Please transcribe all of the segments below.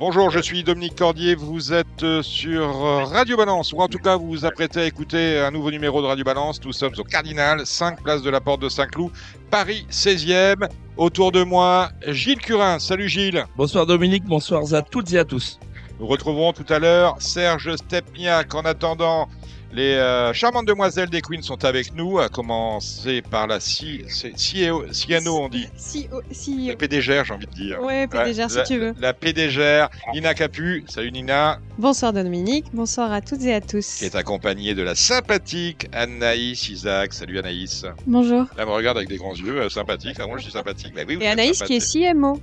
Bonjour, je suis Dominique Cordier, vous êtes euh, sur euh, Radio Balance, ou en tout cas vous vous apprêtez à écouter un nouveau numéro de Radio Balance. Nous sommes au Cardinal, 5 places de la Porte de Saint-Cloud, Paris 16e. Autour de moi, Gilles Curin. Salut Gilles. Bonsoir Dominique, bonsoir à toutes et à tous. Nous retrouverons tout à l'heure Serge Stepniak. En attendant, les euh, charmantes demoiselles des Queens sont avec nous, à commencer par la CIENO, on dit. La PDGR, j'ai envie de dire. Ouais, PDGR, si tu veux. La PDGR, Nina Capu. Salut Nina. Bonsoir Dominique, bonsoir à toutes et à tous. Qui est accompagnée de la sympathique Anaïs Isaac. Salut Anaïs. Bonjour. Elle me regarde avec des grands yeux, euh, sympathique. Ah, moi, je suis sympathique. oui, et Anaïs qui est CMO.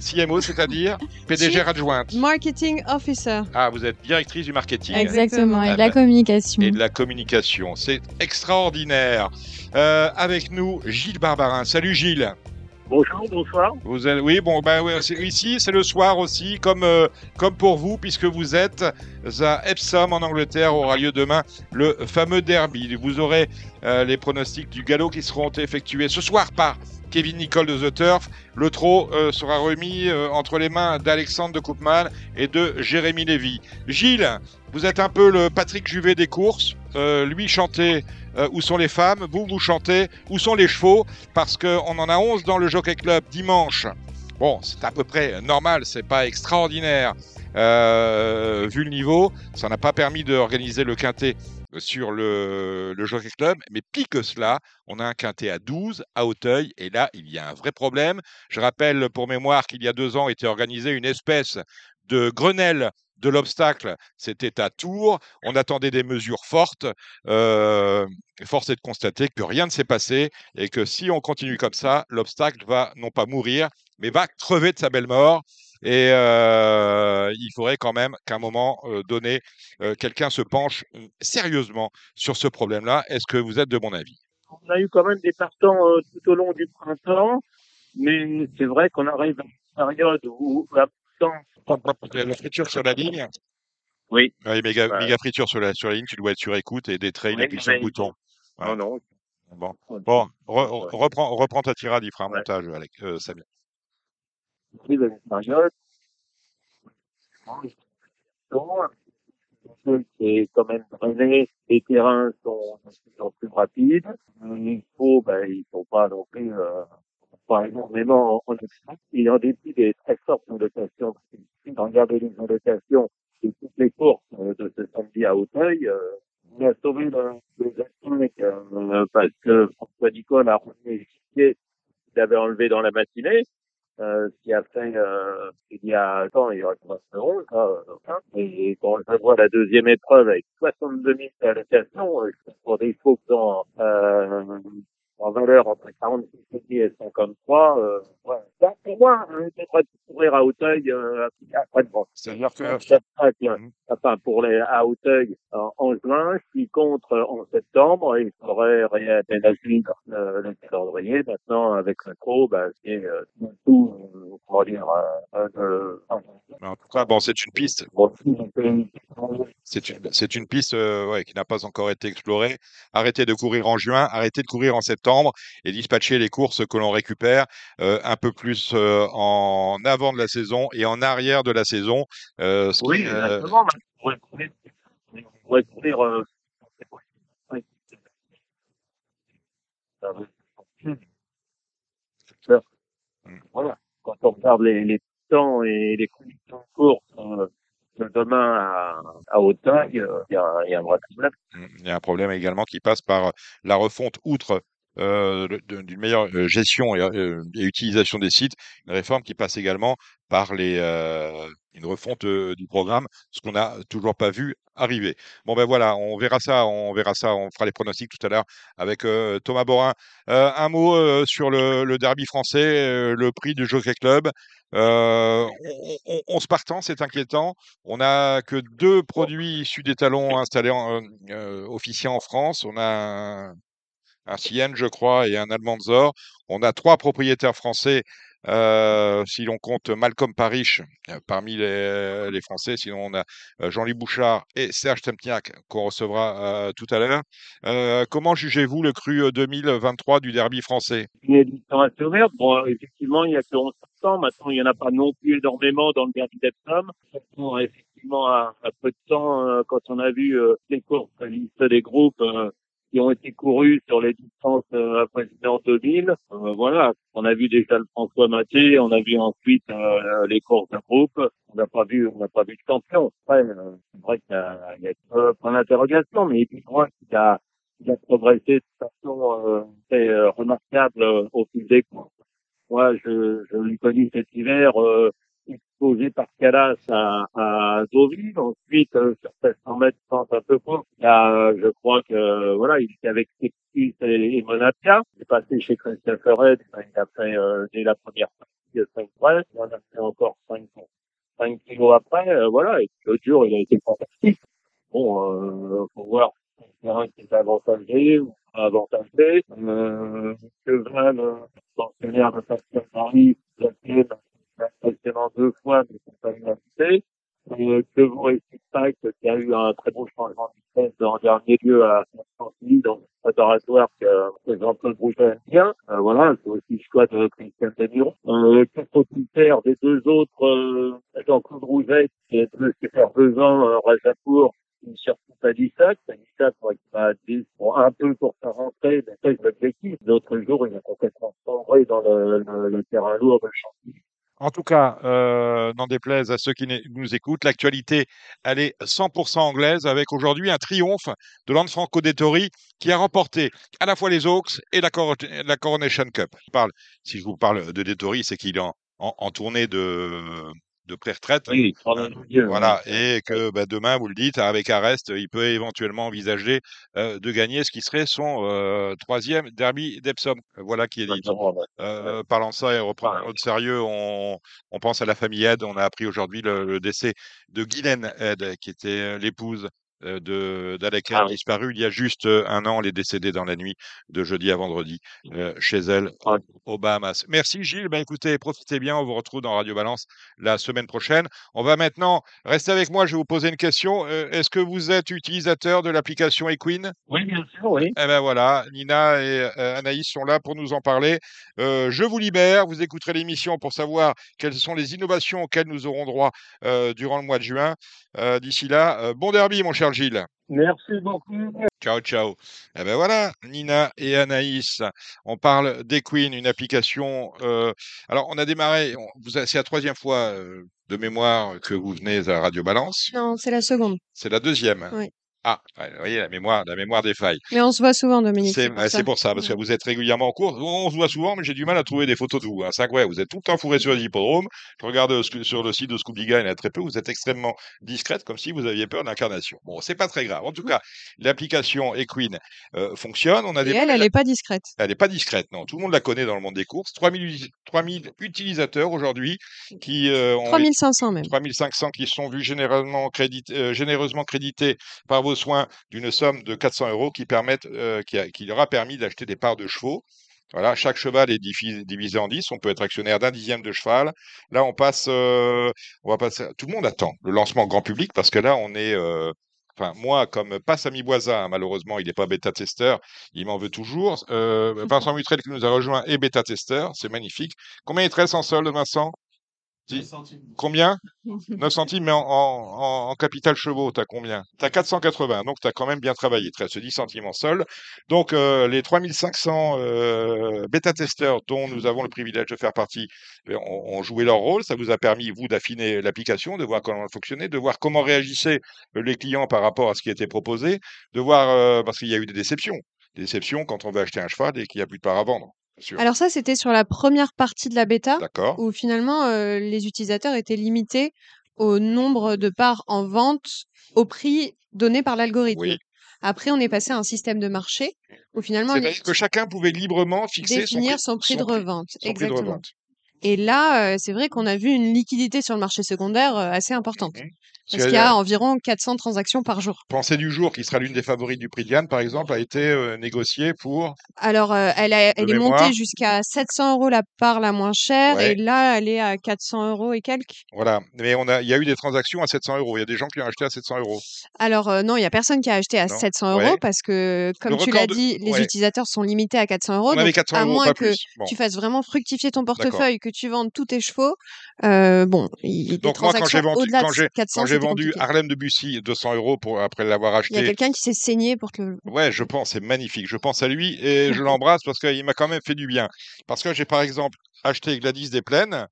CMO, c'est-à-dire PDG adjointe. Marketing Officer. Ah, vous êtes directrice du marketing. Exactement, et de la communication. Et de la communication. C'est extraordinaire. Euh, avec nous, Gilles Barbarin. Salut Gilles. Bonjour, bonsoir. Vous êtes, oui, bon, ben ouais, ici, c'est le soir aussi, comme, euh, comme pour vous, puisque vous êtes à Epsom en Angleterre, aura lieu demain le fameux derby. Vous aurez euh, les pronostics du galop qui seront effectués ce soir par Kevin Nicole de The Turf. Le trot euh, sera remis euh, entre les mains d'Alexandre de Koopman et de Jérémy Lévy. Gilles, vous êtes un peu le Patrick Juvet des courses. Euh, lui chantait Où sont les femmes? Vous, vous chantez Où sont les chevaux? Parce qu'on en a 11 dans le Jockey Club dimanche. Bon, c'est à peu près normal, c'est pas extraordinaire. vu le niveau, ça n'a pas permis d'organiser le quintet sur le, Jockey Club, mais pire que cela, on a un quintet à 12 à Hauteuil, et là, il y a un vrai problème. Je rappelle pour mémoire qu'il y a deux ans était organisée une espèce de Grenelle de l'obstacle, c'était à Tours. On attendait des mesures fortes. Euh, force est de constater que rien ne s'est passé et que si on continue comme ça, l'obstacle va non pas mourir, mais va crever de sa belle mort. Et euh, il faudrait quand même qu'à un moment donné, quelqu'un se penche sérieusement sur ce problème-là. Est-ce que vous êtes de mon avis? On a eu quand même des partants tout au long du printemps, mais c'est vrai qu'on arrive à une période où la la friture sur la ligne? Oui. oui méga, méga, friture sur la, sur la ligne, tu dois être sur écoute et des trails oui, et puis sur le bouton. Non, non. Bon, bon reprends, reprends ta tirade, il fera un montage avec euh, Samir c'est quand même drainé, les terrains sont de plus en plus rapides. Il faut, ben, ils sont pas non plus, euh, pas énormément en obstacle. Et en dépit des très fortes locations, si on regarde les locations de toutes les courses euh, de ce samedi à Hauteuil, euh, on a sauvé le, le euh, parce que François Nicole a remis les qu'il avait enlevé dans la matinée. Euh, qui a fait euh, il y a temps, il y aura 3 euros. Hein, et quand je vois la deuxième épreuve avec 62 000 allocations, euh, pour des faux dans euh, en valeur entre 46 et 53. Euh, ouais. Donc, pour moi, on devrait courir à Hauteuil euh, après de C'est-à-dire que... Enfin, pour les à Hauteuil en, en juin, qui contre en septembre, il faudrait réaménager euh, le calendrier. Maintenant, avec le pro, bah, c'est euh, tout, euh, comment dire, euh, euh, en tout cas, bon, c'est une piste. C'est une, c'est une piste euh, ouais, qui n'a pas encore été explorée. Arrêtez de courir en juin, arrêtez de courir en septembre et dispatcher les courses que l'on récupère euh, un peu plus euh, en avant de la saison et en arrière de la saison. Euh, ce oui, qui, exactement. On pourrait courir. Euh, voilà. Quand on regarde les, temps et les conditions de course euh, de demain à, à Hauteuil, euh, il y, a, y, a un vrai problème. Mmh, il y a un problème également qui passe par la refonte, outre euh, d'une meilleure euh, gestion et, euh, et, utilisation des sites, une réforme qui passe également par les, euh, une refonte du programme, ce qu'on n'a toujours pas vu arriver. Bon ben voilà, on verra ça, on verra ça, on fera les pronostics tout à l'heure avec Thomas Borin. Un mot sur le, le, derby français, le prix du Jockey Club. on, on, on, se partant, c'est inquiétant. On n'a que deux produits issus des talons installés en, en France. On a un, un Sienne, je crois, et un Allemand Zor. On a trois propriétaires français euh, si l'on compte Malcolm Parish euh, parmi les, les, Français. Sinon, on a Jean-Louis Bouchard et Serge Temtiac qu'on recevra tout à l'heure. comment jugez-vous le cru 2023 du derby français? Une édition assez ouverte. Bon, effectivement, il y a que 11 Maintenant, il n'y en a pas non plus énormément dans le derby d'Epsom. Effectivement, à, peu de temps, quand on a vu les courses, la des groupes, qui ont été courus sur les distances euh, précédentes 2000. Euh, voilà, on a vu déjà le François Maté, on a vu ensuite euh, les courses de groupe. On n'a pas vu, on n'a pas vu de champion. Après, euh, c'est vrai qu'il y a, il y a euh, point d'interrogation, mais il crois qu'il a, il a progressé de façon très remarquable au fil des courses. Moi, je, je l'ai connu cet hiver exposé par Calas à, à Deauville. Ensuite, euh, sur 700 mètres, un peu court, là, je crois que voilà, il était avec Texus et, et Monapia. Il est passé chez Christian Ferret. Il a fait euh, dès la première partie 5 points. Il en a fait encore 5, 5 kilos après. Euh, voilà, et le jour, il a été fantastique. Bon, euh, faut voir un qui est avantagé ou pas avantagé. Euh, que Van, euh, pensionnaire de Paris, la précédemment deux fois, mais c'est pas une. Euh, que vous qu'il y a eu un très beau changement de vitesse en dernier lieu à Constantin, dans le préparatoire que Jean-Claude Brouget aime bien. Euh, voilà, c'est aussi le choix de Christian Demiron. Euh, qu'il faire des deux autres, euh, Jean-Claude Rouget, qui est le super besoin, euh, Rajapour, une surtout à Dissac. Dissac, qui va pour un peu pour sa rentrée, mais c'est l'objectif. L'autre jour, il a complètement sombré dans le, le, le terrain lourd de Chantilly. En tout cas, euh, n'en déplaise à ceux qui nous écoutent, l'actualité, elle est 100% anglaise avec aujourd'hui un triomphe de Lanfranco Dettori qui a remporté à la fois les Oaks et la, Coronation Cup. Je parle, si je vous parle de Dettori, c'est qu'il est en, en, tournée de, de pré-retraite. Oui, euh, voilà, et que bah, demain, vous le dites, avec Arrest, il peut éventuellement envisager euh, de gagner ce qui serait son euh, troisième derby d'Epsom. Voilà qui est dit. Euh, parlant ça et reprenant au sérieux, on, on, pense à la famille Ed. On a appris aujourd'hui le, le, décès de Guylaine Ed, qui était l'épouse euh, ah, oui. disparu il y a juste euh, un an. Elle est décédée dans la nuit de jeudi à vendredi euh, chez elle ah. aux Bahamas. Merci Gilles. Ben écoutez, profitez bien. On vous retrouve dans Radio Balance la semaine prochaine. On va maintenant rester avec moi. Je vais vous poser une question. Euh, Est-ce que vous êtes utilisateur de l'application Equine Oui, bien sûr, oui. Eh ben voilà, Nina et euh, Anaïs sont là pour nous en parler. je vous libère. Vous écouterez l'émission pour savoir quelles sont les innovations auxquelles nous aurons droit durant le mois de juin. D'ici là, bon derby, mon cher Gilles. Merci beaucoup. Ciao, ciao. Eh ben voilà, Nina et Anaïs, on parle d'Equine, une application. Euh, alors, on a démarré, c'est la troisième fois euh, de mémoire que vous venez à Radio Balance. Non, c'est la seconde. C'est la deuxième. Oui. Ah, vous voyez, la mémoire, la mémoire des failles. Mais on se voit souvent, Dominique. C'est pour, pour, ça, parce que vous êtes régulièrement en cours. On se voit souvent, mais j'ai du mal à trouver des photos de vous. Hein. C'est incroyable. Vous êtes tout le temps fourré sur les hippodromes. Je regarde sur le site de Scooby Guy, il y en a très peu. Vous êtes extrêmement discrète, comme si vous aviez peur d'incarnation. Bon, c'est pas très grave. En tout cas, l'application Equine euh, fonctionne. On a Et des... elle, elle n'est pas discrète. Elle n'est pas discrète, non. Tout le monde la connaît dans le monde des courses. 3000, 3000 utilisateurs aujourd'hui qui euh, ont... 3500 même. 3500 qui sont vus généreusement, crédit, euh, généreusement crédités par vos soins d'une somme de 400 euros qui, permettent, euh, qui, a, qui leur a permis d'acheter des parts de chevaux. Voilà, chaque cheval est divisé en 10. On peut être actionnaire d'un dixième de cheval. Là, on passe, euh, on va passer. Tout le monde attend le lancement grand public parce que là, on est. Euh, enfin, moi, comme pas Samy Boisa, hein, malheureusement, il n'est pas bêta-testeur, il m'en veut toujours. Euh, Vincent Mutrel qui nous a rejoint est bêta-testeur, c'est magnifique. Combien il te reste en solde, Vincent? Combien? 9 centimes, mais en, en, en capital chevaux, t'as combien? T'as 480, donc t'as quand même bien travaillé. Il te reste 10 centimes en sol. Donc euh, les 3500 euh, bêta-testeurs dont nous avons le privilège de faire partie ont, ont, joué leur rôle. Ça vous a permis, vous, d'affiner l'application, de voir comment elle fonctionnait, de voir comment réagissaient les clients par rapport à ce qui était proposé, de voir, euh, parce qu'il y a eu des déceptions. Des déceptions quand on veut acheter un cheval et qu'il n'y a plus de part à vendre. Alors ça, c'était sur la première partie de la bêta, où finalement euh, les utilisateurs étaient limités au nombre de parts en vente au prix donné par l'algorithme. Oui. Après, on est passé à un système de marché où finalement C'est-à-dire que chacun pouvait librement fixer son définir prix, son prix de revente. son prix de Exactement. revente. Et là, euh, c'est vrai qu'on a vu une liquidité sur le marché secondaire euh, assez importante. Mhm. Parce qu'il y a environ 400 transactions par jour. Pensée du jour, qui sera l'une des favorites du prix de Yann, par exemple, a été euh, négociée pour. Alors, euh, elle, a- elle est montée jusqu'à 700 euros la part la moins chère. Ouais. Et là, elle est à 400 euros et quelques. Voilà. Mais on a, il y a eu des transactions à 700 euros. Il y a des gens qui ont acheté à 700 euros. Alors, euh, non, il y a personne qui a acheté à Non. 700 euros Ouais. parce que, comme tu l'as de- dit, les ouais. utilisateurs sont limités à 400 euros. on donc, 400 à euros, moins pas que plus. Bon. tu fasses vraiment fructifier ton portefeuille, que tu vendes tous tes chevaux, euh, bon, il y a des Donc moi, quand j'ai vendu, au-delà quand de j'ai, 400, quand j'ai c'était vendu compliqué. Harlem de Bussy 200 euros pour après l'avoir Il y a acheté, quelqu'un qui s'est saigné pour te le... Ouais, je pense, c'est magnifique. Je pense à lui et je l'embrasse parce qu'il m'a quand même fait du bien. Parce que j'ai par exemple acheté Gladys des Plaines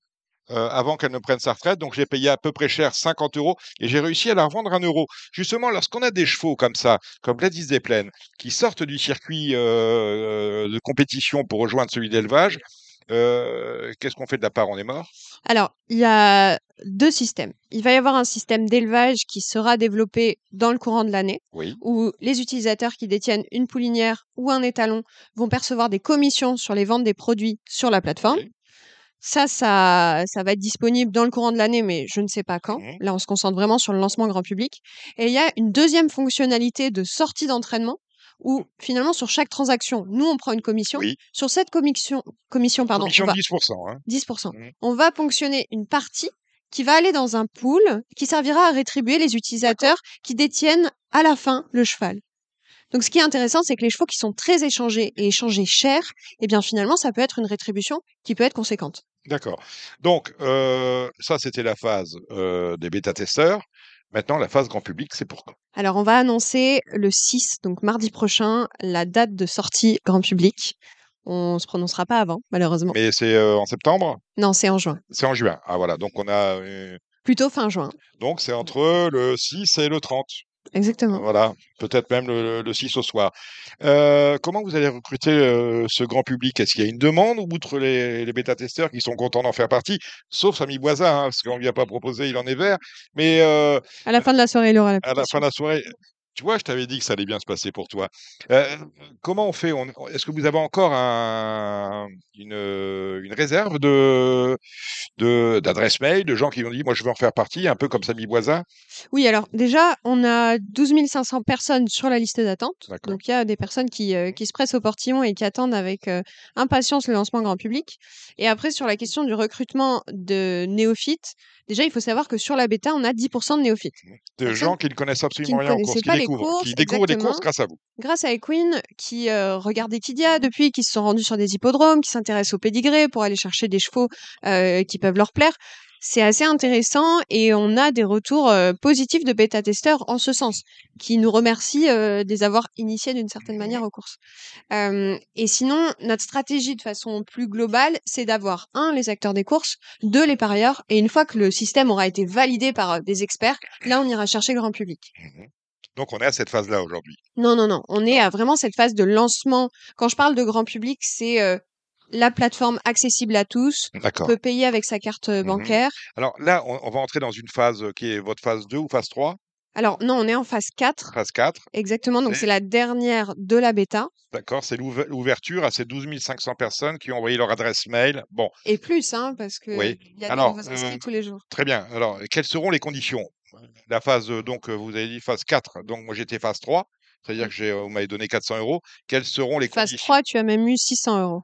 euh, avant qu'elle ne prenne sa retraite, donc j'ai payé à peu près cher 50 euros et j'ai réussi à la revendre un euro. Justement, lorsqu'on a des chevaux comme ça, comme Gladys des Plaines, qui sortent du circuit euh, de compétition pour rejoindre celui d'élevage, euh, qu'est-ce qu'on fait de la part? On est mort? Alors, il y a deux systèmes. Il va y avoir un système d'élevage qui sera développé dans le courant de l'année, Oui. où les utilisateurs qui détiennent une poulinière ou un étalon vont percevoir des commissions sur les ventes des produits sur la plateforme. Ça, ça, ça va être disponible dans le courant de l'année, mais je ne sais pas quand. Mhm. Là, on se concentre vraiment sur le lancement grand public. Et il y a une deuxième fonctionnalité de sortie d'entraînement où finalement sur chaque transaction, nous on prend une commission. Oui. Sur cette commission, commission pardon, Commission on va- de 10%. Hein. 10%. Mhm. On va ponctionner une partie qui va aller dans un pool qui servira à rétribuer les utilisateurs qui détiennent à la fin le cheval. Donc ce qui est intéressant, c'est que les chevaux qui sont très échangés et échangés cher, eh bien finalement ça peut être une rétribution qui peut être conséquente. D'accord. Donc, euh, ça, c'était la phase euh, des bêta-testeurs. Maintenant, la phase grand public, c'est pour quand Alors on va annoncer le 6, donc mardi prochain, la date de sortie grand public. On se prononcera pas avant, malheureusement. Mais c'est euh, en septembre? Non, c'est en juin. C'est en juin. Ah voilà, donc on a... euh, Plutôt fin juin. donc c'est entre le 6 et le 30. Exactement. Voilà, peut-être même le, le 6 au soir. Euh, comment vous allez recruter euh, ce grand public? Est-ce qu'il y a une demande, outre les, les bêta-testeurs qui sont contents d'en faire partie? Sauf Samy Boisin, hein, parce qu'on lui a pas proposé, il en est vert. Mais euh, À la fin de la soirée, il aura à la fin de la soirée. Tu vois, je t'avais dit que ça allait bien se passer pour toi. Euh, comment on fait? On- Est-ce que vous avez encore un, une, euh, une réserve de de- d'adresses mail, de gens qui ont dit moi je veux en faire partie, un peu comme Samy Boisin Oui, alors déjà, on a 12 500 personnes sur la liste d'attente. D'accord. Donc il y a des personnes qui, euh, qui se pressent au portillon et qui attendent avec euh, impatience le lancement grand public. Et après, sur la question du recrutement de néophytes, déjà, il faut savoir que sur la bêta, on a 10% de néophytes. de Personne gens qui ne connaissent absolument rien qui pas les découvrent, courses, qui découvrent des exactement. courses grâce à vous. Grâce à Equine, qui euh, regarde Equidia depuis, qui se sont rendus sur des hippodromes, qui s'intéressent au pédigré pour aller chercher des chevaux euh, qui peuvent leur plaire. C'est assez intéressant et on a des retours euh, positifs de bêta-testeurs en ce sens, qui nous remercient euh, de les avoir initiés d'une certaine manière aux courses. Euh, et sinon, notre stratégie de façon plus globale, c'est d'avoir, un, les acteurs des courses, deux, les parieurs, et une fois que le système aura été validé par euh, des experts, là, on ira chercher le grand public. Donc on est à cette phase-là aujourd'hui. Non, non, non. On est à vraiment cette phase de lancement. Quand je parle de grand public, c'est euh, la plateforme accessible à tous. On peut payer avec sa carte euh, Mhm. bancaire. Alors là, on, on va entrer dans une phase euh, qui est votre phase 2 ou phase 3 Alors, non, on est en phase 4. Phase 4. Exactement. Donc, C'est- la dernière de la bêta. D'accord, c'est l'ouver- l'ouverture à ces 12 500 personnes qui ont envoyé leur adresse mail. Bon, Et plus, hein, parce que Oui. y a Alors, des nouveaux inscrits euh, tous les jours. très bien. Alors, quelles seront les conditions? La phase, donc, vous avez dit phase 4. Donc, moi, j'étais phase 3. C'est-à-dire que j'ai, vous m'avez donné 400 euros. Quelles seront les Phase conditions? 3, tu as même eu 600 euros.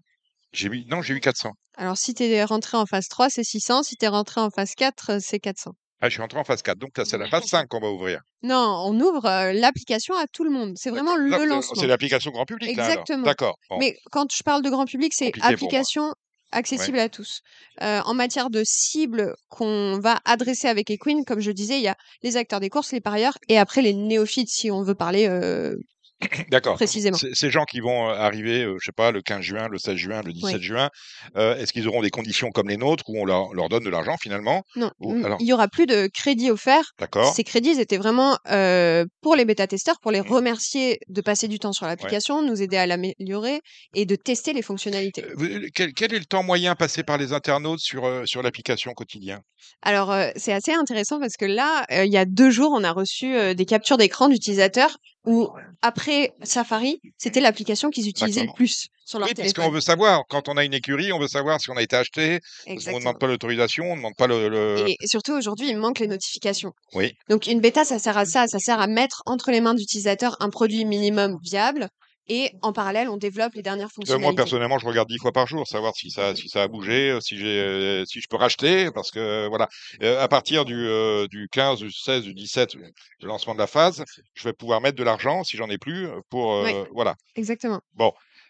J'ai mis, non, j'ai eu 400. Alors, si tu es rentré en phase 3, c'est 600. Si tu es rentré en phase 4, euh, c'est 400. Ah, je suis entré en phase 4. Donc, là, c'est la phase 5 qu'on va ouvrir. Non, on ouvre euh, l'application à tout le monde. C'est vraiment le lancement. C'est l'application grand public, là, alors. Exactement. D'accord. Bon. Mais quand je parle de grand public, c'est Compliqué pour moi. application accessible à tous. Euh, en matière de cible qu'on va adresser avec Equine, comme je disais, il y a les acteurs des courses, les parieurs, et après les néophytes, si on veut parler euh, D'accord. précisément. Ces gens qui vont euh, arriver, euh, je sais pas, le 15 juin, le 16 juin, le 17 juin, euh, est-ce qu'ils auront des conditions comme les nôtres où on leur, leur donne de l'argent finalement Non, Ou- n- alors- il y aura plus de crédits offerts. D'accord Ces crédits ils étaient vraiment euh, pour les bêta-testeurs, pour les remercier de passer du temps sur l'application, nous aider à l'améliorer et de tester les fonctionnalités. Euh, quel, quel est le temps moyen passé par les internautes sur, sur l'application quotidien? Alors, c'est assez intéressant parce que là, il y a deux jours, on a reçu des captures d'écran d'utilisateurs Où après Safari, c'était l'application qu'ils utilisaient le plus sur leur Oui, parce qu'on veut savoir, quand on a une écurie, on veut savoir si on a été acheté, parce qu'on ne demande pas l'autorisation, on ne demande pas le... le- Et surtout aujourd'hui, il manque les notifications. Oui. Donc une bêta, ça sert à ça, ça sert à mettre entre les mains d'utilisateurs un produit minimum viable et en parallèle, on développe les dernières Euh, fonctionnalités. Moi, personnellement, je regarde dix fois par jour, savoir si ça, si ça a bougé, euh, si j'ai, euh, si je peux racheter, parce que voilà, à partir du, euh, du 15, du 16, du 17, euh, du lancement de la phase, je vais pouvoir mettre de l'argent, si j'en ai plus, pour euh, voilà. Exactement.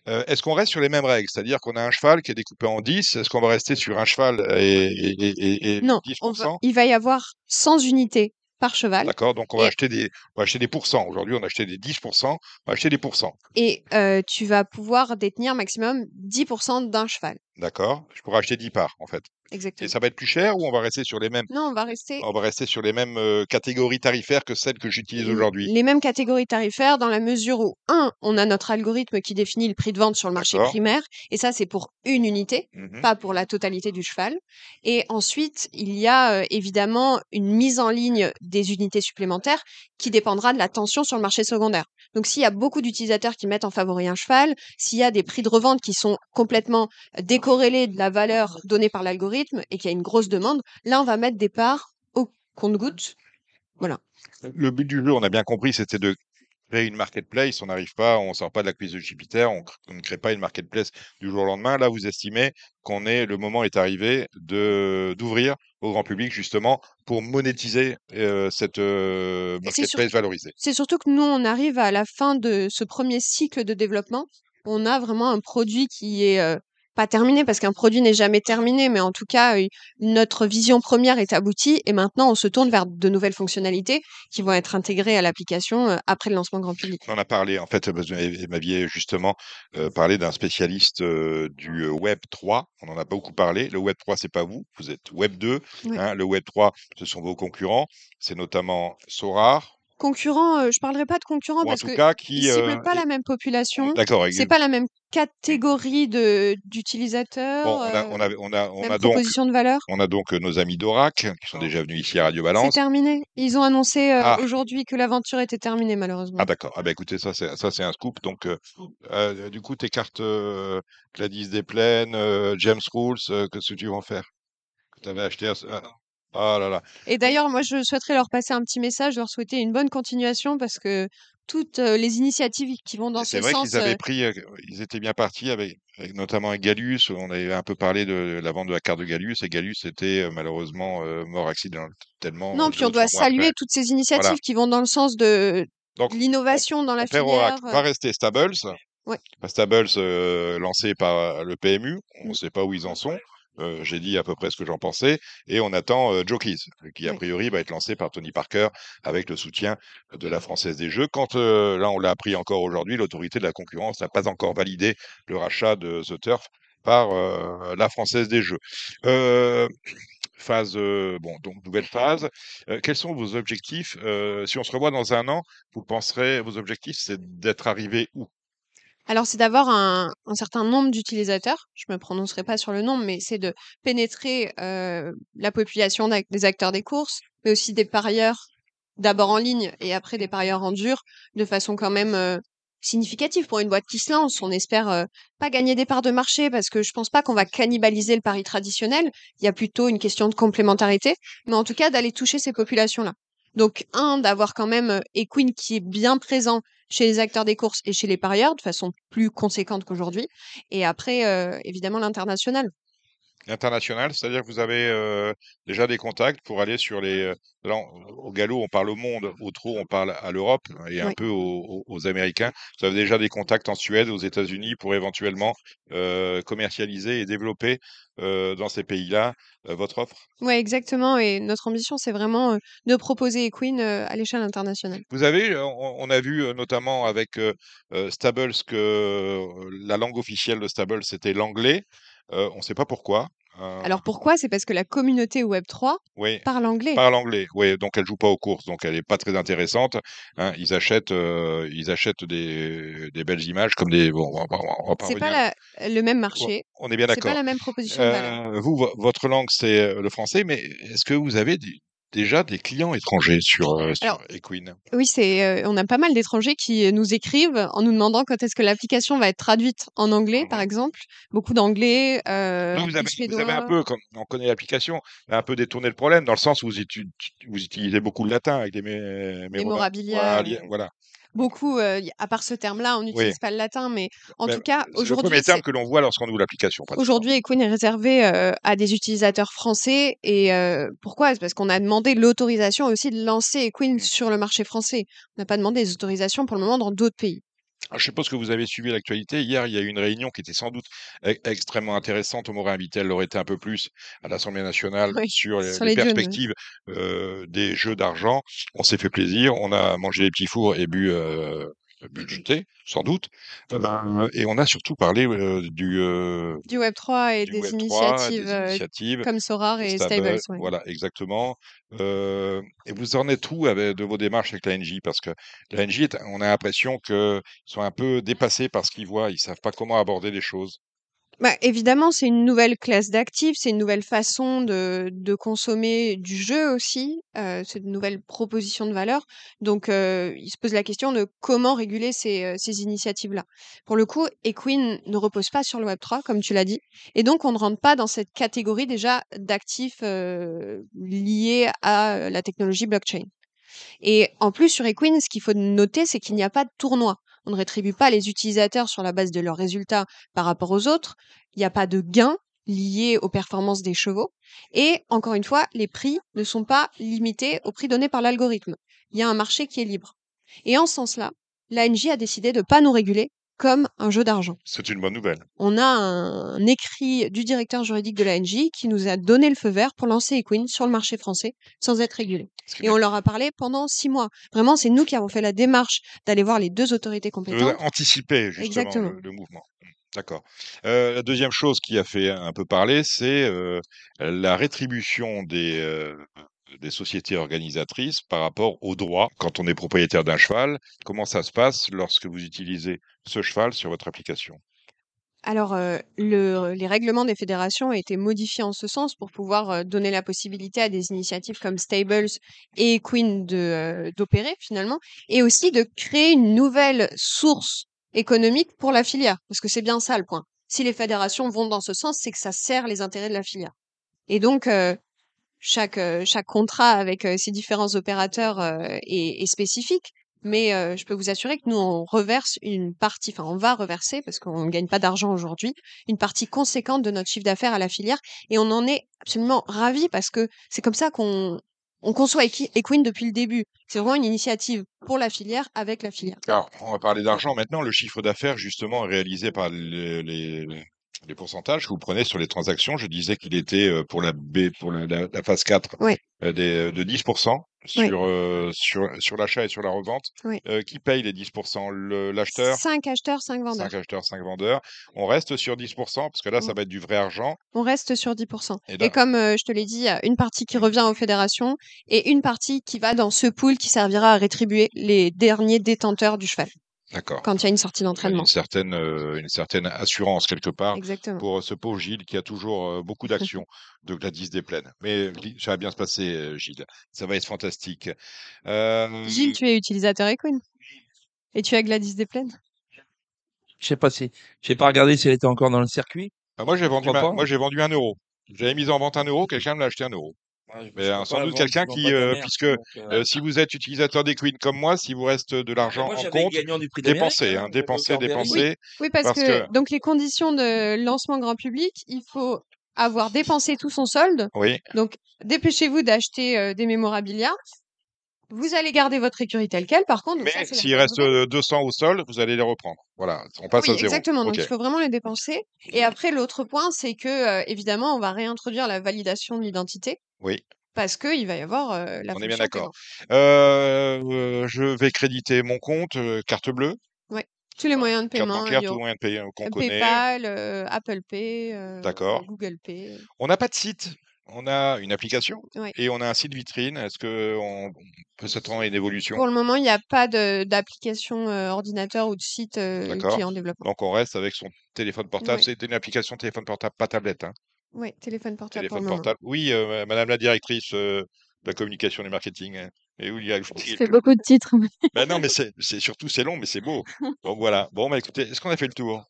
Euh, est-ce qu'on reste sur les mêmes règles, c'est-à-dire qu'on a un cheval qui est découpé en 10, est-ce qu'on va rester sur un cheval et, et, et, et- et Non, 10%? on va- il va y avoir 100 unités par cheval D'accord, donc on va Et- acheter des, on va acheter des pourcents. Aujourd'hui, on a acheté des 10%, on va acheter des pourcents. et euh, tu vas pouvoir détenir maximum 10% d'un cheval. D'accord, je pourrais acheter 10 parts, en fait. Et Exactement. ça va être plus cher ou on va rester sur les mêmes? Non, on va rester On va rester sur les mêmes euh, catégories tarifaires que celles que j'utilise aujourd'hui? les mêmes catégories tarifaires dans la mesure où, un, on a notre algorithme qui définit le prix de vente sur le marché primaire, et ça, c'est pour une unité, Mhm. pas pour la totalité du cheval. Et ensuite, il y a euh, évidemment une mise en ligne des unités supplémentaires qui dépendra de la tension sur le marché secondaire. Donc, s'il y a beaucoup d'utilisateurs qui mettent en favori un cheval, s'il y a des prix de revente qui sont complètement décorrélés de la valeur donnée par l'algorithme et qu'il y a une grosse demande, là, on va mettre des parts au compte-gouttes. Le but du jeu, on a bien compris, c'était de créer une marketplace. On n'arrive pas, on sort pas de la crise de Jupiter, on, ne crée pas une marketplace du jour au lendemain. Là, vous estimez qu'on est, le moment est arrivé de d'ouvrir au grand public justement pour monétiser euh, cette euh, marketplace valorisée. C'est surtout que nous, on arrive à la fin de ce premier cycle de développement. On a vraiment un produit qui est euh, pas terminé parce qu'un produit n'est jamais terminé, mais en tout cas, notre vision première est aboutie et maintenant on se tourne vers de nouvelles fonctionnalités qui vont être intégrées à l'application après le lancement grand public. On en a parlé, en fait, vous m'aviez justement euh, parlé d'un spécialiste euh, du Web 3. On en a beaucoup parlé. Le Web 3, c'est pas vous, vous êtes Web 2. Oui. hein. le Web 3, ce sont vos concurrents. C'est notamment Sorar, Concurrent, euh, je parlerai pas de concurrent ou en parce tout que cas qui. euh, pas la même population. D'accord. C'est pas la même catégorie de d'utilisateurs. Bon, on a, euh, on a, on a, on même a donc, proposition de valeur. on a donc euh, nos amis d'Orac qui sont déjà venus ici à Radio C'est Balance. terminé. Ils ont annoncé euh, Ah. aujourd'hui que l'aventure était terminée malheureusement. Ah d'accord. Ah bah écoutez, ça c'est ça c'est un scoop. Donc euh, euh, du coup tes cartes euh, Gladys Desplaines, euh, James Rules, euh, qu'est-ce que tu vas en faire? Que tu avais acheté à ce- ah, là là. Et d'ailleurs, moi, je souhaiterais leur passer un petit message, leur souhaiter une bonne continuation parce que toutes euh, les initiatives qui vont dans C'est ce vrai sens, qu'ils avaient euh, pris, euh, ils étaient bien partis avec, avec notamment avec Galus. On avait un peu parlé de la vente de la carte de Galus et Galus était euh, malheureusement euh, mort accidentellement. non, puis on doit saluer après. toutes ces initiatives Voilà. qui vont dans le sens de l'innovation dans la filière. Va rester Stables. Ouais. Stables lancé par le PMU. On ne Mm. sait pas où ils en sont. Euh, J'ai dit à peu près ce que j'en pensais. Et on attend euh, Jokies, qui a priori va être lancé par Tony Parker avec le soutien de la Française des Jeux. Quand, euh, là, on l'a appris encore aujourd'hui, l'autorité de la concurrence n'a pas encore validé le rachat de The Turf par euh, la Française des Jeux. Euh, phase, euh, bon, donc nouvelle phase. Euh, quels sont vos objectifs Euh, Si on se revoit dans un an, vous penserez, vos objectifs, c'est d'être arrivé où? Alors, c'est d'avoir un, un certain nombre d'utilisateurs. Je me prononcerai pas sur le nombre, mais c'est de pénétrer euh, la population des acteurs des courses, mais aussi des parieurs, d'abord en ligne et après des parieurs en dur, de façon quand même euh, significative pour une boîte qui se lance. On espère euh, pas gagner des parts de marché parce que je pense pas qu'on va cannibaliser le pari traditionnel. Il y a plutôt une question de complémentarité, mais en tout cas d'aller toucher ces populations-là. Donc, un, d'avoir quand même Equine qui est bien présent chez les acteurs des courses et chez les parieurs de façon plus conséquente qu'aujourd'hui. Et après, euh, évidemment, l'international. International, c'est-à-dire que vous avez euh, déjà des contacts pour aller sur les. euh, Là, on- au galop, on parle au monde, au trot, on parle à l'Europe et un Oui. peu aux, Américains. Vous avez déjà des contacts en Suède, aux États-Unis pour éventuellement euh, commercialiser et développer euh, dans ces pays-là votre offre. Ouais, exactement. Et notre ambition, c'est vraiment de proposer Equine à l'échelle internationale. Vous avez, on, on a vu notamment avec Stables que la langue officielle de Stables c'était l'anglais. Euh, on ne sait pas pourquoi. Euh, Alors pourquoi? C'est parce que la communauté Web3 oui, parle anglais. parle anglais. Oui, donc elle joue pas aux courses, donc elle est pas très intéressante. hein. ils achètent, euh, ils achètent des, des belles images comme des. Bon, on va, on va pas C'est pas la- le même marché. On est bien C'est d'accord. pas la même proposition de valeur. Euh, vous, vo- votre langue, c'est le français, mais est-ce que vous avez du- déjà des clients étrangers sur, euh, sur Alors, Equine. Oui, c'est, euh, on a pas mal d'étrangers qui nous écrivent en nous demandant quand est-ce que l'application va être traduite en anglais, par Mhm. exemple. Beaucoup d'anglais, euh, vous avez, vous avez un peu, comme on connaît l'application, un peu détourné le problème dans le sens où vous, utilisez beaucoup le latin avec les mé- Mémorabilia, euh, li- voilà. Beaucoup, euh, à part ce terme-là, on Oui. n'utilise pas le latin, mais en Ben, tout cas, c'est le aujourd'hui, premier terme que l'on voit lorsqu'on ouvre l'application. Aujourd'hui, Equine est réservé euh, à des utilisateurs français. Et euh, pourquoi? C'est parce qu'on a demandé l'autorisation aussi de lancer Equine Mm. sur le marché français. On n'a pas demandé des autorisations pour le moment dans d'autres pays. Alors, je suppose que vous avez suivi l'actualité. Hier, il y a eu une réunion qui était sans doute e- extrêmement intéressante. On m'aurait invité, elle l'aurait été un peu plus à l'Assemblée nationale Oui, sur les, sur les les dunes, oui. perspectives euh, des jeux d'argent. On s'est fait plaisir. On a mangé les petits fours et bu, euh, bu du thé, sans doute. Euh, et on a surtout parlé euh, du, euh, Du Web3 et du des Web3, initiatives des initiatives. comme Sorar et Stable, Stables. ouais. voilà, exactement. Euh, et vous en êtes où avec, de vos démarches avec la NJ Parce que la NJ, est- on a l'impression qu'ils sont un peu dépassés par ce qu'ils voient, ils savent pas comment aborder les choses. Bah, évidemment, c'est une nouvelle classe d'actifs, c'est une nouvelle façon de, de consommer du jeu aussi, euh, c'est une nouvelle proposition de valeur. Donc, euh, il se pose la question de comment réguler ces, euh, ces initiatives-là. Pour le coup, Equine ne repose pas sur le Web3, comme tu l'as dit, et donc on ne rentre pas dans cette catégorie déjà d'actifs euh, liés à la technologie blockchain. Et en plus, sur Equine, ce qu'il faut noter, c'est qu'il n'y a pas de tournoi. On ne rétribue pas les utilisateurs sur la base de leurs résultats par rapport aux autres. Il n'y a pas de gains liés aux performances des chevaux. Et encore une fois, les prix ne sont pas limités au prix donné par l'algorithme. Il y a un marché qui est libre. Et en ce sens-là, l'ANJ a décidé de ne pas nous réguler comme un jeu d'argent. C'est une bonne nouvelle. On a un, écrit du directeur juridique de l'ANJ qui nous a donné le feu vert pour lancer Equine sur le marché français sans être régulé. Et on leur a parlé pendant six mois. Vraiment, c'est nous qui avons fait la démarche d'aller voir les deux autorités compétentes. a anticipé justement Exactement. le, le mouvement. Hmm, D'accord. Euh, la deuxième chose qui a fait un peu parler, c'est euh, la rétribution des, euh, des sociétés organisatrices par rapport aux droits quand on est propriétaire d'un cheval. Comment ça se passe lorsque vous utilisez ce cheval sur votre application? Alors, euh, le- les règlements des fédérations ont été modifiés en ce sens pour pouvoir euh, donner la possibilité à des initiatives comme Stables et Queen euh, d'opérer finalement, et aussi de créer une nouvelle source économique pour la filière, parce que c'est bien ça le point. Si les fédérations vont dans ce sens, c'est que ça sert les intérêts de la filière. Et donc, chaque, euh, chaque contrat avec euh, ces différents opérateurs euh, est, est spécifique. Mais euh, je peux vous assurer que nous, on reverse une partie, enfin, on va reverser, parce qu'on ne gagne pas d'argent aujourd'hui, une partie conséquente de notre chiffre d'affaires à la filière. Et on en est absolument ravis parce que c'est comme ça qu'on on conçoit Equi- Equine depuis le début. C'est vraiment une initiative pour la filière, avec la filière. Alors, on va parler d'argent maintenant. Le chiffre d'affaires, justement, est réalisé par les, les, les pourcentages que vous prenez sur les transactions. Je disais qu'il était euh, pour la B, pour la, la- la phase 4 Oui. euh, des, de 10% sur, Oui. euh, sur, sur l'achat et sur la revente. Oui. Euh, qui paye les 10% Le- L'acheteur? 5 acheteurs, 5 vendeurs. 5 acheteurs, 5 vendeurs. On reste sur 10% parce que là, ça va être du vrai argent. On reste sur 10%. Et comme euh, je te l'ai dit, il y a une partie qui revient aux fédérations et une partie qui va dans ce pool qui servira à rétribuer les derniers détenteurs du cheval D'accord. quand il y a une sortie d'entraînement. Une certaine, euh, une certaine assurance quelque part Exactement. pour ce pauvre Gilles qui a toujours euh, beaucoup d'actions de Gladys des Plaines. Mais ça va bien se passer, euh, Gilles. Ça va être fantastique. Euh, Gilles, tu es utilisateur Equine Et tu as Gladys des Plaines Je sais pas si, j'ai pas regardé si elle était encore dans le circuit. bah, moi, j'ai vendu, ma- pas moi, j'ai vendu un euro. J'avais mis en vente un euro, quelqu'un me l'a acheté un euro. Mais euh, sans doute quelqu'un qui, euh, puisque euh, si vous êtes utilisateur des Queen comme moi, si vous reste de l'argent en compte, dépensez, hein, dépensez, dépensez. Oui, parce, Parce que, que- donc les conditions de lancement grand public, il faut avoir dépensé tout son solde. Oui, Donc dépêchez-vous d'acheter euh, des mémorabilia. Vous allez garder votre écurie telle quelle, par contre. mais s'il reste de vente. euh, 200 au sol, vous allez les reprendre. Voilà, on passe Oui, à zéro. exactement. Donc il faut vraiment les dépenser. Et après, l'autre point, c'est que euh, évidemment, on va réintroduire la validation de l'identité Oui, parce qu'il va y avoir euh, la on est bien d'accord. paiement. Euh, je vais créditer mon compte, carte bleue, Tous les moyens de carte paiement, bancaire, il y tous les moyens de payer qu'on connaît. PayPal, Apple Pay, D'accord. Google Pay. On n'a pas de site. On a une application et on a un site vitrine. Est-ce que on on peut s'attendre à une évolution? Pour le moment, il n'y a pas de- d'application euh, ordinateur ou de site euh, qui est en développement. Donc on reste avec son téléphone portable. C'est une application téléphone portable, pas tablette. Hein. Oui, téléphone portable pour Téléphone le portable. Oui, euh, Madame la directrice, euh, la communication et du marketing. hein. Et où il y a Je fais beaucoup de titres. Bah non, mais c'est c'est surtout c'est long, mais c'est beau. Donc voilà. Bon, bah écoutez, est-ce qu'on a fait le tour?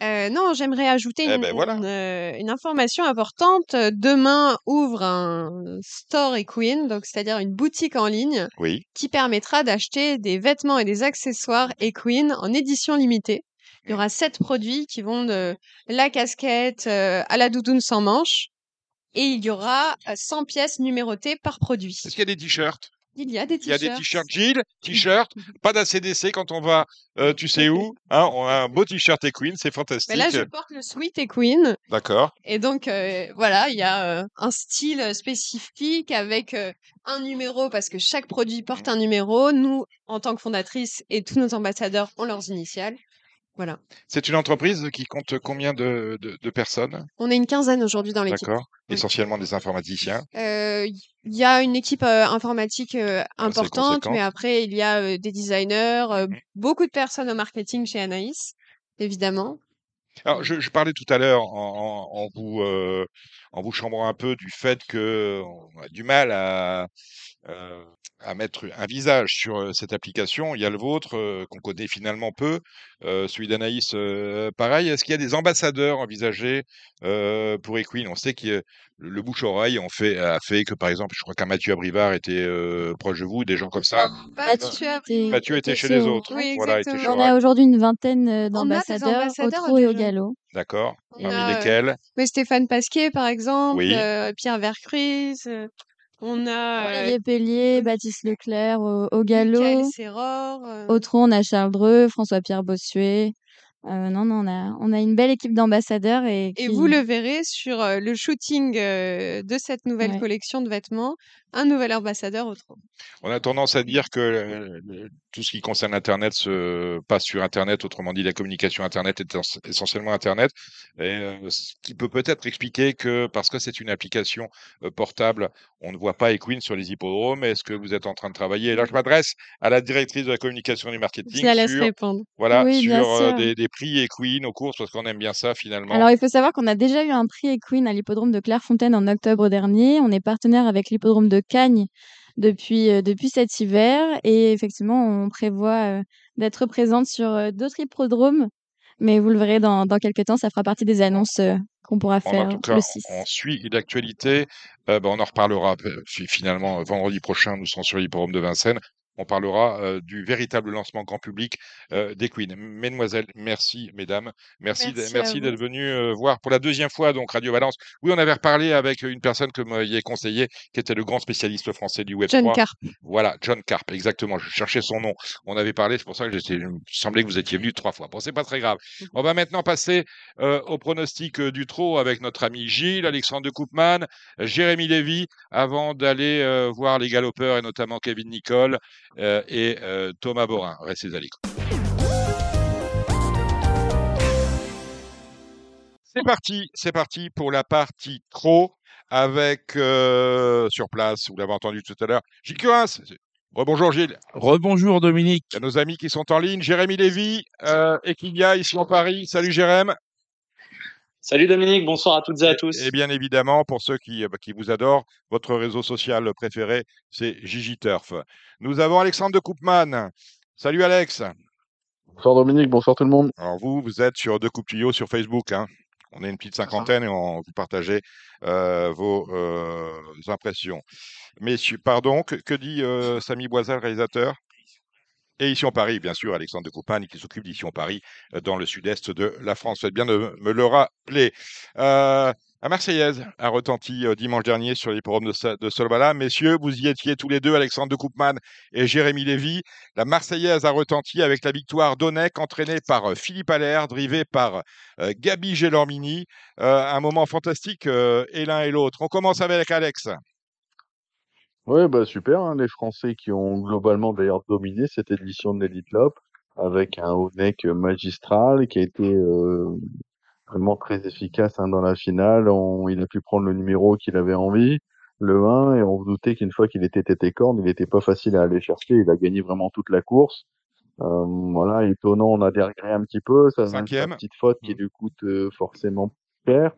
Euh, non, j'aimerais ajouter Eh une, ben voilà. une, euh, une information importante. Demain ouvre un store Equine, donc c'est-à-dire une boutique en ligne Oui. qui permettra d'acheter des vêtements et des accessoires Equine en édition limitée. Il y aura sept produits qui vont de la casquette euh, à la doudoune sans manche. Et il y aura euh, 100 pièces numérotées par produit. Est-ce qu'il y a des t-shirts? Il y a des Il y a t-shirts. des t-shirts Gilles, t-shirt, pas d'ACDC quand on va, euh, tu sais où hein, On a un beau t-shirt Equine, c'est Mais fantastique. là, je porte le Sweet Equine. D'accord. Et donc, euh, voilà, il y a euh, un style spécifique avec un numéro parce que chaque produit porte un numéro. Nous, en tant que fondatrice et tous nos ambassadeurs ont leurs initiales. Voilà. C'est une entreprise qui compte combien de, de, de personnes? On est une quinzaine aujourd'hui dans l'équipe. D'accord. Oui. Essentiellement des informaticiens. Euh, Il y a une équipe euh, informatique euh, importante, mais après, il y a euh, des designers, euh, Mhm. beaucoup de personnes au marketing chez Anaïs, évidemment. Alors, je, je parlais tout à l'heure en, en, en vous euh, en vous chambrant un peu du fait que on a du mal à euh, à mettre un visage sur euh, cette application. Il y a le vôtre euh, qu'on connaît finalement peu, euh, celui d'Anaïs euh, pareil. Est-ce qu'il y a des ambassadeurs envisagés euh, pour Equine? On sait que le, le bouche-oreille on fait, a fait que par exemple, je crois qu'un Mathieu Abrivard était euh, proche de vous, des gens comme ça. Mathieu Abrivard. Mathieu était chez les autres. Oui, voilà, était exactement. chez On a aujourd'hui une vingtaine d'ambassadeurs au trot et au galop. D'accord. Parmi a, euh, lesquels? Mais Stéphane Pasquier, par exemple, Oui. euh, Pierre Vercruyse, euh, on a euh, Olivier Pellier, Baptiste Leclerc au, au Michael galop. Serror. euh, Au trot, on a Charles Dreux, François-Pierre Bossuet. Euh, non, non, on a, on a une belle équipe d'ambassadeurs et, Et vous le verrez sur euh, le shooting euh, de cette nouvelle Ouais. collection de vêtements, un nouvel ambassadeur au trot. On a tendance à dire que euh, tout ce qui concerne Internet se passe sur Internet, autrement dit la communication Internet est ess- essentiellement Internet, et, euh, ce qui peut peut-être expliquer que parce que c'est une application euh, portable, on ne voit pas Equine sur les hippodromes. Est-ce que vous êtes en train de travailler? Là, je m'adresse à la directrice de la communication et du Je marketing la laisse sur, répondre. voilà, Oui, sur des prix Equine aux courses parce qu'on aime bien ça finalement. Alors, il faut savoir qu'on a déjà eu un prix Equine à l'hippodrome de Clairefontaine en octobre dernier. On est partenaire avec l'hippodrome de Cagnes depuis, depuis cet hiver. Et effectivement, on prévoit d'être présente sur d'autres hippodromes. Mais vous le verrez dans, dans quelques temps, ça fera partie des annonces qu'on pourra En, en faire tout cas, le 6. on suit l'actualité. Euh, ben, on en reparlera fi- finalement vendredi prochain. Nous serons sur l'hippodrome de Vincennes. On parlera euh, du véritable lancement grand public euh, des Queens. Mesdemoiselles, merci, mesdames, merci, d'être venus euh, voir pour la deuxième fois donc Radio Balance. Oui, on avait reparlé avec une personne que vous m'aviez conseillé, qui était le grand spécialiste français du Web John 3. Carp. Voilà, John Carp, exactement. Je cherchais son nom. On avait parlé, c'est pour ça que j'étais, il me semblait que vous étiez venu trois fois. Bon, c'est pas très grave. On va maintenant passer au pronostic du trot avec notre ami Gilles, Alexandre de Koopman, Jérémy Lévy, avant d'aller voir les galopeurs et notamment Kevin Nicole et euh, Thomas Borin. Restez à l'écoute. C'est parti, c'est parti pour la partie trot avec euh, sur place, vous l'avez entendu tout à l'heure, Gilles Curins. Rebonjour Gilles. Rebonjour Dominique. Il y a nos amis qui sont en ligne, Jérémy Lévy euh, et Kylia ici en Paris. Salut Jérém. Salut Dominique, bonsoir à toutes et à tous. Et bien évidemment, pour ceux qui, euh, qui vous adorent, votre réseau social préféré, c'est Gigi Turf. Nous avons Alexandre de Koopman. Salut Alex. Bonsoir Dominique, bonsoir tout le monde. Alors vous, vous êtes sur Deux Coupes Tuyaux sur Facebook. Hein. On est une petite cinquantaine et on vous partagez euh, vos euh, impressions. Messieurs, pardon, que, que dit euh, Samy Boisal, réalisateur? Et ici en Paris, bien sûr, Alexandre de Coupane qui s'occupe d'ici en Paris, euh, dans le sud-est de la France. Faites bien de me le rappeler. Euh, la Marseillaise a retenti euh, dimanche dernier sur l'hippodrome de, de Solvala. Messieurs, vous y étiez tous les deux, Alexandre de Koopman et Jérémy Lévy. La Marseillaise a retenti avec la victoire d'Onec, entraînée par euh, Philippe Allaire, drivé par euh, Gabi Gélormini. Euh, un moment fantastique, euh, et l'un et l'autre. On commence avec Alex. Ouais, bah super, hein, les Français qui ont globalement d'ailleurs dominé cette édition de l'Elite Lop avec un Onek magistral qui a été euh, vraiment très efficace hein, dans la finale. On- il a pu prendre le numéro qu'il avait envie, le 1, et on se doutait qu'une fois qu'il était tête et corne, il n'était pas facile à aller chercher. Il a gagné vraiment toute la course. Euh, voilà, étonnant, on a dérégler un petit peu. Ça Cinquième. petite faute qui lui coûte euh, forcément cher.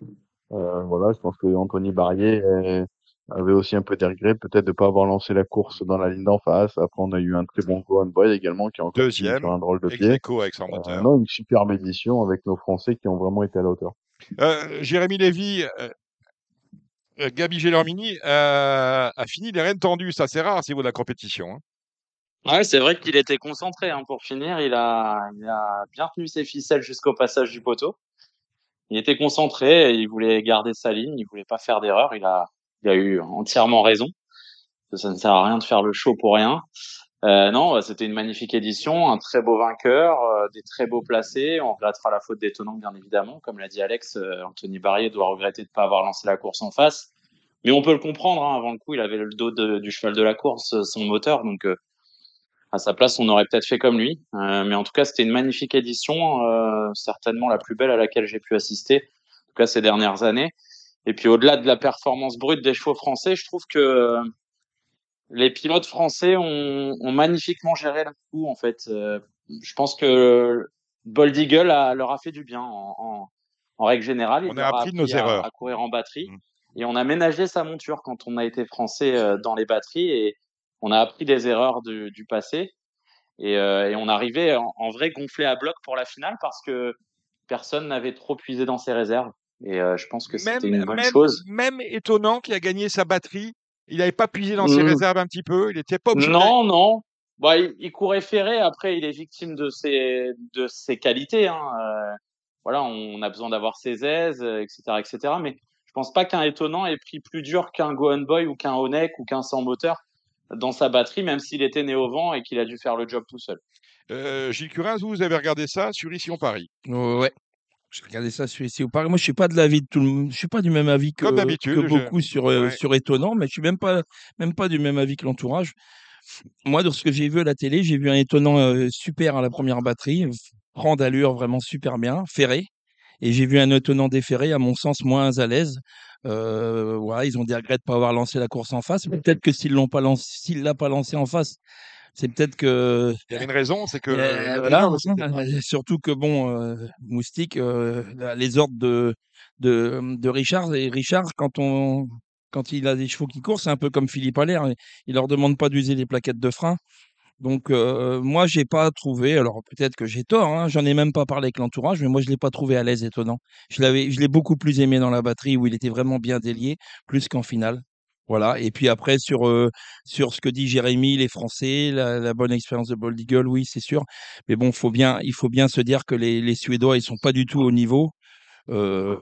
Euh, voilà, je pense que Anthony Barrier est, avait aussi un peu des regrets peut-être de pas avoir lancé la course dans la ligne d'en face. Après, on a eu un très bon Gohan Boy également qui a encore Deuxième, sur un drôle de pied. avec son Euh, non, une superbe édition avec nos Français qui ont vraiment été à la hauteur. Euh, Jérémy Lévy, euh, euh, Gabi Gelormini euh, a fini les rênes tendues. Ça, c'est rare à ce niveau de la compétition. hein. Ouais, c'est vrai qu'il était concentré hein, pour finir. Il a, il a bien tenu ses ficelles jusqu'au passage du poteau. Il était concentré, il voulait garder sa ligne, il voulait pas faire d'erreur. Il a, il a eu entièrement raison. Ça ne sert à rien de faire le show pour rien. Euh, non, bah, c'était une magnifique édition, un très beau vainqueur, euh, des très beaux placés. On regrettera la faute d'étonnant, bien évidemment. Comme l'a dit Alex, euh, Anthony Barrier doit regretter de ne pas avoir lancé la course en face. Mais on peut le comprendre. Hein, avant le coup, il avait le dos du cheval de la course, euh, son moteur. Donc, euh, à sa place, on aurait peut-être fait comme lui. Euh, mais en tout cas, c'était une magnifique édition, euh, certainement la plus belle à laquelle j'ai pu assister, en tout cas ces dernières années. Et puis, au-delà de la performance brute des chevaux français, je trouve que euh, les pilotes français ont, ont magnifiquement géré le coup, en fait. Euh, je pense que Bold Eagle a, leur a fait du bien en, en, en règle générale. Il On a appris de nos à- erreurs. À, courir en batterie. Mm. Et on a ménagé sa monture quand on a été français euh, dans les batteries et on a appris des erreurs du, du passé. Et, euh, et on arrivait en, en vrai gonflé à bloc pour la finale parce que personne n'avait trop puisé dans ses réserves. Et euh, je pense que c'était une bonne même, chose. même étonnant qu'il a gagné sa batterie. Il n'avait pas puisé dans ses Mm. réserves un petit peu. Il n'était pas obligé. Non, non. Bah, il, il courait ferré. Après, il est victime de ses de ses qualités. Hein. Euh, voilà, on a besoin d'avoir ses aises, euh, etc., etc. Mais je pense pas qu'un étonnant ait pris plus dur qu'un Gohan Boy ou qu'un Onek ou qu'un sans moteur dans sa batterie, même s'il était né au vent et qu'il a dû faire le job tout seul. Euh, Gilles Curin, vous, vous avez regardé ça sur Ici on Paris? Ouais. J'ai regardé ça sur ici au Paris. Moi, je suis pas de l'avis de tout le monde. Je suis pas du même avis que, Comme que je- beaucoup sur, euh, Ouais. sur étonnant, mais je suis même pas, même pas du même avis que l'entourage. Moi, dans ce que j'ai vu à la télé, j'ai vu un étonnant euh, super à la première batterie, franc d'allure, vraiment super bien, ferré. Et j'ai vu un étonnant déferré, à mon sens, moins à l'aise. Euh, voilà, ils ont des regrets de pas avoir lancé la course en face. Peut-être que s'ils l'ont pas lancé, s'il l'a pas lancé en face, c'est peut-être que Il y avait une raison, c'est que. euh, voilà, surtout que bon, euh, Moustique, euh, les ordres de, de, de Richard, et Richard, quand on quand il a des chevaux qui courent, c'est un peu comme Philippe Allaire, il- il leur demande pas d'user les plaquettes de frein. Donc euh, moi, j'ai pas trouvé, alors peut-être que j'ai tort, hein, j'en ai même pas parlé avec l'entourage, mais moi je l'ai pas trouvé à l'aise étonnant. Je l'avais, je l'ai beaucoup plus aimé dans la batterie où il était vraiment bien délié, plus qu'en finale. Voilà. Et puis après sur euh, sur ce que dit Jérémy, les Français, la, la bonne expérience de Bold Eagle, oui, c'est sûr. Mais bon, faut bien, il faut bien se dire que les, les Suédois, ils sont pas du tout au niveau. Euh,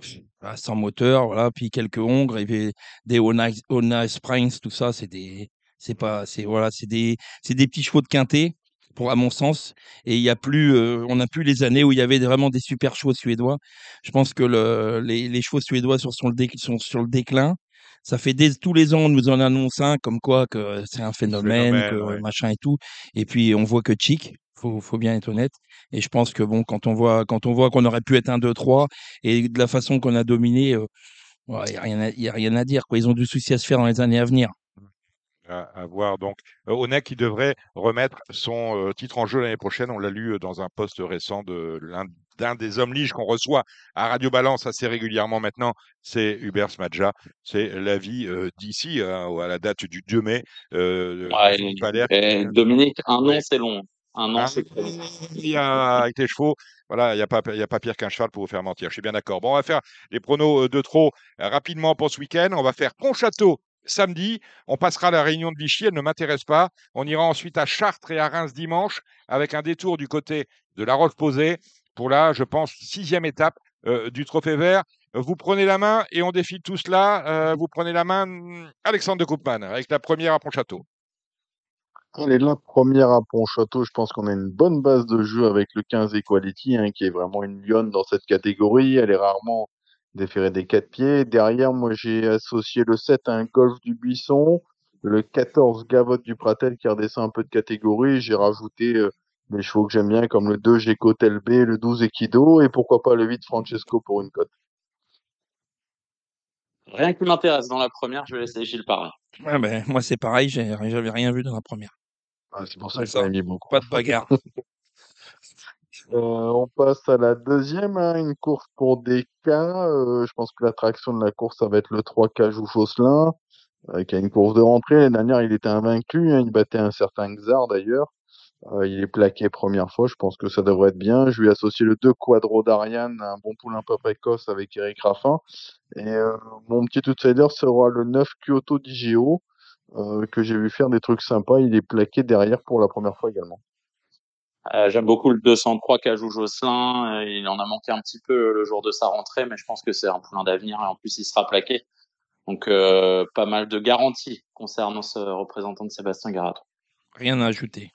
sans moteur, voilà. Puis quelques Hongres, et puis des Ona, Ona Springs, tout ça, c'est des, c'est pas, c'est voilà, c'est des, c'est des petits chevaux de quintet, pour à mon sens. Et il y a plus, euh, on n'a plus les années où il y avait vraiment des super chevaux suédois. Je pense que le, les, les chevaux suédois sont sur le dé- sont sur le déclin. Ça fait des, tous les ans, on nous en annonce un, comme quoi que c'est un phénomène, Phénomène, que ouais. machin et tout. Et puis on voit que Chic, faut, faut bien être honnête. Et je pense que bon, quand on voit, quand on voit qu'on aurait pu être un 2-3 et de la façon qu'on a dominé, euh, ouais, il y a rien, à- il y a rien à dire. Quoi. Ils ont du souci à se faire dans les années à venir. à, à voir. Donc, euh, Onek qui devrait remettre son euh, titre en jeu l'année prochaine. On l'a lu dans un post récent de l'un d'un des hommes liges qu'on reçoit à Radio Balance assez régulièrement maintenant, c'est Hubert Smadja. C'est l'avis euh, d'ici hein, à la date du 2 mai. Euh, de Ouais, et Dominique, un an c'est long. Un an Hein? c'est long. Il y a, avec les chevaux, voilà, il n'y a, pas- y a pas pire qu'un cheval pour vous faire mentir. Je suis bien d'accord. Bon, on va faire les pronos euh, de trop rapidement pour ce week-end. On va faire Pontchâteau samedi. On passera à la réunion de Vichy. Elle ne m'intéresse pas. On ira ensuite à Chartres et à Reims dimanche avec un détour du côté de la Roche-Posay pour la, je pense, sixième étape euh, du Trophée Vert. Vous prenez la main et on défile tout cela. Euh, vous prenez la main, Alexandre de Koopman, avec la première à Pontchâteau. Allez, la première à Pontchâteau, je pense qu'on a une bonne base de jeu avec le 15 Equality, hein, qui est vraiment une lionne dans cette catégorie. Elle est rarement déférée des quatre pieds. Derrière, moi, j'ai associé le 7 à un Golf du Buisson, le 14 Gavotte du Pratel qui redescend un peu de catégorie. J'ai rajouté euh, des chevaux que j'aime bien, comme le 2 Geco Telbé, le 12 Equido, et pourquoi pas le 8 Francesco pour une cote. Rien qui m'intéresse dans la première, je vais laisser Gilles parler. Ouais, ben, moi, c'est pareil, j'ai- j'avais rien vu dans la première. Ah, c'est pour ça que ça. mis beaucoup. Pas de bagarre. Euh, on passe à la deuxième, hein, une course pour des cas. Euh, je pense que l'attraction de la course, ça va être le 3 Cajou Josselin. euh, qui a une course de rentrée. L'année dernière, il était invaincu, hein, il battait un certain Xar d'ailleurs. Euh, il est plaqué première fois, je pense que ça devrait être bien. Je lui ai associé le 2 Quadro d'Ariane, un bon poulain peu précoce avec Eric Raffin. Et euh, mon petit outsider sera le 9 Kyoto d'IGO, euh, que j'ai vu faire des trucs sympas. Il est plaqué derrière pour la première fois également. Euh, J'aime beaucoup le 203 Cajou Josselin. Euh, il en a manqué un petit peu le jour de sa rentrée, mais je pense que c'est un poulain d'avenir et en plus il sera plaqué. Donc euh, pas mal de garanties concernant ce représentant de Sébastien Garato. Rien à ajouter.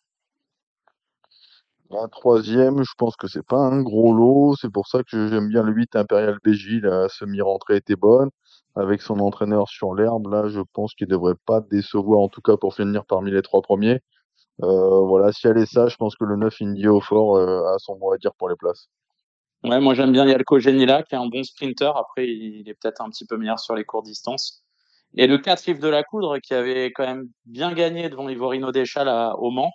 Un troisième, je pense que c'est pas un gros lot. C'est pour ça que j'aime bien le 8 Impérial BJ. La semi-rentrée était bonne. Avec son entraîneur sur l'herbe, là, je pense qu'il devrait pas décevoir, en tout cas pour finir parmi les trois premiers. Euh, voilà, si elle est ça, je pense que le 9 Indy au fort euh, a son mot à dire pour les places. Ouais, moi j'aime bien Yalko Genila, qui est un bon sprinter. Après, il est peut-être un petit peu meilleur sur les courtes distances. Et le 4 Yves de la Coudre, qui avait quand même bien gagné devant Ivorino Deschal à, au Mans.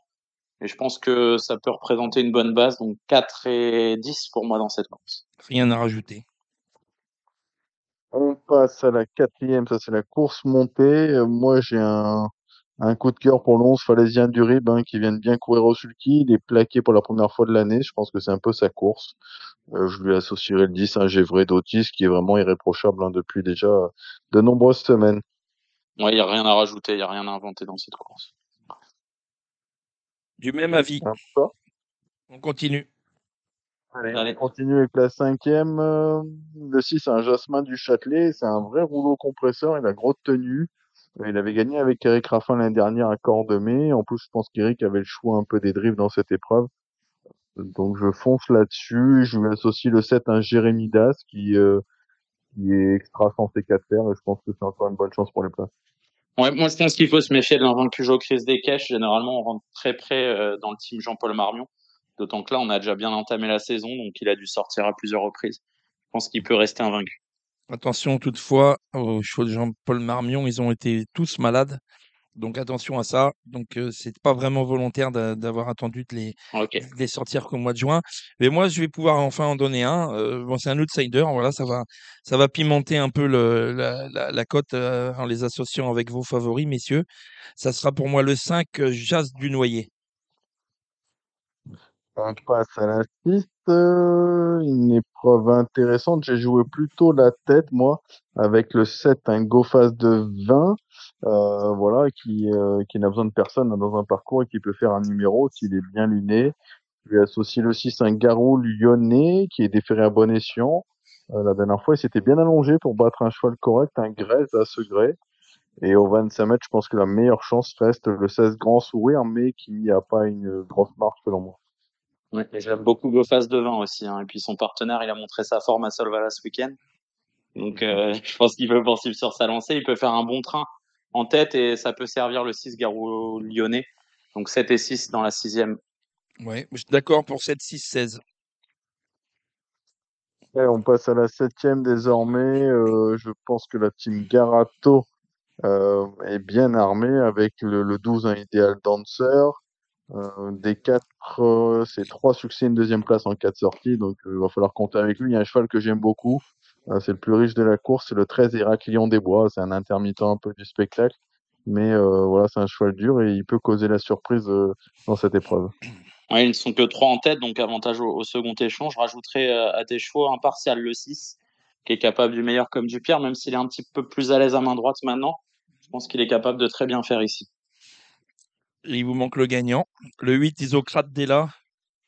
Et je pense que ça peut représenter une bonne base. Donc 4 et 10 pour moi dans cette course. Rien à rajouter. On passe à la quatrième, ça c'est la course montée. Moi j'ai un, un coup de cœur pour l'11 Falaisien du Rib hein, qui vient de bien courir au sulky. Il est plaqué pour la première fois de l'année. Je pense que c'est un peu sa course. Euh, je lui associerai le 10 un Gévré d'Otis qui est vraiment irréprochable hein, depuis déjà de nombreuses semaines. Ouais, il n'y a rien à rajouter, il n'y a rien à inventer dans cette course. Du même avis. On continue. Allez, Allez. on continue avec la cinquième. euh, le 6, c'est un Jasmin du Châtelet. C'est un vrai rouleau compresseur. Il a grosse tenue. Euh, Il avait gagné avec Eric Raffin l'année dernière à Cordemais. En plus, je pense qu'Eric avait le choix un peu des drifts dans cette épreuve. Donc, je fonce là-dessus. Je lui associe le 7, un Jérémy Das qui, euh, qui est extra censé 4 faire. Et je pense que c'est encore une bonne chance pour les places. Ouais, moi je pense qu'il faut se méfier de l'invaincu Jo Chris. Généralement, on rentre très près euh, dans le team Jean-Paul Marmion. D'autant que là, on a déjà bien entamé la saison, donc il a dû sortir à plusieurs reprises. Je pense qu'il peut rester invaincu. Attention toutefois aux chevaux de Jean-Paul Marmion, ils ont été tous malades. Donc attention à ça. Donc euh, c'est pas vraiment volontaire d'a- d'avoir attendu de les, Ok. de les sortir qu'au mois de juin. Mais moi, je vais pouvoir enfin en donner un. Euh, bon, c'est un outsider. Voilà, ça va, ça va pimenter un peu le, la, la, la cote euh, en les associant avec vos favoris, messieurs. Ça sera pour moi le 5 euh, Jas du Noyer. On passe à la 6, euh, une épreuve intéressante. J'ai joué plutôt la tête, moi, avec le 7, un GoFast de 20, euh, voilà, qui, euh, qui n'a besoin de personne dans un parcours et qui peut faire un numéro s'il est bien luné. Je lui associe le 6, un Garou lyonnais, qui est déféré à bon escient. Euh, la dernière fois, il s'était bien allongé pour battre un cheval correct, un Grèze à Segré. Et au 25 mètres, je pense que la meilleure chance reste le 16 Grand Sourire, mais qui n'y a pas une grosse marche selon moi. Ouais, et j'aime beaucoup GoFast devant aussi. Hein. Et puis son partenaire, il a montré sa forme à Solvala ce week-end. Donc euh, je pense qu'il peut poursuivre sur sa lancée. Il peut faire un bon train en tête et ça peut servir le 6 Garou lyonnais. Donc 7 et 6 dans la sixième. Ouais, je suis d'accord pour 7, 6, 16. Et on passe à la septième désormais. Euh, je pense que la team Garato euh, est bien armée avec le, le 12 un idéal dancer. Euh, des quatre, euh, c'est trois succès, une deuxième place en quatre sorties, donc euh, il va falloir compter avec lui. Il y a un cheval que j'aime beaucoup, euh, c'est le plus riche de la course, c'est le 13 Héraclion des Bois. C'est un intermittent un peu du spectacle, mais euh, voilà, c'est un cheval dur et il peut causer la surprise euh, dans cette épreuve. Ouais, ils ne sont que 3 en tête, donc avantage au, au second échange. Je rajouterai euh, à tes chevaux impartial le 6, qui est capable du meilleur comme du pire, même s'il est un petit peu plus à l'aise à main droite maintenant. Je pense qu'il est capable de très bien faire ici. Il vous manque le gagnant. Le 8 Isocrate Della,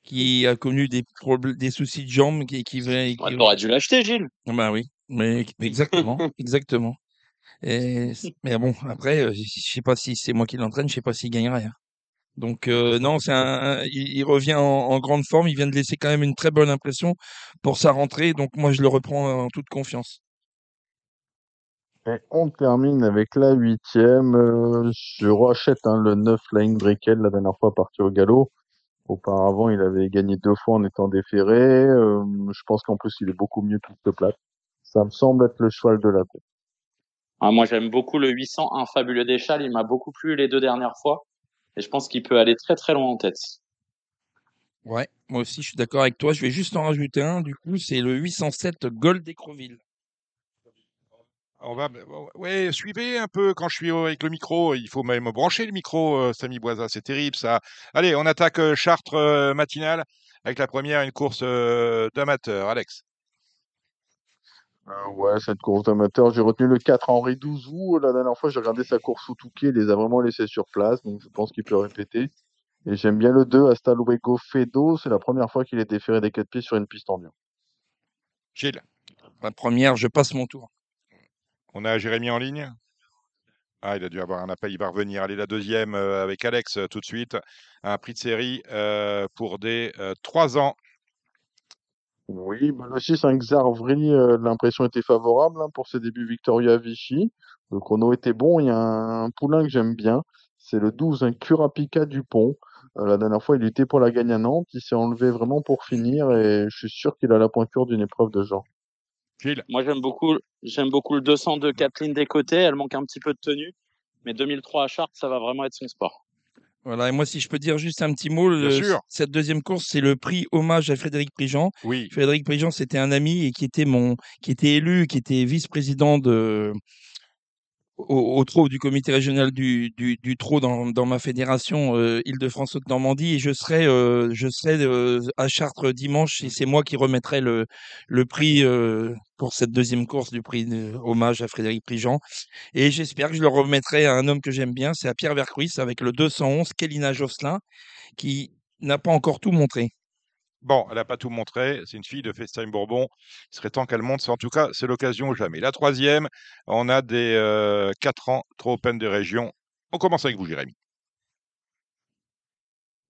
qui a connu des, problèmes, des soucis de jambes. Qui, qui, qui, Ouais, T'aurais dû l'acheter, Gilles. Bah oui, mais exactement, exactement. Et, mais bon, après, euh, je sais pas si c'est moi qui l'entraîne, je sais pas s'il gagnerait. hein. Donc euh, non, c'est un, un- il, il revient en, en grande forme. Il vient de laisser quand même une très bonne impression pour sa rentrée. Donc moi, je le reprends en toute confiance. Et on termine avec la huitième. Euh, je rachète hein, le 9 Flying Brickell, la dernière fois parti au galop. Auparavant, il avait gagné deux fois en étant déféré. Euh, je pense qu'en plus, il est beaucoup mieux qu'il se plate. Ça me semble être le cheval de la tête. Ah, moi, j'aime beaucoup le 801 Fabuleux Deschal. Il m'a beaucoup plu les deux dernières fois. Et je pense qu'il peut aller très très loin en tête. Ouais, moi aussi, je suis d'accord avec toi. Je vais juste en rajouter un. Du coup, c'est le 807 Gold d'Écreville. On va, ouais, suivez un peu quand je suis avec le micro. Il faut même brancher le micro, euh, Samy Boisa. C'est terrible ça. Allez, on attaque euh, Chartres euh, matinale avec la première, une course d'amateur. Alex. Euh, ouais, cette course d'amateur, j'ai retenu le 4 Henri Douzou. La dernière fois, j'ai regardé sa course sous Touquet, il les a vraiment laissés sur place, donc je pense qu'il peut répéter. Et j'aime bien le 2, Hasta Luego Fedo. C'est la première fois qu'il est déféré des quatre pieds sur une piste en dur. Gilles. La première, je passe mon tour. On a Jérémy en ligne? Ah, il a dû avoir un appel, il va revenir. Allez, la deuxième euh, avec Alex euh, tout de suite. Un prix de série euh, pour des 3 ans. Oui, bah, le 6, un Xarvri, euh, l'impression était favorable hein, pour ses débuts Victoria Vichy. Le chrono était bon. Il y a un, poulain que j'aime bien. C'est le 12, un Curapica Dupont. La dernière fois, il luttait pour la gagne à Nantes. Il s'est enlevé vraiment pour finir et je suis sûr qu'il a la pointure d'une épreuve de genre. Gilles. Moi, j'aime beaucoup, j'aime beaucoup le 200 de Kathleen des côtés. Elle manque un petit peu de tenue. Mais 2003 à Chartres, ça va vraiment être son sport. Voilà, et moi, si je peux dire juste un petit mot, le- cette deuxième course, c'est le prix hommage à Frédéric Prigent. Oui. Frédéric Prigent, c'était un ami et qui était mon, qui était élu, qui était vice-président de, au, au trot du comité régional du, du, du trot dans, dans ma fédération euh, Île-de-France Haute-Normandie et je serai, euh, je serai euh, à Chartres dimanche et c'est moi qui remettrai le, le prix euh, pour cette deuxième course du prix hommage à Frédéric Prigent et j'espère que je le remettrai à un homme que j'aime bien, c'est à Pierre Vercruis avec le 211 Kélina Josselin qui n'a pas encore tout montré. Bon, elle n'a pas tout montré. C'est une fille de FaceTime Bourbon. Il serait temps qu'elle monte. En tout cas, c'est l'occasion ou jamais. La troisième, on a des euh, 4 ans trop open de région. On commence avec vous, Jérémy.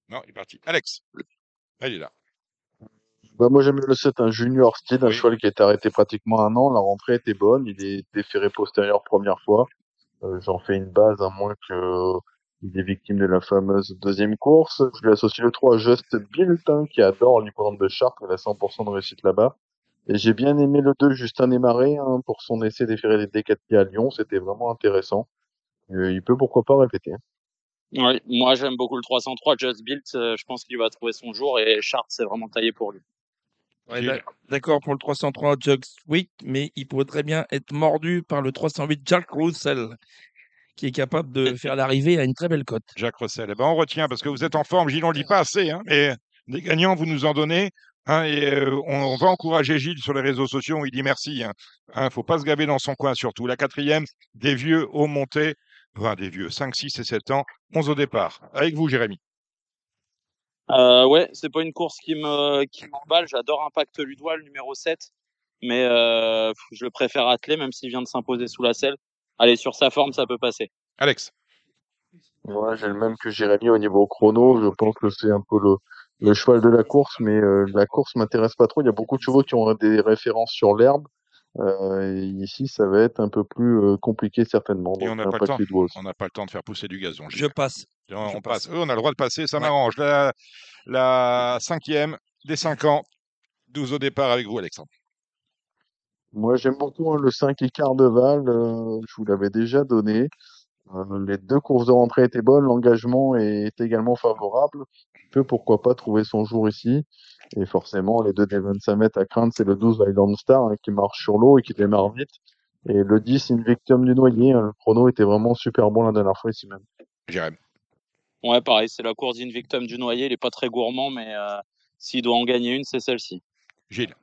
Non, il est parti. Alex. Il est là. Bah, moi, j'aime le 7, un Junior Steel, un Oui. cheval qui a été arrêté pratiquement un an. La rentrée était bonne. Il est déféré postérieur première fois. Euh, J'en fais une base, à moins que il est victime de la fameuse deuxième course. Je lui associe le 3 Just Bilton, qui adore l'hippodrome de Chartres. Il a 100% de réussite là-bas. Et j'ai bien aimé le 2 Justin Desmarais, hein, pour son essai des D4 pieds à Lyon. C'était vraiment intéressant. Euh, il peut pourquoi pas répéter. Oui, moi, j'aime beaucoup le 303 Just Built. Euh, je pense qu'il va trouver son jour et Chartres, c'est vraiment taillé pour lui. Ouais, D'accord pour le 303 Jug Sweet, mais il pourrait très bien être mordu par le 308 Jack Russell, qui est capable de faire l'arrivée à une très belle cote. Jacques Rossel. Eh ben, on retient parce que vous êtes en forme. Gilles, on ne le dit pas assez. Hein, mais des gagnants, vous nous en donnez. hein, et euh, on, va encourager Gilles sur les réseaux sociaux. Il dit merci. Il hein. ne faut pas se gaver dans son coin surtout. La quatrième, des vieux haut montés. Enfin, des vieux, 5, 6 et 7 ans. 11 au départ. Avec vous, Jérémy. Euh, ouais, c'est pas une course qui me qui m'emballe. J'adore Impact Ludois, le numéro 7. Mais euh, je le préfère atteler, même s'il vient de s'imposer sous la selle. Allez, sur sa forme, ça peut passer. Alex. Ouais, j'ai le même que Jérémy au niveau chrono. Je pense que c'est un peu le, le cheval de la course, mais euh, la course m'intéresse pas trop. Il y a beaucoup de chevaux qui ont des références sur l'herbe. Euh, ici, ça va être un peu plus euh, compliqué certainement. Et on n'a pas le Impact temps. Ludois aussi. On n'a pas le temps de faire pousser du gazon. Je passe. on je on passe. on a le droit de passer. Ça Ouais. m'arrange. La, la cinquième des 5 ans. 12 au départ avec vous, Alexandre. Moi, j'aime beaucoup hein, le 5 et quart de Val. euh, je vous l'avais déjà donné. Euh, les deux courses de rentrée étaient bonnes. L'engagement est également favorable. Il peut pourquoi pas trouver son jour ici. Et forcément, les deux des 25 mètres à craindre, c'est le 12 Island Star hein, qui marche sur l'eau et qui démarre vite. Et le 10 Invictum du Noyer. hein, le chrono était vraiment super bon la dernière fois ici même. Jérémy. Ouais, pareil, c'est la course d'Invictum du Noyer. Il est pas très gourmand, mais euh, s'il doit en gagner une, c'est celle-ci. Gilles.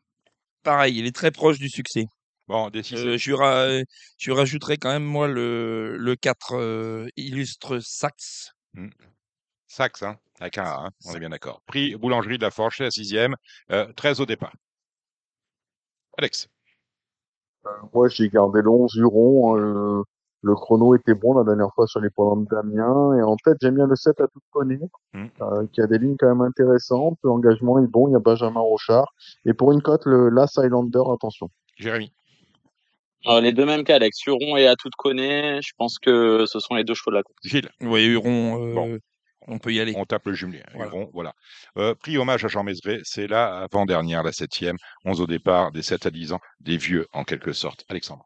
Pareil, il est très proche du succès. Bon, des 6 Euh, je, ra- je rajouterai quand même, moi, le, le 4 euh, illustre Saxe. Saxe, hein, avec un A, hein, on est bien d'accord. Prix boulangerie de la Forge, c'est la sixième. Euh, 13 au départ. Alex. Moi, j'ai gardé le 11 Huron. Hein, le, chrono était bon la dernière fois sur les programmes d'Amiens. Et en tête, j'aime bien le 7 à tout connaître, Mm. euh, qui a des lignes quand même intéressantes. L'engagement est bon. Il y a Benjamin Rochard. Et pour une cote, le Lass Highlander, attention. Jérémy. Euh, les deux mêmes qu'Alex, Huron et à tout connaît. Je pense que ce sont les deux chevaux de la course. Gilles. Oui, Huron, euh, Bon. on peut y aller. On tape le jumelé. Voilà. Huron, voilà. Euh, prix hommage à Jean Mézeret, c'est la avant-dernière, la septième. 11 au départ, des 7 à 10 ans, des vieux en quelque sorte. Alexandre.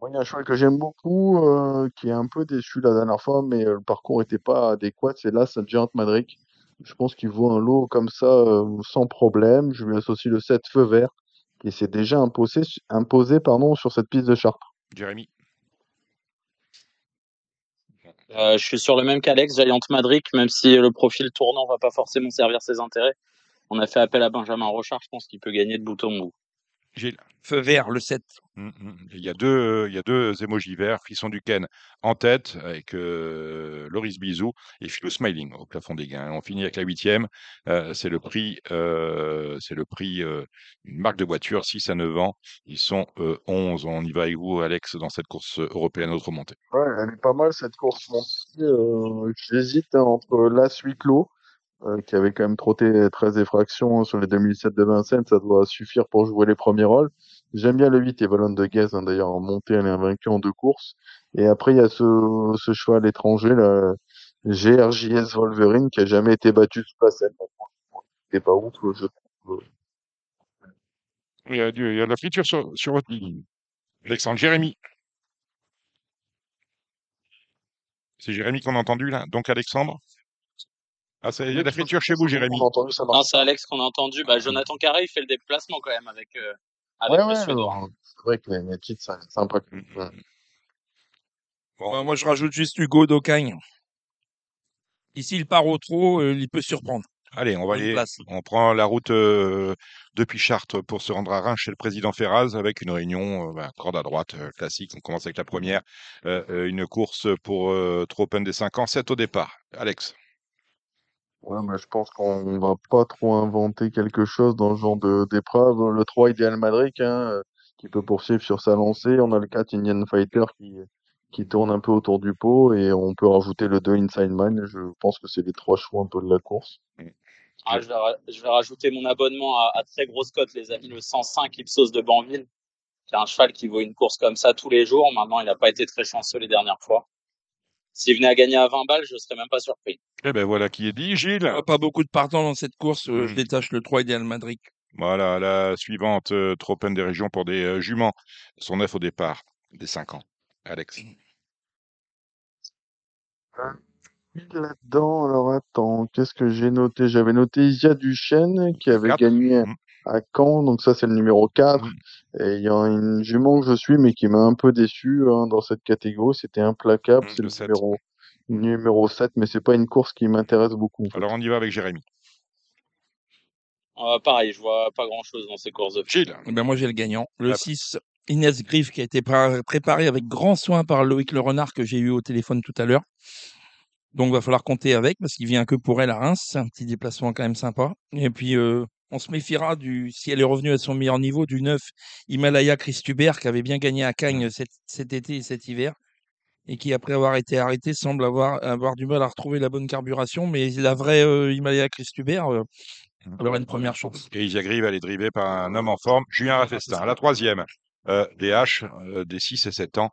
Moi, il y a un cheval que j'aime beaucoup, euh, qui est un peu déçu la dernière fois, mais euh, le parcours était pas adéquat. C'est Lass Giant Madric. Je pense qu'il vaut un lot comme ça, euh, sans problème. Je lui associe le 7 Feu Vert, qui s'est déjà imposé, imposé pardon, sur cette piste de Chartres. Jérémy. Euh, je suis sur le même qu'Alex, Giant Madrid, même si le profil tournant va pas forcément servir ses intérêts. On a fait appel à Benjamin Rochard, je pense qu'il peut gagner de bout en bout. Gilles. Feu vert, le 7. Mm, mm. Il y a deux, il y a deux émojis verts, Frisson du Ken en tête avec euh, Loris Bisou et Philo Smiling au plafond des gains. On finit avec la huitième. Euh, c'est le prix, euh, c'est le prix, euh, une marque de voiture, 6 à 9 ans. Ils sont euh, 11. On y va avec vous, Alex, dans cette course européenne autre montée. Ouais, elle est pas mal cette course montée. Euh, J'hésite hein, entre Las Huitlo, euh, qui avait quand même trotté 13 effractions sur les 2007 de Vincennes, ça doit suffire pour jouer les premiers rôles. J'aime bien le 8 et Ballon de Gaz, hein, d'ailleurs, en montée, elle est invaincue en deux courses. Et après, il y a ce, ce cheval étranger, là, GRJS Wolverine, qui a jamais été battu sous la selle. C'est pas ouf, je trouve. Il y a, du- il y a de la friture sur, sur votre ligne. Alexandre, Jérémy. C'est Jérémy qu'on a entendu là. Donc Alexandre. Ah, ça- il y a de la friture chez vous, Jérémy. On a entendu, ça. Non, c'est Alex qu'on a entendu. Bah, Jonathan Carré, il fait le déplacement quand même avec, euh, avec Ouais, le ouais, Suédois. c'est vrai que les, les titres, ça- c'est sympa. Mm, Ouais. mm. Bon, moi, je rajoute juste Hugo d'Ocagne. Ici, il part au trot, euh, il peut surprendre. Allez, on va aller. On prend la route euh, depuis Chartres pour se rendre à Reims chez le président Ferraz avec une réunion, euh, bah, corde à droite, euh, classique. On commence avec la première. Euh, euh, une course pour euh, Trop Open des 5 ans, 7 au départ. Alex. Ouais, mais je pense qu'on va pas trop inventer quelque chose dans ce genre de d'épreuve. Le 3 Ideal Madrid, hein, euh, qui peut poursuivre sur sa lancée. On a le 4 Indian Fighter qui, qui tourne un peu autour du pot et on peut rajouter le 2 Inside Man. Je pense que c'est les trois choix un peu de la course. Ah, je, vais je vais rajouter mon abonnement à, à très grosse cote, les amis, le 105 Ipsos de Banville, qui est un cheval qui vaut une course comme ça tous les jours. Maintenant, il n'a pas été très chanceux les dernières fois. S'il venait à gagner à 20 balles, je serais même pas surpris. Eh ben voilà qui est dit, Gilles. Euh, Pas beaucoup de partants dans cette course. euh, Je Mm. détache le 3 Ideal Madrid. Voilà, la suivante, euh, Trop des régions pour des euh, juments. Son neuf au départ, des 5 ans. Alex. Là-dedans, alors attends, qu'est-ce que j'ai noté? J'avais noté Isia Duchesne qui avait Quatre. gagné Mm. À Caen, donc ça c'est le numéro 4. Mm. Et il y a une jument que je suis mais qui m'a un peu déçu hein, dans cette catégorie, c'était implacable, Mm, c'est le numéro numéro 7, mais c'est pas une course qui m'intéresse beaucoup. en fait. Alors on y va avec Jérémy. Euh, pareil, je vois pas grand chose dans ces courses de Gilles. Eh ben, moi, j'ai le gagnant. Le Ah. 6, Inès Griff, qui a été pré- préparé avec grand soin par Loïc Le Renard, que j'ai eu au téléphone tout à l'heure. Donc, va falloir compter avec, parce qu'il vient que pour elle à Reims. C'est un petit déplacement quand même sympa. Et puis, euh, on se méfiera du, si elle est revenue à son meilleur niveau, du 9 Himalaya Christubert, qui avait bien gagné à Cagnes cet, cet été et cet hiver. Et qui, après avoir été arrêté, semble avoir, avoir du mal à retrouver la bonne carburation. Mais la vraie euh, Himalaya Christubert, euh, elle aura une première chance. Et Isia Grive, elle est drivée par un homme en forme, Julien Raffestin. La troisième, euh, DH, euh, des 6 et 7 ans.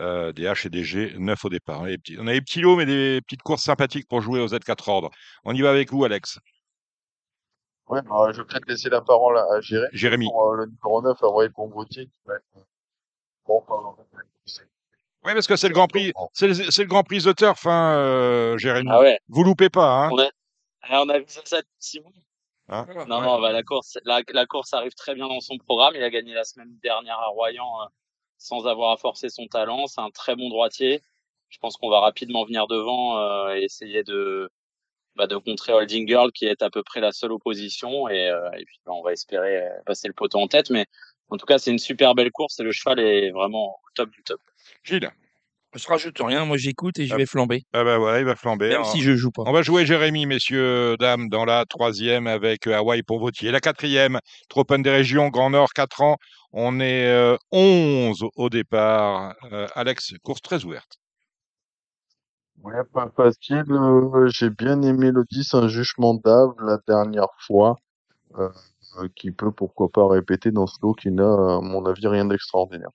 Euh, DH et DG, 9 au départ. On a, des petits, on a des petits lots, mais des petites courses sympathiques pour jouer aux Z4 ordres. On y va avec vous, Alex. Ouais, bah, je vais peut-être laisser la parole à, Jérémy Jérémy. pour euh, le numéro 9, Hawaii Congoutier, qui va être euh, bon, pardon. Oui, parce que c'est le Grand Prix, c'est le, c'est le Grand Prix The Turf, hein, euh, Jérémy. Ah ouais, Vous loupez pas, hein. on a, ah, on a vu ça, ça Simon. Hein Non, Ouais. non, bah, la course, la, la course arrive très bien dans son programme. Il a gagné la semaine dernière à Royan euh, sans avoir à forcer son talent. C'est un très bon droitier. Je pense qu'on va rapidement venir devant euh, et essayer de, bah, de contrer Holding Girl qui est à peu près la seule opposition. Et, euh, et puis bah, on va espérer euh, passer le poteau en tête. Mais en tout cas, c'est une super belle course et le cheval est vraiment au top du top. Gilles. Je rajoute rien, moi j'écoute et je Ah. vais flamber. Ah bah voilà, il va flamber. Même hein. si je joue pas. On va jouer Jérémy, messieurs, dames, dans la troisième avec euh, Hawaï pour Vautier. La quatrième, Trop Open des régions, Grand Nord, 4 ans. On est euh, 11 au départ. Euh, Alex, course très ouverte. Ouais, pas facile. euh, j'ai bien aimé le 10, un jugement d'Ave la dernière fois, euh, euh, qui peut pourquoi pas répéter dans ce lot qui n'a, à mon avis, rien d'extraordinaire.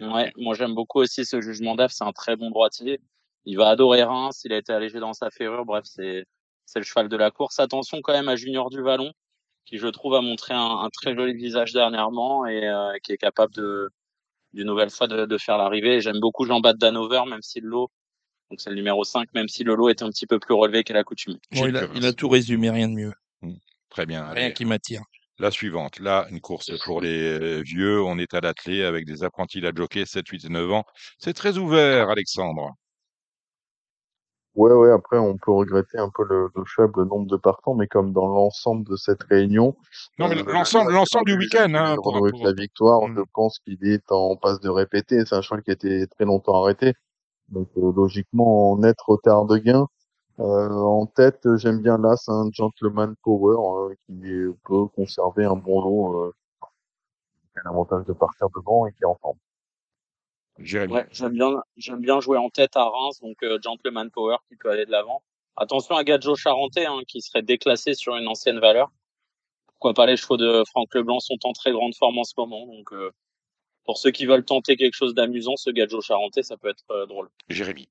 Ouais, moi j'aime beaucoup aussi ce jugement d'Af. C'est un très bon droitier. Il va adorer Reims. Il a été allégé dans sa ferrure. Bref, c'est c'est le cheval de la course. Attention quand même à Junior du Vallon, qui je trouve a montré un, très joli visage dernièrement et euh, qui est capable de d'une nouvelle fois de, de faire l'arrivée. J'aime beaucoup Jean-Baptiste Danover, même si le lot, donc c'est le numéro 5, même si le lot est un petit peu plus relevé qu'à l'accoutumée. Bon, il, a, il a tout résumé, rien de mieux. Très bien. Rien allez. qui m'attire. La suivante, là, une course pour les euh, vieux. On est à l'attelé avec des apprentis la jockey, 7, 8 et 9 ans. C'est très ouvert, Alexandre. Ouais, ouais, après, on peut regretter un peu le, le faible nombre de partants, mais comme dans l'ensemble de cette réunion. Non, mais euh, l'ensemble, l'ensemble du week-end, hein, pour- pour- la victoire, Mm. je pense qu'il est en passe de répéter. C'est un cheval qui a été très longtemps arrêté. Donc, euh, logiquement, en être retard de gain. Euh, en tête, j'aime bien l'As, un Gentleman Power, euh, qui peut conserver un bon lot, euh, qui a l'avantage de partir devant et qui est en forme. Jérémy. Ouais, j'aime bien, j'aime bien jouer en tête à Reims, donc euh, Gentleman Power qui peut aller de l'avant. Attention à Gadjo Charentais, hein, qui serait déclassé sur une ancienne valeur. Pourquoi pas les chevaux de Franck Leblanc sont en très grande forme en ce moment, donc euh, pour ceux qui veulent tenter quelque chose d'amusant, ce Gadjo Charentais, ça peut être euh, drôle. Jérémy.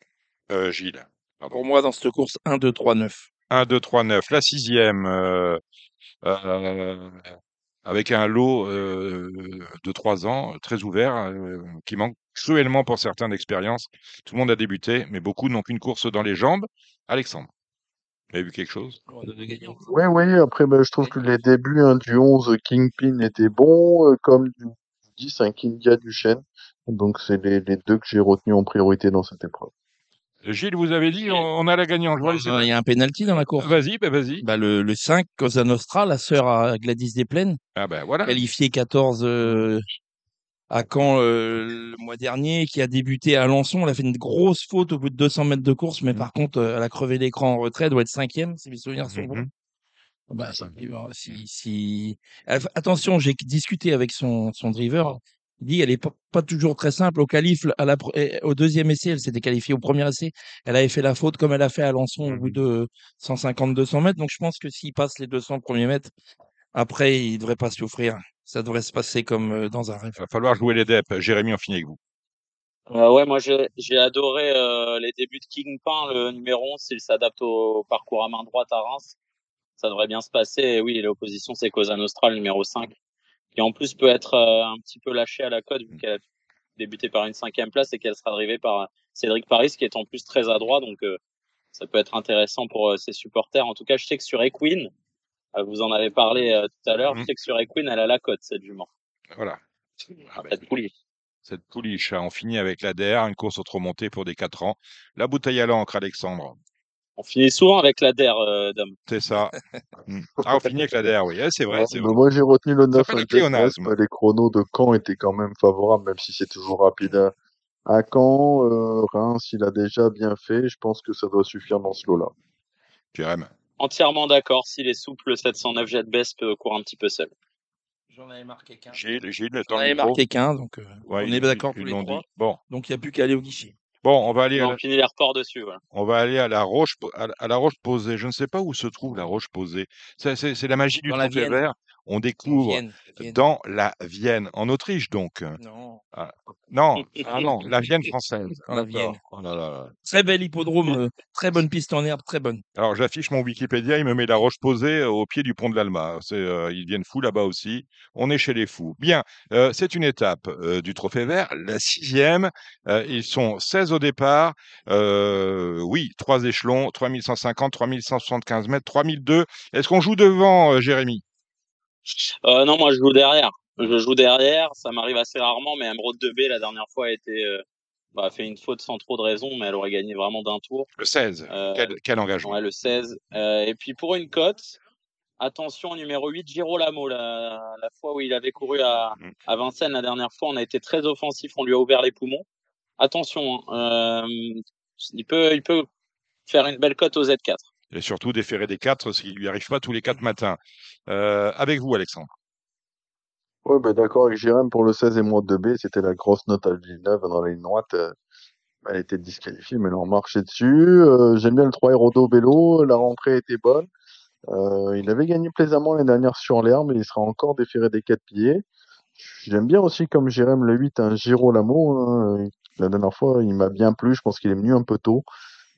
Euh, Gilles. Pardon. Pour moi, dans cette course, 1, 2, 3, 9. 1, 2, 3, 9. La sixième, euh, euh, avec un lot euh, de 3 ans, très ouvert, euh, qui manque cruellement pour certains d'expérience. Tout le monde a débuté, mais beaucoup n'ont qu'une course dans les jambes. Alexandre, vous avez vu quelque chose? Ouais, ouais, après, ben, je trouve que les débuts hein, du 11 Kingpin étaient bons, euh, comme du 10 un Kingia Duchesne. Donc, c'est les, les deux que j'ai retenus en priorité dans cette épreuve. Gilles, vous avez dit, on, on a la gagnante. Je vois les- Euh, Il y a un penalty dans la course. Vas-y, ben vas-y. Bah, le, le 5, Cosa Nostra, la sœur à Gladys Desplaines, Ah ben voilà. qualifiée 14 euh, à Caen euh, le mois dernier, qui a débuté à Alençon. Elle a fait une grosse faute au bout de 200 mètres de course, mais par contre, euh, elle a crevé l'écran en retrait, elle doit être cinquième, si mes souvenirs sont bons. Mhm. Bah, ça arrive, hein, si, si... Euh, Attention, j'ai discuté avec son, son driver. Il dit elle est pas, pas toujours très simple. Au qualif, à la, pre- eh, au deuxième essai, elle s'était qualifiée. Au premier essai, elle avait fait la faute comme elle a fait à Alençon au bout de 150-200 mètres. Donc je pense que s'il passe les 200 premiers mètres, après, il devrait pas souffrir. Ça devrait se passer comme euh, dans un rêve. Il va falloir jouer les DEP. Jérémy, on finit avec vous. Euh, ouais, moi j'ai j'ai adoré euh, les débuts de Kingpin, le numéro 11, s'il s'adapte au parcours à main droite à Reims. Ça devrait bien se passer. Et oui, l'opposition, c'est Cosa Nostra, le numéro 5, qui en plus peut être euh, un petit peu lâché à la cote, vu qu'elle a débuté par une cinquième place et qu'elle sera arrivée par euh, Cédric Paris, qui est en plus très adroit. Donc euh, ça peut être intéressant pour ses supporters. En tout cas, je sais que sur Equine, vous en avez parlé tout à l'heure, je Mhm. sais que sur Equine, elle a la cote, cette jument. Voilà. Ah ben, Cette poulie. cette pouliche. hein. On finit avec l'ADR, une course autre montée pour des 4 ans. La bouteille à l'encre, Alexandre. On finit souvent avec la DER, euh, Dom. C'est ça. Mm. Ah, on finit avec l'ADR, oui. Eh, c'est vrai, Ouais, c'est vrai. moi, j'ai retenu le 9 fait le les chronos de Caen étaient quand même favorables, même si c'est toujours rapide à, à Caen. Euh, Reims, il a déjà bien fait. Je pense que ça doit suffire dans ce lot-là. Jérémy. Entièrement d'accord. S'il est souple, le 709 Jet Best peut courir un petit peu seul. J'en avais marqué qu'un. Gilles, Gilles, J'en avais marqué qu'un, donc euh, Ouais, on est d'accord tous les trois. Bon, Donc il n'y a plus qu'à aller au guichet. Bon, on va aller à la, On finit les reports dessus. Voilà. on va aller à la roche, à la- roche posée. Je ne sais pas où se trouve la roche posée. C'est, c'est, c'est la magie du Dans la trophée Vienne. vert. On découvre Vienne, Vienne. dans la Vienne, en Autriche donc. Non. Non, ah non, la Vienne française. La. Vienne. Oh là là là. Très bel hippodrome, euh, très bonne piste en herbe, très bonne. Alors j'affiche mon Wikipédia, il me met la roche posée euh, au pied du pont de l'Alma. C'est, euh, ils viennent fous là-bas aussi. On est chez les fous. Bien, euh, c'est une étape euh, du Trophée Vert, la sixième. Euh, ils sont 16 au départ. Euh, oui, trois échelons, 3150, 3175 mètres, 3002. Est-ce qu'on joue devant, euh, Jérémy? Euh, non, moi je joue derrière. Je joue derrière. Ça m'arrive assez rarement, mais Emerald 2B la dernière fois a été euh, bah, a fait une faute sans trop de raison, mais elle aurait gagné vraiment d'un tour. Le 16. Euh, Quel, quel engagement Ouais, le 16. Euh, et puis pour une cote, attention, numéro 8, Girolamo. La, la fois où il avait couru à, Mm. à Vincennes la dernière fois, on a été très offensif, on lui a ouvert les poumons. Attention, hein, euh, il, peut, il peut faire une belle cote au Z4. Et surtout déférer des quatre, ce qui lui arrive pas tous les quatre matins. Euh, avec vous, Alexandre. Ouais, bah, d'accord avec Jérém pour le 16 et moins de B. C'était la grosse note à Villeneuve dans la ligne droite. euh, Elle était disqualifiée, mais on marchait dessus. Euh, J'aime bien le 3 Hérodo vélo. La rentrée était bonne. Euh, il avait gagné plaisamment l'année dernière sur l'herbe, mais il sera encore déféré des quatre pieds. J'aime bien aussi, comme Jérém le 8, un Girolamo. hein. La dernière fois, il m'a bien plu. Je pense qu'il est venu un peu tôt.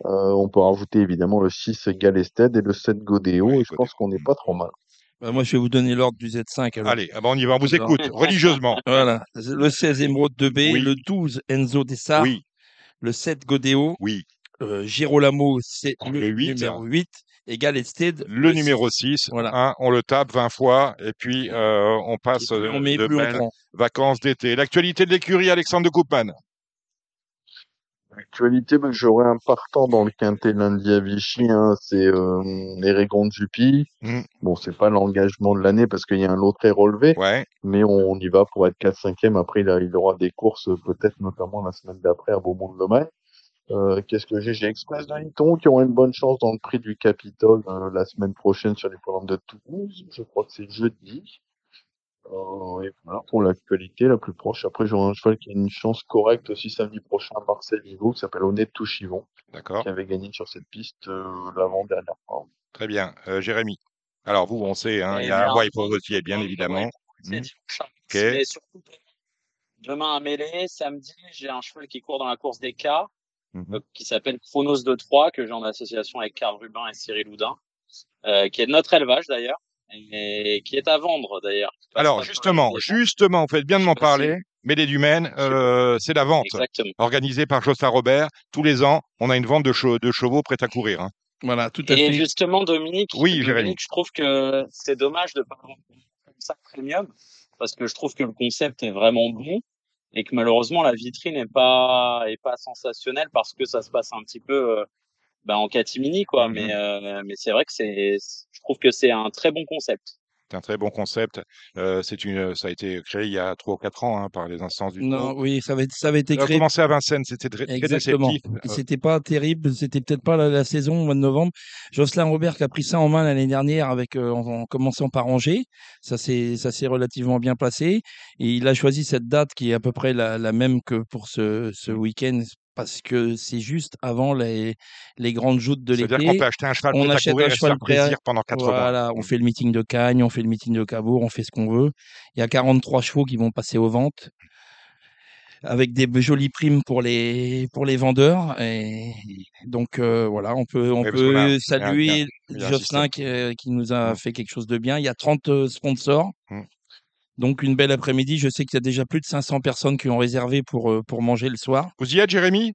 Euh, on peut rajouter évidemment le 6 Galested et le 7 Godéo. Ouais, et je pense qu'on n'est pas trop mal. Bah, moi, je vais vous donner l'ordre du Z5. alors. Allez, ah bah, on y va, on vous écoute religieusement. Voilà. Le 16 Émeraude 2B, Oui. le 12 Enzo Dessart, Oui, le 7 Godéo, oui. euh, Girolamo, c'est Le le, huit. numéro 8, Et Galested, Le numéro 6, Voilà. on le tape 20 fois et puis euh, on passe Et plus on met, de plus on belles prend. vacances d'été. L'actualité de l'écurie, Alexandre de Koopman. Actualité, ben, j'aurai un partant dans le quintet lundi à Vichy, hein, c'est euh, Eregon Juppy. Mm. Bon, c'est pas l'engagement de l'année parce qu'il y a un lot très relevé, Ouais, mais on y va pour être 4-5e. Après, il, a- il aura des courses, peut-être notamment la semaine d'après à Beaumont-de-Lomagne. Euh, Qu'est-ce que j'ai? J'ai Express de qui aura une bonne chance dans le prix du Capitole euh, la semaine prochaine sur les programmes de Toulouse. Je crois que c'est jeudi. Euh, et voilà pour l'actualité la plus proche. Après, j'aurai un cheval qui a une chance correcte aussi samedi prochain à Marseille Vivo qui s'appelle Honnête Touchivon d'accord. qui avait gagné sur cette piste euh, l'avant-dernière fois. Très bien. Euh, Jérémy. Alors vous, on sait, hein, Eh il y a un bien, roi hypothétier, bien évidemment. ouais, c'est Mm. dimanche, hein. Ok. Mais surtout, demain à Mêlée, samedi, j'ai un cheval qui court dans la course des K, Mhm. euh, qui s'appelle Chronos de 3, que j'ai en association avec Karl Rubin et Cyril Houdin, euh, qui est de notre élevage d'ailleurs, et qui est à vendre d'ailleurs. Alors justement, justement, vous faites bien de m'en parler. Mêlée du Maine, euh, c'est la vente. Exactement. Organisée par Jocelyn Robert. Tous les ans, on a une vente de, che- de chevaux prêts à courir. hein. Voilà, tout à Et fait. justement, Dominique, Oui, Dominique, Jérémy. je trouve que c'est dommage de pas avoir comme ça premium, parce que je trouve que le concept est vraiment bon et que malheureusement la vitrine est pas est pas sensationnelle parce que ça se passe un petit peu euh, bah, en catimini quoi. Mhm. Mais euh, mais c'est vrai que c'est je trouve que c'est un très bon concept. C'est un très bon concept. Euh, c'est une, ça a été créé il y a trois ou quatre ans hein, par les instances du Non, oui, ça avait, ça avait été Ça a créé. commencé à Vincennes, c'était très, très Exactement. Euh, C'était pas terrible, c'était peut-être pas la, la saison au mois de novembre. Jocelyn Robert qui a pris ça en main l'année dernière avec euh, en, en commençant par Angers, ça s'est ça s'est relativement bien placé et il a choisi cette date qui est à peu près la, la même que pour ce, ce week-end parce que c'est juste avant les les grandes joutes de C'est-à-dire l'été. qu'on peut acheter un cheval On prêt à achète courir un et se cheval faire prêt à- plaisir pendant quatre mois. Voilà, on fait le meeting de Cagnes, on fait le meeting de Cabourg, on fait ce qu'on veut. Il y a 43 chevaux qui vont passer aux ventes avec des jolies primes pour les pour les vendeurs et donc euh, voilà on peut on Oui, peut saluer Jocelyn qui, euh, qui nous a Mm. fait quelque chose de bien il y a 30 euh, sponsors Mm. Donc une belle après-midi je sais qu'il y a déjà plus de 500 personnes qui ont réservé pour euh, pour manger le soir Vous y êtes, Jérémy?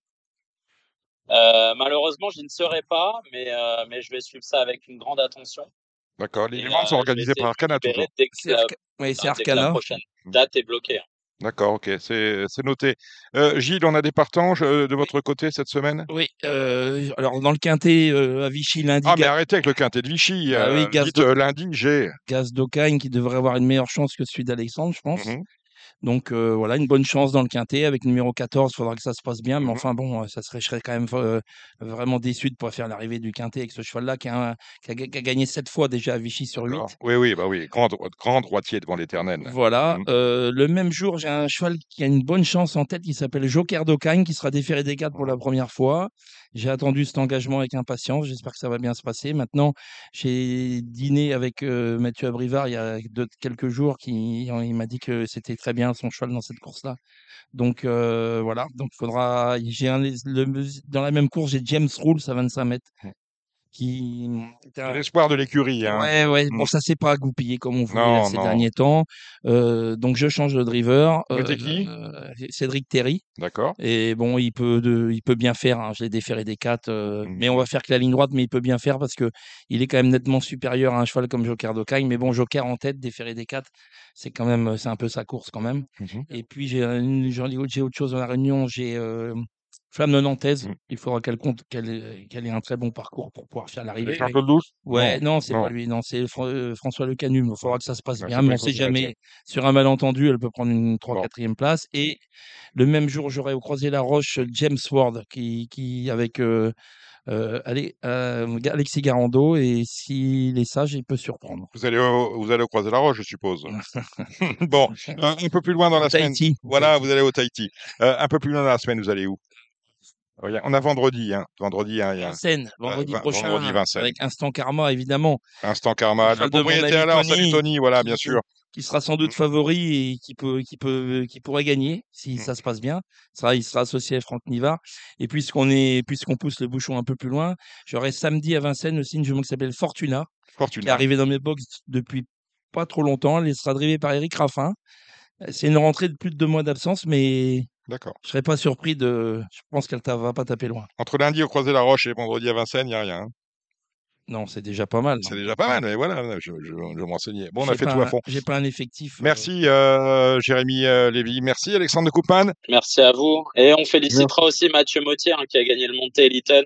Euh, malheureusement, je ne serai pas, mais euh, mais je vais suivre ça avec une grande attention. D'accord. Les sont euh, organisées essayer par Arcana toujours. dès que oui, c'est dès que la Arcana prochaine date est bloquée. D'accord, ok, c'est c'est noté. Euh, Gilles, on a des partanges euh, de votre côté cette semaine? Oui euh, alors dans le quintet euh, à Vichy lundi Ah, mais Ga- arrêtez avec le quintet de Vichy. Ah oui, gaz dites lundi, j'ai. Gaz d'Ocagne qui devrait avoir une meilleure chance que celui d'Alexandre je pense Mhm. Donc euh, voilà, une bonne chance dans le quintet avec numéro 14. Il faudra que ça se passe bien, mais Mhm. enfin bon, euh, ça serait, je serais quand même euh, vraiment déçu de pas faire l'arrivée du quintet avec ce cheval-là qui qui a qui a gagné sept fois déjà à Vichy sur 8. D'accord. Oui, oui, bah oui, grand, grand droitier devant l'éternel. Voilà. Mhm. Euh, le même jour, j'ai un cheval qui a une bonne chance en tête qui s'appelle Joker d'Ocagne qui sera déféré des quatre pour la première fois. J'ai attendu cet engagement avec impatience. J'espère que ça va bien se passer. Maintenant, j'ai dîné avec euh, Mathieu Abrivard il y a quelques jours qui il m'a dit que c'était très bien son cheval dans cette course-là. Donc euh, voilà. Donc faudra. J'ai dans la même course, j'ai James Rules à 25 mètres. Qui était un- L'espoir de l'écurie. Hein. Ouais, ouais. Bon, Mm. ça s'est pas goupillé comme on voulait Non, ces non. derniers temps. Euh, donc je change de driver. Vous mettez qui? euh, Cédric Terry. D'accord. Et bon, il peut, de, il peut bien faire. hein. Je l'ai déféré des quatre, euh, Mhm. mais on va faire que la ligne droite. Mais il peut bien faire parce que il est quand même nettement supérieur à un cheval comme Joker d'Ocagne. Mais bon, Joker en tête, déféré des quatre, c'est quand même, c'est un peu sa course quand même. Et puis autre- j'ai autre chose dans la réunion. J'ai euh, Flamme de Nantaise. Mhm. Il faudra qu'elle compte, qu'elle ait, qu'elle ait un très bon parcours pour pouvoir faire l'arrivée. Charles Douce Ouais, non, c'est pas lui, non, c'est euh, François Le Canum. Il faudra que ça se passe bien, mais on sait une course jamais. Sur un malentendu, elle peut prendre une 3 Bon. 4 place. Et le même jour, j'aurai au croisé la roche James Ward, qui, qui avec euh, euh, allez, euh, Alexis Garando, et s'il est sage, il peut surprendre. Vous allez, au, vous allez au Croisé la Roche, je suppose. bon, un, un peu plus loin dans la semaine. Voilà, vous allez au Tahiti. Euh, un peu plus loin dans la semaine, vous allez où? On a vendredi, hein. Vendredi, hein, il y a Vincennes, vendredi prochain, vendredi, Vincennes. avec Instant Karma, évidemment, Instant Karma. Cheval Le propriétaire là, Tony, salut Tony, voilà, bien sûr. qui sera sans doute favori et qui peut, qui peut, qui pourrait gagner si Mm. ça se passe bien. Ça, il sera associé à Franck Nivard. Et puisqu'on est, puisqu'on pousse le bouchon un peu plus loin, j'aurai samedi à Vincennes aussi une jument qui s'appelle Fortuna, qui est Fortuna. arrivée dans mes box depuis pas trop longtemps. Elle sera drivée par Eric Raffin. C'est une rentrée de plus de deux mois d'absence, mais D'accord. je serais pas surpris de, je pense qu'elle ta- va pas taper loin. Entre lundi au Croisé la Roche et vendredi à Vincennes, il n'y a rien. hein. Non, c'est déjà pas mal. C'est déjà pas mal, mais voilà, je, je, me renseigner. Bon, on a J'ai fait pas tout à un- fond. J'ai pas un effectif. euh, Merci euh, Jérémy euh, Lévy, merci Alexandre de Coupman. Merci à vous. Et on félicitera aussi Mathieu Mottier hein, qui a gagné le Monté Eliton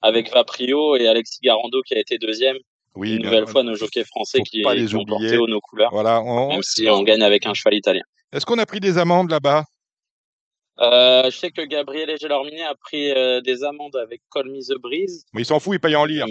avec Vaprio et Alexis Garando qui a été deuxième. Oui, Une bien nouvelle sûr. fois, nos jockeys français Faut qui, pas les qui ont porté haut nos couleurs, Voilà, on- même si on gagne avec un cheval italien. Est-ce qu'on a pris des amendes là-bas? Euh, je sais que Gabriel Gelorminé a pris euh, des amendes avec Call Me the Breeze. Mais il s'en fout, il paye en lire.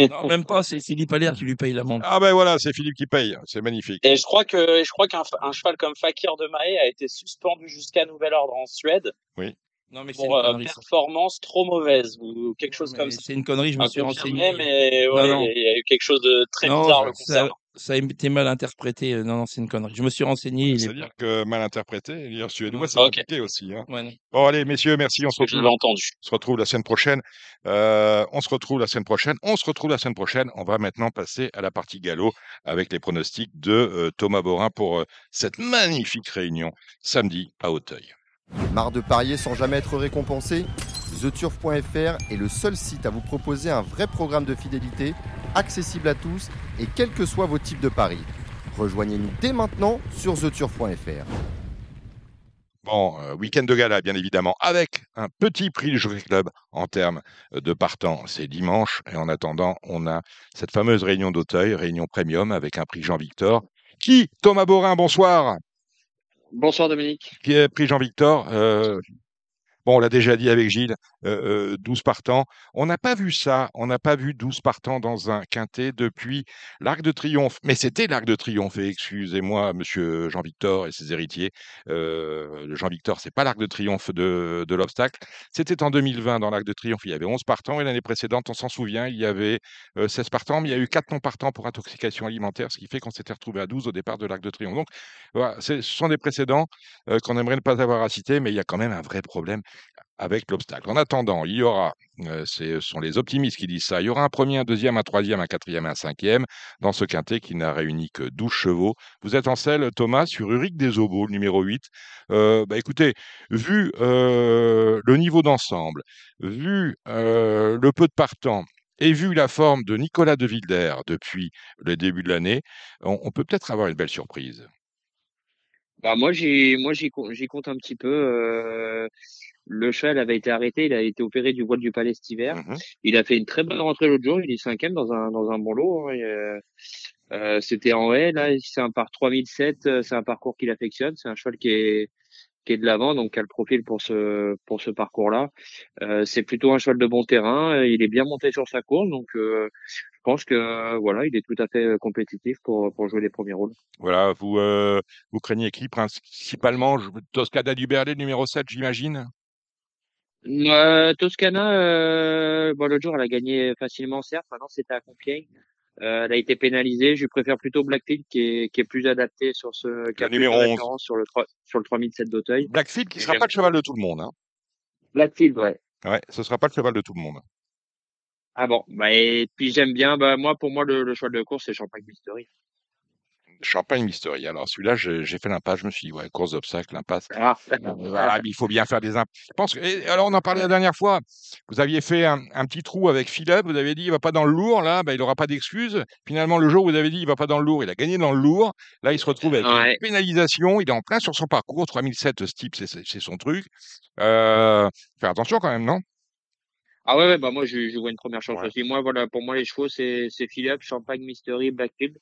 Non, même pas, c'est Philippe Allaire qui lui paye l'amende. Ah ben voilà, c'est Philippe qui paye, c'est magnifique. Et je crois que je crois qu'un un cheval comme Fakir de Mahé a été suspendu jusqu'à nouvel ordre en Suède Oui. Non, mais c'est pour une euh, performance trop mauvaise ou quelque chose comme ça. C'est une connerie, je me suis renseigné. mais ouais, non. il y a eu quelque chose de très Non, bizarre le concernant. Ça a été mal interprété. Non, non, c'est une connerie. Je me suis renseigné. est C'est-à-dire que mal interprété, lire suédois, c'est Ok. compliqué aussi. hein. Ouais. Bon allez, messieurs, merci, on se retrouve. entendu. On se retrouve la semaine prochaine. Euh, on se retrouve la semaine prochaine. On se retrouve la semaine prochaine. On va maintenant passer à la partie galop avec les pronostics de euh, Thomas Borin pour euh, cette magnifique réunion samedi à Auteuil. Marre de parier sans jamais être récompensé? TheTurf.fr est le seul site à vous proposer un vrai programme de fidélité, accessible à tous et quels que soient vos types de paris. Rejoignez-nous dès maintenant sur TheTurf.fr. Bon, euh, week-end de gala, bien évidemment, avec un petit prix du Jockey Club en termes euh, de partant. C'est dimanche. Et en attendant, on a cette fameuse réunion d'Auteuil, réunion premium avec un prix Jean-Victor. Qui Thomas Borin, bonsoir. Bonsoir Dominique. Qui est prix Jean-Victor euh, Bon, on l'a déjà dit avec Gilles, euh, euh, 12 partants. On n'a pas vu ça, on n'a pas vu 12 partants dans un quintet depuis l'Arc de Triomphe. Mais c'était l'Arc de Triomphe, et excusez-moi, monsieur Jean-Victor et ses héritiers. Euh, Jean-Victor, c'est pas l'Arc de Triomphe de, l'obstacle. C'était en 2020, dans l'Arc de Triomphe, il y avait 11 partants, et l'année précédente, on s'en souvient, il y avait euh, 16 partants, mais il y a eu 4 non partants pour intoxication alimentaire, ce qui fait qu'on s'était retrouvé à 12 au départ de l'Arc de Triomphe. Donc, voilà, ce sont des précédents euh, qu'on aimerait ne pas avoir à citer, mais il y a quand même un vrai problème avec l'obstacle. En attendant, il y aura, euh, ce sont les optimistes qui disent ça, il y aura un premier, un deuxième, un troisième, un quatrième, un cinquième dans ce quintet qui n'a réuni que 12 chevaux. Vous êtes en selle, Thomas, sur Uric des Obos, le numéro 8. Euh, bah, écoutez, vu euh, le niveau d'ensemble, vu le peu de partants, et vu la forme de Nicolas de Wilder depuis le début de l'année, on, peut peut-être avoir une belle surprise. Bah moi j'y com- j'y compte un petit peu. Le cheval avait été arrêté, il a été opéré du voile du palais cet hiver. Mhm. Il a fait une très bonne rentrée l'autre jour, il est cinquième dans un dans un bon lot. hein, et, euh, euh, C'était en haie, là c'est un par 3007, euh, c'est un parcours qu'il affectionne, c'est un cheval qui est qui est de l'avant, donc qui a le profil pour ce pour ce parcours-là. Euh, c'est plutôt un cheval de bon terrain, euh, il est bien monté sur sa course, donc euh, je pense que voilà, il est tout à fait compétitif pour pour jouer les premiers rôles. Voilà, vous, euh, vous craignez qui principalement? Toscada du Berlay, numéro 7, j'imagine? Euh, Toscana, euh, bon, l'autre jour, elle a gagné facilement, certes. Maintenant, c'était à Compiègne. Euh, elle a été pénalisée. Je préfère plutôt Blackfield, qui est, qui est plus adapté sur ce, qui a plus de numéro 11. référence sur le, 3 sur le 3007 d'Auteuil. Blackfield qui sera pas le cheval de tout le monde. Hein. Blackfield, ouais. Ouais, ce sera pas le cheval de tout le monde. Ah bon, bah, et puis j'aime bien, bah, moi, pour moi, le, le choix de course, c'est Champagne Mystery. Champagne Mystery. Alors celui-là, j'ai fait l'impasse. Je me suis dit, ouais, course d'obstacle, impasse. Ah, Voilà, mais il faut bien faire des imp... Je pense que... et alors, on en parlait la dernière fois. Vous aviez fait un, un petit trou avec Philippe. Vous avez dit, il va pas dans le lourd. Là, bah, il aura pas d'excuses. Finalement, le jour où vous avez dit, il va pas dans le lourd, il a gagné dans le lourd. Là, il se retrouve avec Ouais. une pénalisation. Il est en plein sur son parcours. 3007, ce type, c'est- son truc. Euh... Faire attention quand même, non? Ah ouais, ouais, bah moi je, je vois une première chance Ouais. aussi. Moi voilà, pour moi les chevaux c'est Philippe, Champagne, Mystery, Blackfield.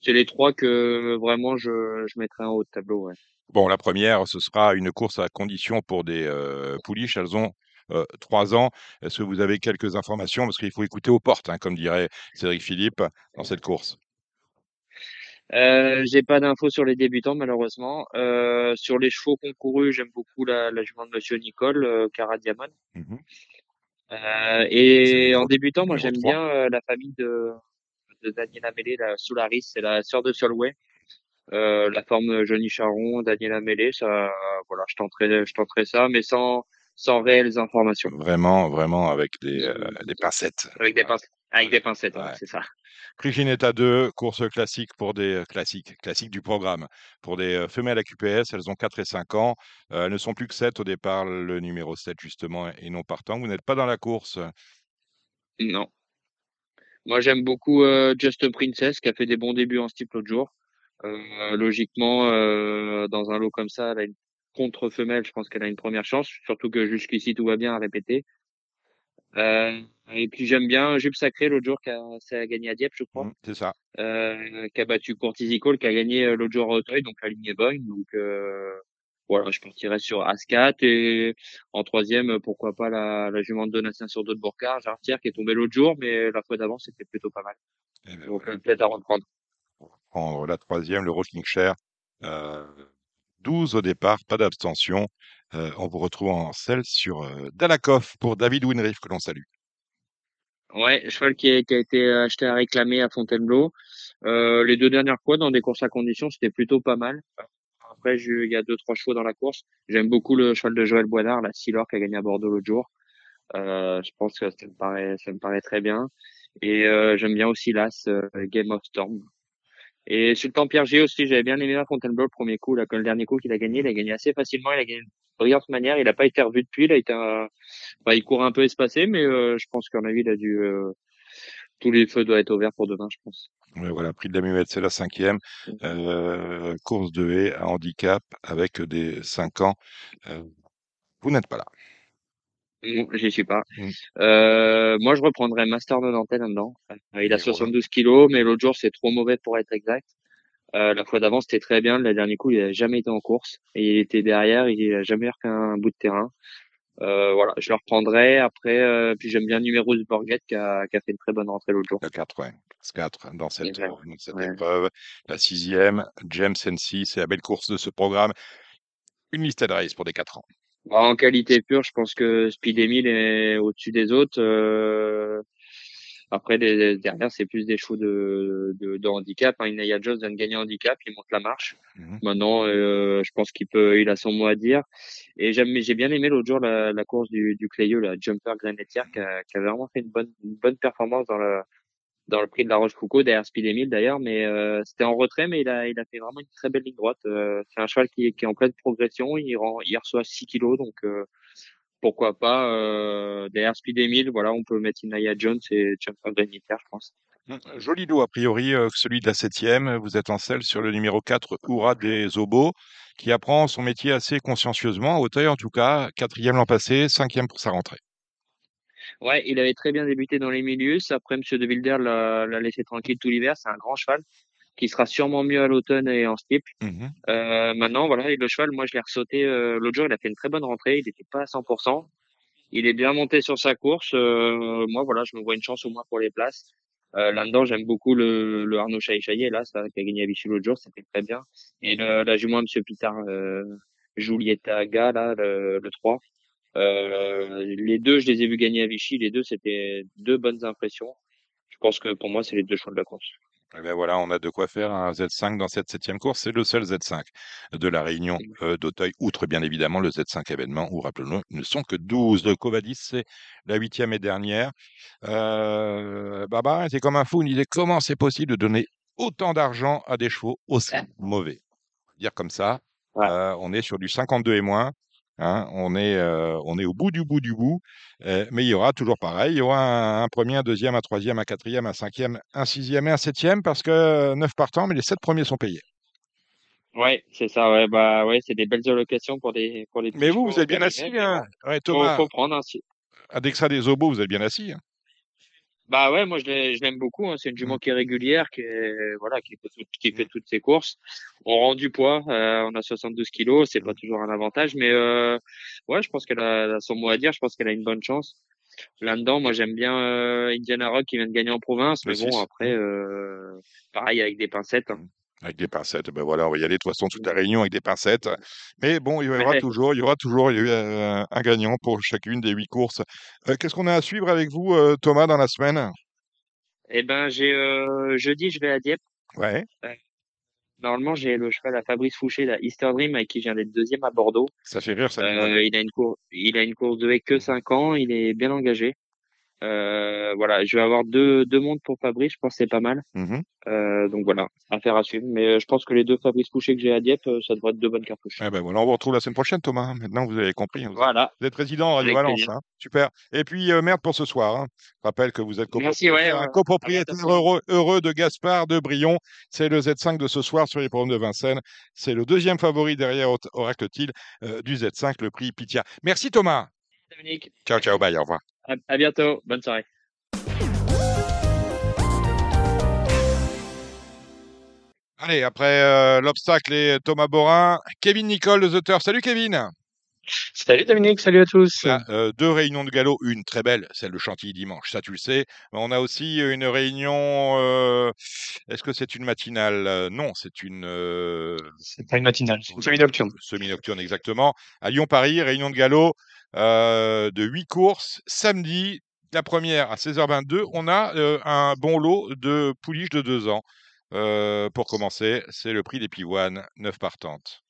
C'est les trois que vraiment je je mettrais en haut de tableau. Ouais. Bon, la première, ce sera une course à condition pour des euh, pouliches. Elles ont euh, trois ans. Est-ce que vous avez quelques informations? Parce qu'il faut écouter aux portes, hein, comme dirait Cédric Philippe, dans cette course. Euh, j'ai pas d'infos sur les débutants malheureusement. Euh, sur les chevaux concourus, j'aime beaucoup la, la jument de Monsieur Nicole, euh, Cara Diamond. Euh, le et en débutant, moi j'aime 3. bien euh, la famille de, de Daniela Mêlé, la Solaris, c'est la sœur de Solway. Euh, la forme Johnny Charon, Daniela ça, voilà, je tenterai, je tenterai ça, mais sans, sans réelles informations. Vraiment, vraiment avec des, euh, des pincettes. Avec des pincettes, avec des pincettes, ouais, c'est ça. Prix Ginetta 2, course classique pour des euh, classiques, classiques du programme. Pour des femelles à QPS, elles ont 4 et 5 ans. Euh, elles ne sont plus que 7 au départ, le numéro 7 justement, et non partant. Vous n'êtes pas dans la course? Non. Moi, j'aime beaucoup euh, Just Princess qui a fait des bons débuts en steeple l'autre jour. Euh, logiquement, euh, dans un lot comme ça, elle a une contre-femelle, je pense qu'elle a une première chance, surtout que jusqu'ici tout va bien à répéter. Euh, et puis j'aime bien Jupe Sacré l'autre jour qui a, a gagné à Dieppe, je crois. Mmh, c'est ça. Euh, qui a battu Courtisical, qui a gagné euh, l'autre jour à Auteuil, donc la ligne est bonne. Donc euh, voilà, je partirais sur As4 et en troisième, pourquoi pas la, la jument de Donatien sur d'autres Bourcard, Jartière qui est tombée l'autre jour, mais la fois d'avant c'était plutôt pas mal. Eh ben, Donc voilà. peut-être à reprendre. On va prendre la troisième, le Rocking Chair. Euh, 12 au départ, pas d'abstention. Euh, on vous retrouve en selle sur euh, Dalakoff pour David Winriff que l'on salue. Ouais, cheval qui a, qui a été acheté à réclamer à Fontainebleau. Euh, les deux dernières fois dans des courses à conditions, c'était plutôt pas mal. Après, il y a deux trois chevaux dans la course. J'aime beaucoup le cheval de Joël Boinard, la Silor qui a gagné à Bordeaux l'autre jour. Euh, je pense que ça me paraît, ça me paraît très bien. Et euh, j'aime bien aussi l'As euh, Game of Storm. Et Sultan Pierre G aussi, j'avais bien aimé à Fontainebleau le premier coup, là, que le dernier coup qu'il a gagné, il a gagné assez facilement, il a gagné de brillante manière, il n'a pas été revu depuis, il a été enfin, il court un peu espacé, mais euh, je pense qu'en avis, il a dû euh, tous les feux doivent être ouverts pour demain, je pense. Ouais, voilà, prix de la muette, c'est la cinquième. Euh, course de haie à handicap avec des 5 ans. Euh, vous n'êtes pas là. Non, j'y suis pas. Mm. Euh, moi, je reprendrais Master de Nantes là-dedans. Euh, il a Et 72 kilos, mais l'autre jour, c'est trop mauvais pour être exact. Euh, la fois d'avant, c'était très bien. Le dernier coup, il a jamais été en course. Et il était derrière, il a jamais refait un bout de terrain. Euh, voilà, je le reprendrai. Après, euh, puis j'aime bien Numéros Borghet qui a, qui a fait une très bonne rentrée l'autre jour. La 4, ouais. 4 dans cette, dans cette Ouais. épreuve. La sixième, James NC, c'est la belle course de ce programme. Une liste de race pour des 4 ans. Bah, en qualité pure, je pense que Speed Emile est au-dessus des autres. Euh, après, des- derrière, c'est plus des chevaux de, de, de handicap. Hein. Inaya Jones vient de gagner handicap, il monte la marche. Mhm. Maintenant, euh, je pense qu'il peut, il a son mot à dire. Et j'aime, j'ai bien aimé l'autre jour la, la course du, du Clayeux, la Jumper Grenetière, qui a, qui a vraiment fait une bonne, une bonne performance dans le, dans le prix de la Rochefoucauld, derrière Speed Emile d'ailleurs, mais euh, c'était en retrait, mais il a, il a fait vraiment une très belle ligne droite. Euh, c'est un cheval qui, est- qui est en pleine progression, il, rend, il reçoit 6 kilos, donc euh, pourquoi pas euh, derrière Speed Emile, voilà, on peut mettre Inaya Jones et je pense. Mm. Joli lot, a priori, euh, celui de la septième. Vous êtes en selle sur le numéro 4, Oura des Obos, qui apprend son métier assez consciencieusement, à Auteuil en tout cas. Quatrième l'an passé, cinquième pour sa rentrée. Ouais, il avait très bien débuté dans les milieux. Après, Monsieur De Wilder l'a l'a laissé tranquille tout l'hiver. C'est un grand cheval qui sera sûrement mieux à l'automne et en steeple. Mhm. Euh, maintenant, voilà, et le cheval, moi, je l'ai ressauté euh, l'autre jour. Il a fait une très bonne rentrée. Il n'était pas à 100%. Il est bien monté sur sa course. Euh, moi, voilà, je me vois une chance au moins pour les places. Euh, Là-dedans, j'aime beaucoup le, le Arnaud Chaïchaillé, là, ça, qui a gagné à Vichy l'autre jour. C'était très bien. Et le, la jument Monsieur Pitard, euh, Julieta Ga, là, le, le 3. Euh, les deux, je les ai vus gagner à Vichy. Les deux, c'était deux bonnes impressions. Je pense que pour moi, c'est les deux choix de la course. Eh ben voilà, on a de quoi faire un Z5 dans cette septième course. C'est le seul Z5 de la Réunion euh, d'Auteuil, outre bien évidemment le Z5 événement, où rappelons-le, ils ne sont que 12. Le Covadis, c'est la huitième et dernière. Euh, Baba c'est comme un fou, il disait comment c'est possible de donner autant d'argent à des chevaux aussi mauvais? Dire comme ça, Ouais. euh, on est sur du 52 et moins. Hein, on, est, euh, on est au bout du bout du bout, euh, mais il y aura toujours pareil. Il y aura un, un premier, un deuxième, un troisième, un quatrième, un cinquième, un sixième et un septième parce que neuf partants, mais les sept premiers sont payés. Ouais, c'est ça. Ouais, bah ouais, c'est des belles allocations pour des pour les. Mais vous, vous êtes bien assis, hein ouais, faut, Thomas. faut prendre. Hein, si- À Dexa des Obos, vous êtes bien assis. hein Bah ouais, moi je l'ai- je l'aime beaucoup. Hein. C'est une jument qui est régulière, qui est, voilà, qui fait, tout- qui fait toutes ses courses. On rend du poids. euh, on a 72 kilos, c'est pas toujours un avantage, mais euh, ouais, je pense qu'elle a, a son mot à dire. Je pense qu'elle a une bonne chance. Là-dedans, moi j'aime bien euh, Indiana Rock qui vient de gagner en province, Le mais bon après, euh, pareil avec des pincettes. hein. Avec des pincettes. Ben voilà, on va y aller de toute façon toute la réunion avec des pincettes. Mais bon, il y aura Ouais. toujours, il y aura toujours il y a eu, euh, un gagnant pour chacune des huit courses. Euh, Qu'est-ce qu'on a à suivre avec vous, euh, Thomas, dans la semaine? Eh ben j'ai euh, jeudi, je vais à Dieppe. Ouais, Normalement, j'ai le cheval à Fabrice Fouché, la Easter Dream, avec qui je viens d'être deuxième à Bordeaux. ça fait rire, ça. Il a une cour, il a une course de que 5 ans, il est bien engagé. Euh, voilà, je vais avoir deux, deux montres pour Fabrice, je pense que c'est pas mal. Mhm. Euh, donc voilà, affaire à suivre. Mais euh, je pense que les deux Fabrice couchés que j'ai à Dieppe, ça devrait être deux bonnes cartouches. Eh ben voilà, on vous retrouve la semaine prochaine, Thomas. Maintenant, vous avez compris. Vous, Voilà. vous êtes président de Radio Valence. Hein. Super. Et puis, euh, merde pour ce soir. Hein. Je rappelle que vous êtes Merci, ouais, copropriétaire, heureux, heureux de Gaspard de Brion. C'est le Z5 de ce soir sur les programmes de Vincennes. C'est le deuxième favori derrière Or- Oracle euh, du Z5, le prix Pitia. Merci, Thomas. Dominique, Ciao, ciao, bye, au revoir. À, bientôt. Bonne soirée. Allez, après euh, l'obstacle et Thomas Borin, Kevin Nicole de The Turf. Salut, Kevin. Salut Dominique, salut à tous. Euh, deux réunions de galop, une très belle, celle de Chantilly dimanche, ça tu le sais. Mais on a aussi une réunion. euh, Est-ce que c'est une matinale? Euh, Non, c'est une euh, C'est pas une matinale, c'est une semi-nocturne. semi-nocturne exactement. À Lyon-Paris, réunion de galop de huit courses. Samedi, la première à 16h22, on a un bon lot de pouliches de deux ans. Pour commencer, c'est le prix des pivoines, 9 partantes.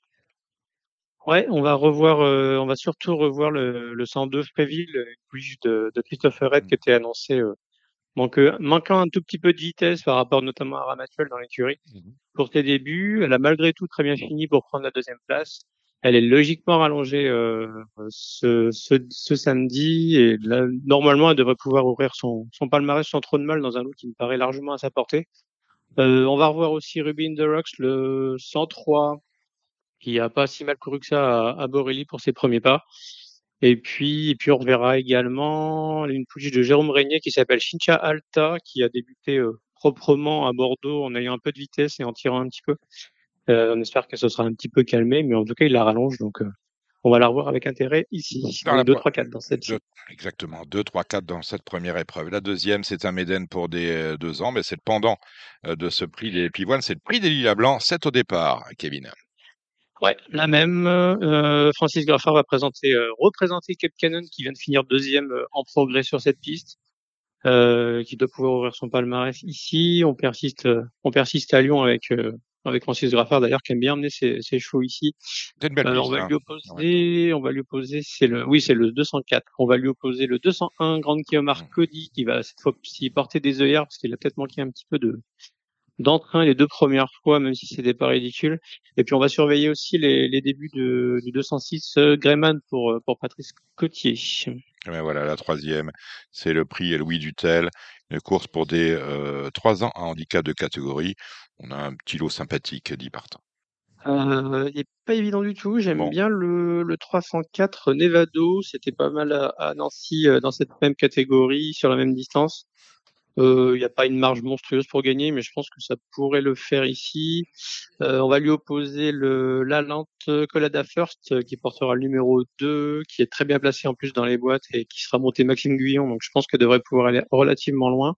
Ouais, on va revoir, euh, on va surtout revoir le, le 102 Fréville, une pouliche de, de Christopher Red qui était annoncé euh, manque, manquant un tout petit peu de vitesse par rapport notamment à Ramatuel dans l'écurie. Pour ses débuts, elle a malgré tout très bien fini pour prendre la deuxième place. Elle est logiquement rallongée euh, ce, ce, ce samedi et là, normalement elle devrait pouvoir ouvrir son, son palmarès sans trop de mal dans un lot qui me paraît largement à sa portée. Euh, on va revoir aussi Ruby in the Rocks, le 103, qui a pas si mal couru que ça à, à Borelli pour ses premiers pas. Et puis, et puis on reverra également une pouliche de Jérôme Régnier qui s'appelle Chincha Alta, qui a débuté euh, proprement à Bordeaux en ayant un peu de vitesse et en tirant un petit peu. Euh, on espère que ce sera un petit peu calmé, mais en tout cas, il la rallonge, donc euh, on va la revoir avec intérêt ici. Dans la 2, pro- 3, 4 dans cette Deux- exactement, 2, 3, 4 dans cette première épreuve. La deuxième, c'est un Méden pour des euh, deux ans, mais c'est le pendant euh, de ce prix des pivoines, c'est le prix des lilas blancs, 7 au départ, Kevin. Ouais, la même. Euh, Francis Graffard va présenter, euh, représenter Cape Cannon qui vient de finir deuxième euh, en progrès sur cette piste, euh, qui doit pouvoir ouvrir son palmarès ici. On persiste, euh, on persiste à Lyon avec euh, avec Francis Graffard d'ailleurs qui aime bien emmener ses, ses chevaux ici. C'est une belle piste. on va hein. lui opposer, on va lui opposer, c'est le, oui, c'est le 204. On va lui opposer le 201 Grande Guillaume Cody qui va cette fois s'y porter des œillères parce qu'il a peut-être manqué un petit peu de d'entrain les deux premières fois, même si c'était pas ridicule. Et puis on va surveiller aussi les, les débuts de, du 206 euh, Greyman pour euh, pour Patrice Cotier. Et ben voilà, la troisième, c'est le prix Louis Dutel, une course pour des euh, 3 ans à handicap de catégorie. On a un petit lot sympathique, 10 partants. Euh, il est pas évident du tout. J'aime Bon. bien le, le 304 Nevado. C'était pas mal à, à Nancy euh, dans cette même catégorie, sur la même distance. Il n'y a pas une marge monstrueuse pour gagner, mais je pense que ça pourrait le faire ici. On va lui opposer le la lente Colada First qui portera le numéro 2, qui est très bien placé en plus dans les boîtes et qui sera monté Maxime Guyon. Donc je pense qu'elle devrait pouvoir aller relativement loin,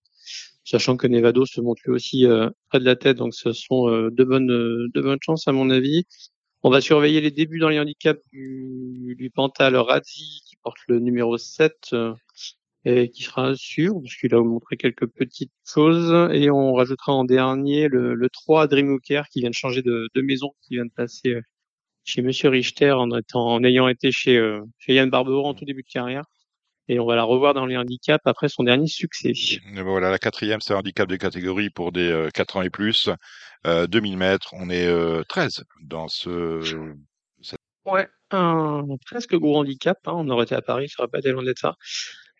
sachant que Nevado se monte lui aussi euh, près de la tête. Donc ce sont euh, de bonnes de bonnes chances à mon avis. On va surveiller les débuts dans les handicaps du, du Pantal Razzi qui porte le numéro 7 euh, et qui sera sûr parce qu'il a montré quelques petites choses et on rajoutera en dernier le, le 3 Dreamwalker qui vient de changer de, de maison, qui vient de passer euh, chez Monsieur Richter en, étant, en ayant été chez, euh, chez Yann Barbero en tout début de carrière et on va la revoir dans les handicaps après son dernier succès. Et ben voilà, la quatrième, c'est un handicap de catégorie pour des euh, 4 ans et plus, euh, 2000 mètres. On est euh, 13 dans ce. Ouais, un presque gros handicap. Hein. On aurait été à Paris, ça aurait pas été loin d'être ça.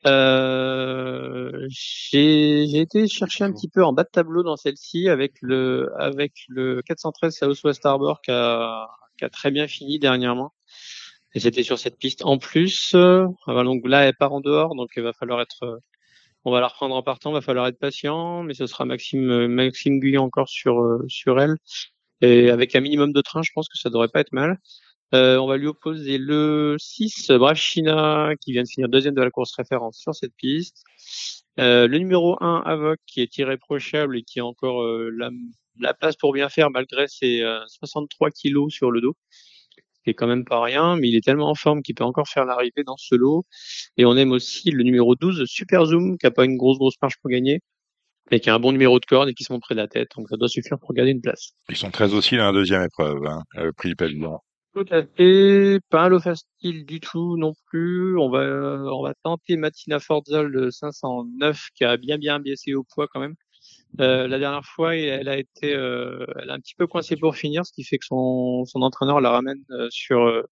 Euh, j'ai été chercher un petit peu en bas de tableau dans celle-ci avec le avec le 413 Southwest Harbor qui a, qui a très bien fini dernièrement. Et c'était sur cette piste. En plus, euh, donc là elle part en dehors, donc il va falloir être, euh, on va la reprendre en partant, va falloir être patient, mais ce sera Maxime euh, Maxime Guyon encore sur euh, sur elle. Et avec un minimum de train, je pense que ça devrait pas être mal. Euh, on va lui opposer le 6, Brave China, qui vient de finir deuxième de la course référence sur cette piste. Euh, le numéro 1, Avoc, qui est irréprochable et qui a encore euh, la, la place pour bien faire malgré ses euh, 63 kilos sur le dos. Qui est quand même pas rien, mais il est tellement en forme qu'il peut encore faire l'arrivée dans ce lot. Et on aime aussi le numéro 12, Super Zoom, qui a pas une grosse grosse marge pour gagner, mais qui a un bon numéro de corde et qui se montre près de la tête. Donc ça doit suffire pour gagner une place. Ils sont 13 aussi dans la deuxième épreuve, hein, le prix. Tout à fait, pas un facile du tout non plus. On va, on va tenter Matina Forza le 509 qui a bien bien baissé au poids quand même. Euh, la dernière fois, elle a été, euh, elle a un petit peu coincé pour finir, ce qui fait que son, son entraîneur la ramène euh, sur euh,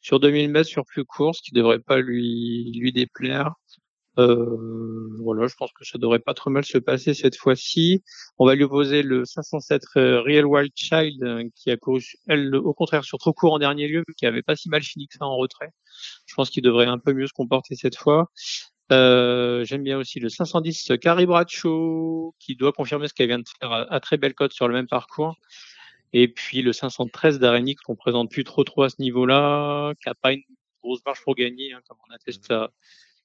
sur 2000 mètres sur plus court, ce qui devrait pas lui lui déplaire. Euh, voilà, je pense que ça devrait pas trop mal se passer cette fois-ci. On va lui opposer le 507 euh, Real Wild Child euh, qui a couru, elle, au contraire, sur trop court en dernier lieu, qui avait pas si mal fini que ça en retrait. Je pense qu'il devrait un peu mieux se comporter cette fois. Euh, J'aime bien aussi le 510 Carrie Bradshaw qui doit confirmer ce qu'elle vient de faire à, à très belle cote sur le même parcours. Et puis le 513 d'Arenix qu'on présente plus trop trop à ce niveau-là, qui a pas une grosse marge pour gagner, hein, comme on atteste sa,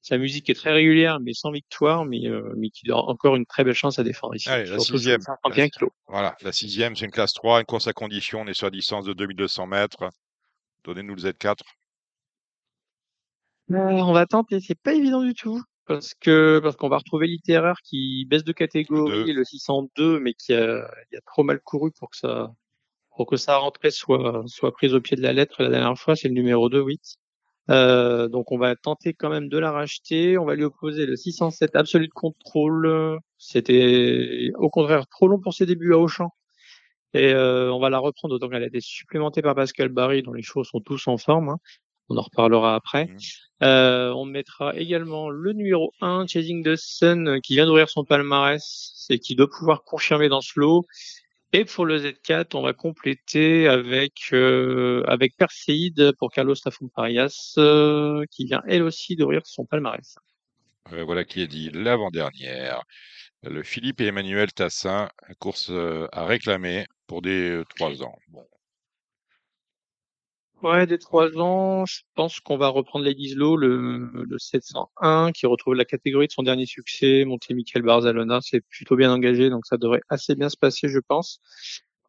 sa musique est très régulière, mais sans victoire, mais, euh, mais qui a encore une très belle chance à défendre ici. Allez, la sixième. 51 kilos. Voilà, la sixième, c'est une classe 3, une course à condition. On est sur la distance de 2200 mètres. Donnez-nous le Z4. Euh, on va tenter, c'est pas évident du tout. Parce que parce qu'on va retrouver littéraire qui baisse de catégorie, le 602, mais qui a, il a trop mal couru pour que ça pour que sa rentrée soit soit prise au pied de la lettre la dernière fois, c'est le numéro 2, oui. Euh, donc on va tenter quand même de la racheter. On va lui opposer le 607 Absolute Control. C'était au contraire trop long pour ses débuts à Auchan. Et euh, on va la reprendre d'autant qu'elle a été supplémentée par Pascal Barry, dont les chevaux sont tous en forme. hein. On en reparlera après. Euh, on mettra également le numéro 1, Chasing the Sun, qui vient d'ouvrir son palmarès et qui doit pouvoir confirmer dans ce lot. Et pour le Z4, on va compléter avec euh, pour Carlos Tafon Parias, euh, qui vient elle aussi d'ouvrir son palmarès. Euh, voilà qui est dit l'avant-dernière. Le Philippe et Emmanuel Tassin, course euh, à réclamer pour des euh, trois ans. Ouais, des trois ans, je pense qu'on va reprendre Ladies Low, le, le 701, qui retrouve la catégorie de son dernier succès, monté Michael Barzalona, c'est plutôt bien engagé, donc ça devrait assez bien se passer, je pense.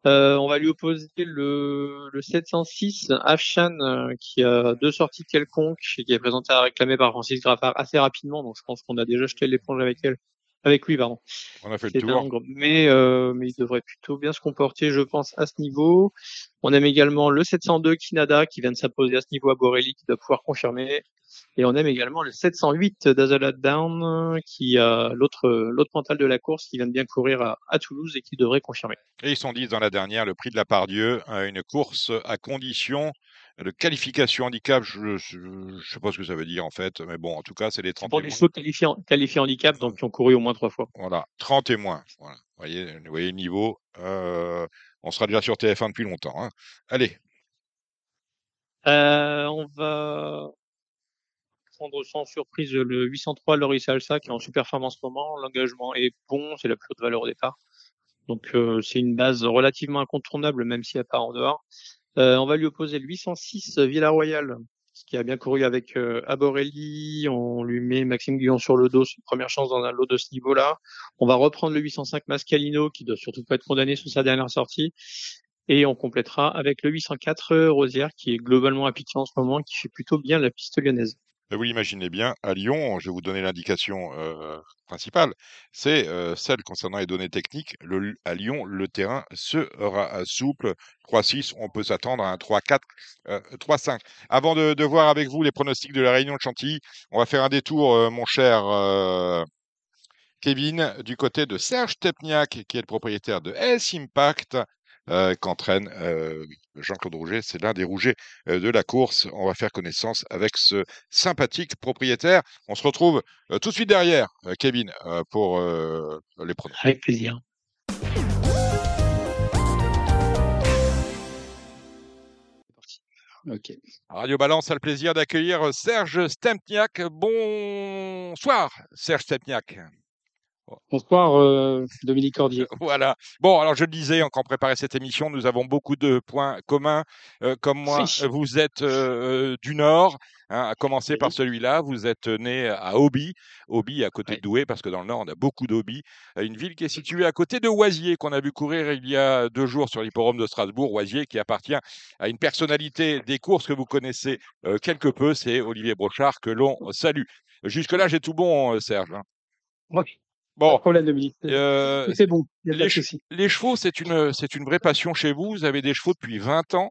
Euh, on va lui opposer le, le 706 Afshan, euh, qui a deux sorties quelconques et qui est présenté à réclamer par Francis Graffard assez rapidement, donc je pense qu'on a déjà jeté l'éponge avec elle, avec lui, pardon. on a fait le tour. mais, euh, mais il devrait plutôt bien se comporter, je pense, à ce niveau. On aime également le 702 Kinada qui vient de s'imposer à ce niveau à Borelli, qui doit pouvoir confirmer. Et on aime également le 708 Dazzle Down, qui a l'autre l'autre mental de la course, qui vient de bien courir à, à Toulouse et qui devrait confirmer. Et ils sont dit dans la dernière, le prix de la Pardieu, euh, une course à condition de qualification handicap. Je ne sais pas ce que ça veut dire en fait, mais bon, en tout cas, c'est les 30 Pour moins. chevaux qualifiés, handicap, donc qui ont couru au moins trois fois. Voilà, 30 et moins. Voilà. Vous, voyez, vous voyez le niveau. euh, on sera déjà sur TF1 depuis longtemps. hein. Allez, Euh, on va prendre sans surprise le 803 Loris Alsa qui est en super forme en ce moment. L'engagement est bon, c'est la plus haute valeur au départ. Donc euh, c'est une base relativement incontournable même si elle part en dehors. Euh, on va lui opposer le 806 Villarroyal qui a bien couru avec euh, Aborelli. On lui met Maxime Guillon sur le dos, une première chance dans un lot de ce niveau-là. On va reprendre le 805 Mascalino qui doit surtout pas être condamné sous sa dernière sortie. Et on complétera avec le 804 Rosière qui est globalement pitié en ce moment, qui fait plutôt bien la piste lyonnaise. Vous l'imaginez bien, à Lyon, je vais vous donner l'indication euh, principale, c'est euh, celle concernant les données techniques. À Lyon, le terrain sera souple. 3-6, on peut s'attendre à un 3-4, euh, 3-5. Avant de, voir avec vous les pronostics de la Réunion de Chantilly, on va faire un détour, euh, mon cher euh, Kevin, du côté de Serge Stepniak, qui est le propriétaire de S Impact, euh, qu'entraîne euh, Jean-Claude Rouget. C'est l'un des Rougets euh, de la course. On va faire connaissance avec ce sympathique propriétaire. On se retrouve euh, tout de suite derrière, euh, Kevin, euh, pour euh, les pronostics. Avec plaisir. Radio Balance a le plaisir d'accueillir Serge Stempniak. Bonsoir, Serge Stempniak. Bonsoir, euh, Dominique Cordier. Voilà. Bon, alors je le disais, quand on préparait cette émission, nous avons beaucoup de points communs. Euh, comme moi, Oui. vous êtes euh, euh, du Nord, hein, à commencer par celui-là. Vous êtes né à Auby, Auby à côté de Douai, parce que dans le Nord, on a beaucoup. Euh, Une ville qui est située à côté de Oisier, qu'on a vu courir il y a deux jours sur l'hipporome de Strasbourg. Oisier qui appartient à une personnalité des courses que vous connaissez euh, quelque peu, c'est Olivier Brochard, que l'on salue. Jusque-là, j'ai tout bon, euh, Serge. hein. Oui. Bon. Pas de problème, Dominique. Euh, C'est bon. Y a les, che- les chevaux, c'est une, c'est une vraie passion chez vous. Vous avez des chevaux depuis 20 ans.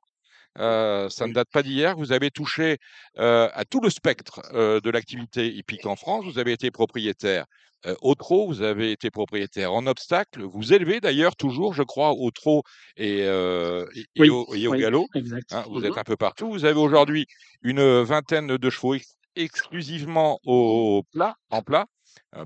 Euh, ça ne date pas d'hier. Vous avez touché euh, à tout le spectre euh, de l'activité hippique en France. Vous avez été propriétaire euh, au trot, vous avez été propriétaire en obstacle. Vous élevez d'ailleurs toujours, je crois, au trot et, euh, et, au, et au oui, galop. hein. vous Mhm. êtes un peu partout. Vous avez aujourd'hui une vingtaine de chevaux ex- exclusivement au plat, en plat,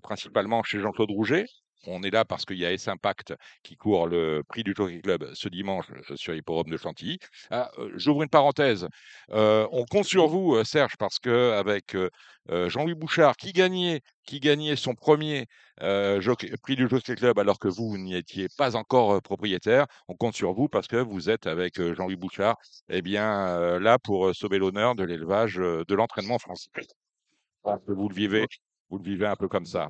principalement chez Jean-Claude Rouget. On est là parce qu'il y a S-Impact qui court le prix du Jockey Club ce dimanche sur l'hippodrome de Chantilly. Ah, J'ouvre une parenthèse. Euh, on compte sur vous, Serge, parce que avec euh, Jean-Louis Bouchard qui gagnait, qui gagnait son premier euh, jockey- prix du Jockey Club alors que vous, vous n'y étiez pas encore propriétaire, on compte sur vous parce que vous êtes avec Jean-Louis Bouchard, eh bien là pour sauver l'honneur de l'élevage de l'entraînement français. Parce que Vous le vivez, vous le vivez un peu comme ça.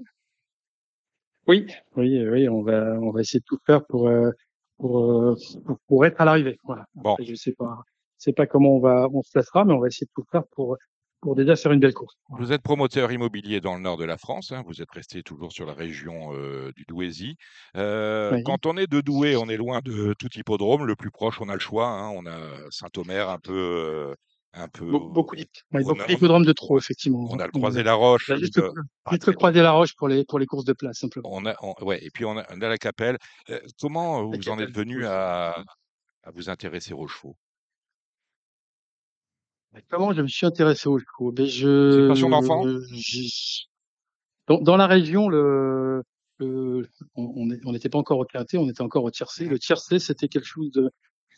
Oui, oui, oui, on va, on va essayer de tout faire pour, euh, pour, euh, pour, pour être à l'arrivée. Voilà. Bon. Après, je sais pas, sais pas comment on va, on se placera, mais on va essayer de tout faire pour, pour déjà faire une belle course. Vous êtes promoteur immobilier dans le nord de la France, hein, vous êtes resté toujours sur la région euh, du Douaisis. Euh, Oui. Quand on est de Douai, on est loin de tout hippodrome. Le plus proche, on a le choix. hein, on a Saint-Omer un peu, un peu Be- beaucoup d'hippodromes de trop, effectivement. On a le On Croisé-la-Roche. on a juste, le- juste le croisé la roche pour les, pour les courses de place, simplement. on a, on- ouais, et puis on a, on a la Capelle. Euh, comment vous en êtes venu à, à vous intéresser aux chevaux? Comment je me suis intéressé aux chevaux? Ben, C'est une passion d'enfant? je, dans, dans la région, le, le, on n'était pas encore au quintet, on était encore au tiercé. Le tiercé, c'était quelque chose de,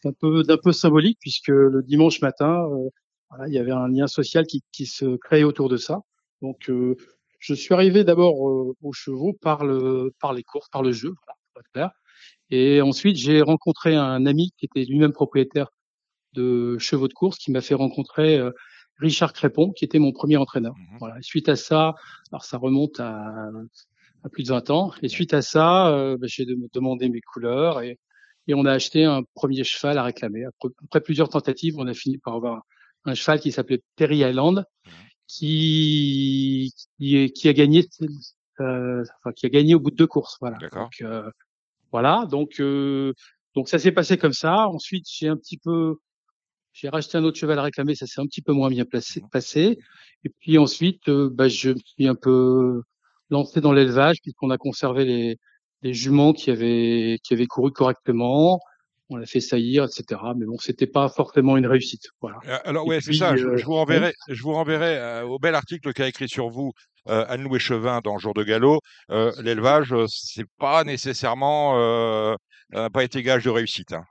d'un peu, d'un peu symbolique puisque le dimanche matin, euh, voilà, il y avait un lien social qui, qui se créait autour de ça. Donc, euh, je suis arrivé d'abord euh, aux chevaux par le, par les courses, par le jeu, voilà, pour être clair. Et ensuite, j'ai rencontré un ami qui était lui-même propriétaire de chevaux de course qui m'a fait rencontrer euh, Richard Crépon, qui était mon premier entraîneur. Mhm. Voilà. Suite à ça, alors ça remonte à, à plus de 20 ans. Et suite à ça, euh, ben, j'ai de- demandé mes couleurs et, et on a acheté un premier cheval à réclamer. Après, après plusieurs tentatives, on a fini par avoir un cheval qui s'appelait Terry Island, qui, qui, qui a gagné, euh, enfin, qui a gagné au bout de deux courses. Voilà. D'accord. Donc, euh, voilà. Donc, euh, donc ça s'est passé comme ça. Ensuite, j'ai un petit peu, j'ai racheté un autre cheval à réclamer. Ça s'est un petit peu moins bien placé, passé. Et puis ensuite, euh, bah, je me suis un peu lancé dans l'élevage puisqu'on a conservé les, les juments qui avaient, qui avaient couru correctement. On l'a fait saillir, etc. Mais bon, c'était pas forcément une réussite. Voilà. Euh, Alors ouais, c'est ça. Je, euh, je vous renverrai, je vous renverrai euh, au bel article qu'a écrit sur vous euh, Anne-Louis Chevin dans Jour de Galop. Euh, L'élevage, c'est pas nécessairement, euh, euh, pas été gage de réussite. hein.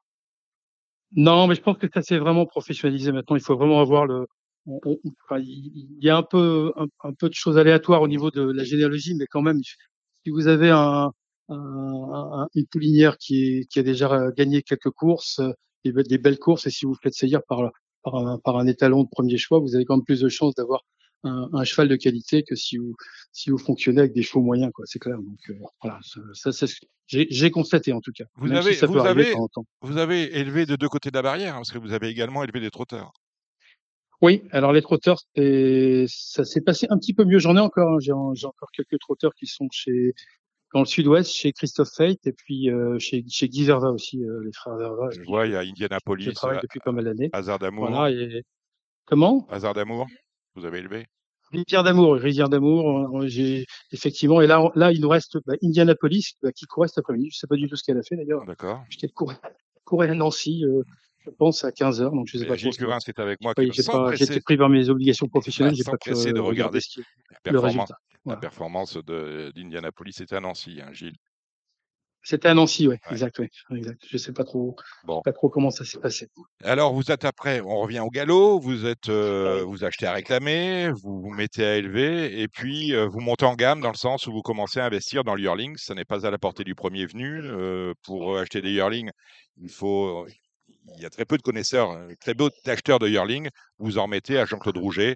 Non, mais je pense que ça s'est vraiment professionnalisé maintenant. Il faut vraiment avoir le. enfin, il il y a un peu, un, un peu de choses aléatoires au niveau de la généalogie, mais quand même, si vous avez un, un- un- une poulinière qui, est, qui a déjà euh, gagné quelques courses, euh, des, be- des belles courses, et si vous faites saillir par, par, un, par un étalon de premier choix, vous avez quand même plus de chances d'avoir un, un cheval de qualité que si vous, si vous fonctionnez avec des chevaux moyens, quoi. C'est clair. Donc euh, voilà, ça, ça, j'ai constaté en tout cas. Vous avez, si ça vous avez, vous élevé de deux côtés de la barrière, hein, parce que vous avez également élevé des trotteurs. Oui, alors les trotteurs, ça s'est passé un petit peu mieux. J'en ai encore, hein. j'ai encore quelques trotteurs qui sont chez dans le sud-ouest, chez Christophe Feit, et puis euh, chez, chez Guy Verva aussi, euh, les frères Verva. Je vois, il y a Je Indianapolis, travaille euh, depuis pas mal d'années. Hasard d'amour. Voilà, et comment? Hasard d'amour, vous avez élevé? Rivière d'amour, Rivière d'amour. J'ai effectivement, et là, là, il nous reste bah, Indianapolis bah, qui courait cet après-midi. Je sais pas du tout ce qu'elle a fait d'ailleurs. D'accord. Puisqu'elle courait, courait à Nancy, euh, je pense à 15 heures, donc je sais pas Gilles trop. ce que- Curin, qui est avec moi, j'étais pris par mes obligations professionnelles, j'ai pas pu de euh, regarder regarder ce qui- la le performance, la performance d'Indianapolis. C'était à Nancy, hein, Gilles. C'était à Nancy, ouais, Ouais. exact, ouais, exact. Je sais pas trop, Bon. pas trop comment ça s'est passé. Alors, vous êtes après, on revient au galop, vous êtes, euh, vous achetez à réclamer, vous vous mettez à élever, et puis euh, vous montez en gamme dans le sens où vous commencez à investir dans le yearling. Ça n'est pas à la portée du premier venu. Euh, pour acheter des yearlings, il faut, il y a très peu de connaisseurs, euh, très peu d'acheteurs de yearling. Vous en remettez à Jean-Claude Rouget,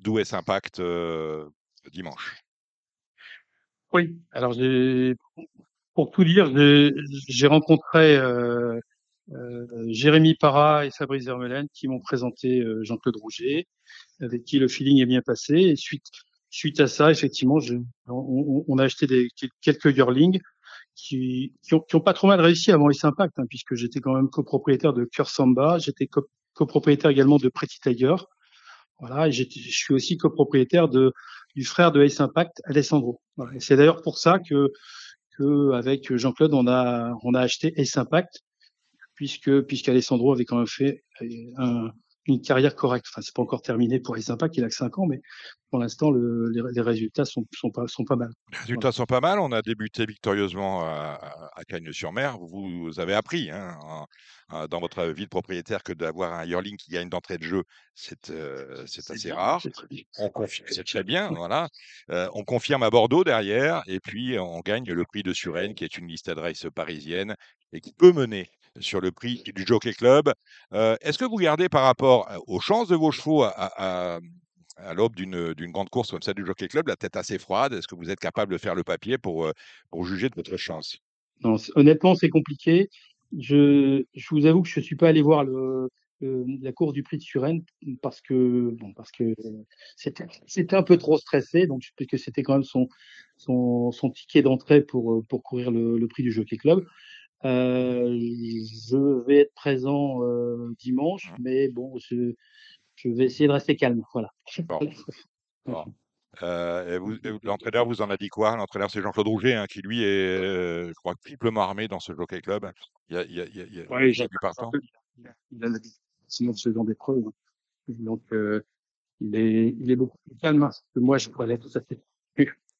d'où est Impact dimanche. Oui. Alors pour tout dire, j'ai- rencontré euh, euh, Jérémy Parra et Fabrice Vermeulen qui m'ont présenté euh, Jean-Claude Rouget, avec qui le feeling est bien passé. Et suite, suite à ça, effectivement, je, on, on- a acheté des, quelques yearlings qui, qui, ont, qui ont pas trop mal réussi avant les Impact, hein, puisque j'étais quand même copropriétaire de Cœur Samba, j'étais co- copropriétaire également de Pretty Tiger. Voilà, et je suis aussi copropriétaire de du frère de Ace Impact, Alessandro. C'est d'ailleurs pour ça que que avec Jean-Claude, on a on a acheté Ace Impact puisque puisqu'Alessandro avait quand même fait un- une carrière correcte. Enfin, c'est pas encore terminé pour Ace Impact, il a que 5 ans, mais pour l'instant, le, les, les résultats sont sont pas sont pas mal. Les résultats sont pas mal. On a débuté victorieusement à, Cagnes-sur-Mer. Vous, vous avez appris hein, en- dans votre vie de propriétaire que d'avoir un yearling qui gagne d'entrée de jeu, c'est euh, assez bien, rare. c'est très bien. On confirme, c'est très bien, voilà. Euh, on confirme à Bordeaux derrière, et puis on gagne le prix de Suresnes, qui est une liste adresse parisienne et qui peut mener sur le prix du Jockey Club. Euh, Est-ce que vous gardez par rapport à- aux chances de vos chevaux à, l'aube d'une d'une grande course comme celle du Jockey Club, la tête assez froide Est-ce que vous êtes capable de faire le papier pour, euh, juger de votre chance? Honnêtement, c'est compliqué. Je, vous avoue que je suis pas allé voir la course du prix de Suresnes parce que parce que c'était un peu trop stressé, donc puisque c'était quand même son ticket d'entrée pour courir le prix du Jockey Club. Euh, je vais être présent euh, dimanche, mais bon, je, je vais essayer de rester calme. Voilà. Bon. Bon. Euh, L'entraîneur vous en a dit quoi? L'entraîneur, c'est Jean-Claude Rouget, hein, qui lui est, euh, je crois, triplement armé dans ce Jockey Club. Il y a, il y a, il y a, il a- Ouais, il y a du partant. Il a, sinon ce genre d'épreuve. Donc, euh, il est, il est beaucoup plus calme hein, que moi, je pourrais l'être tout à fait.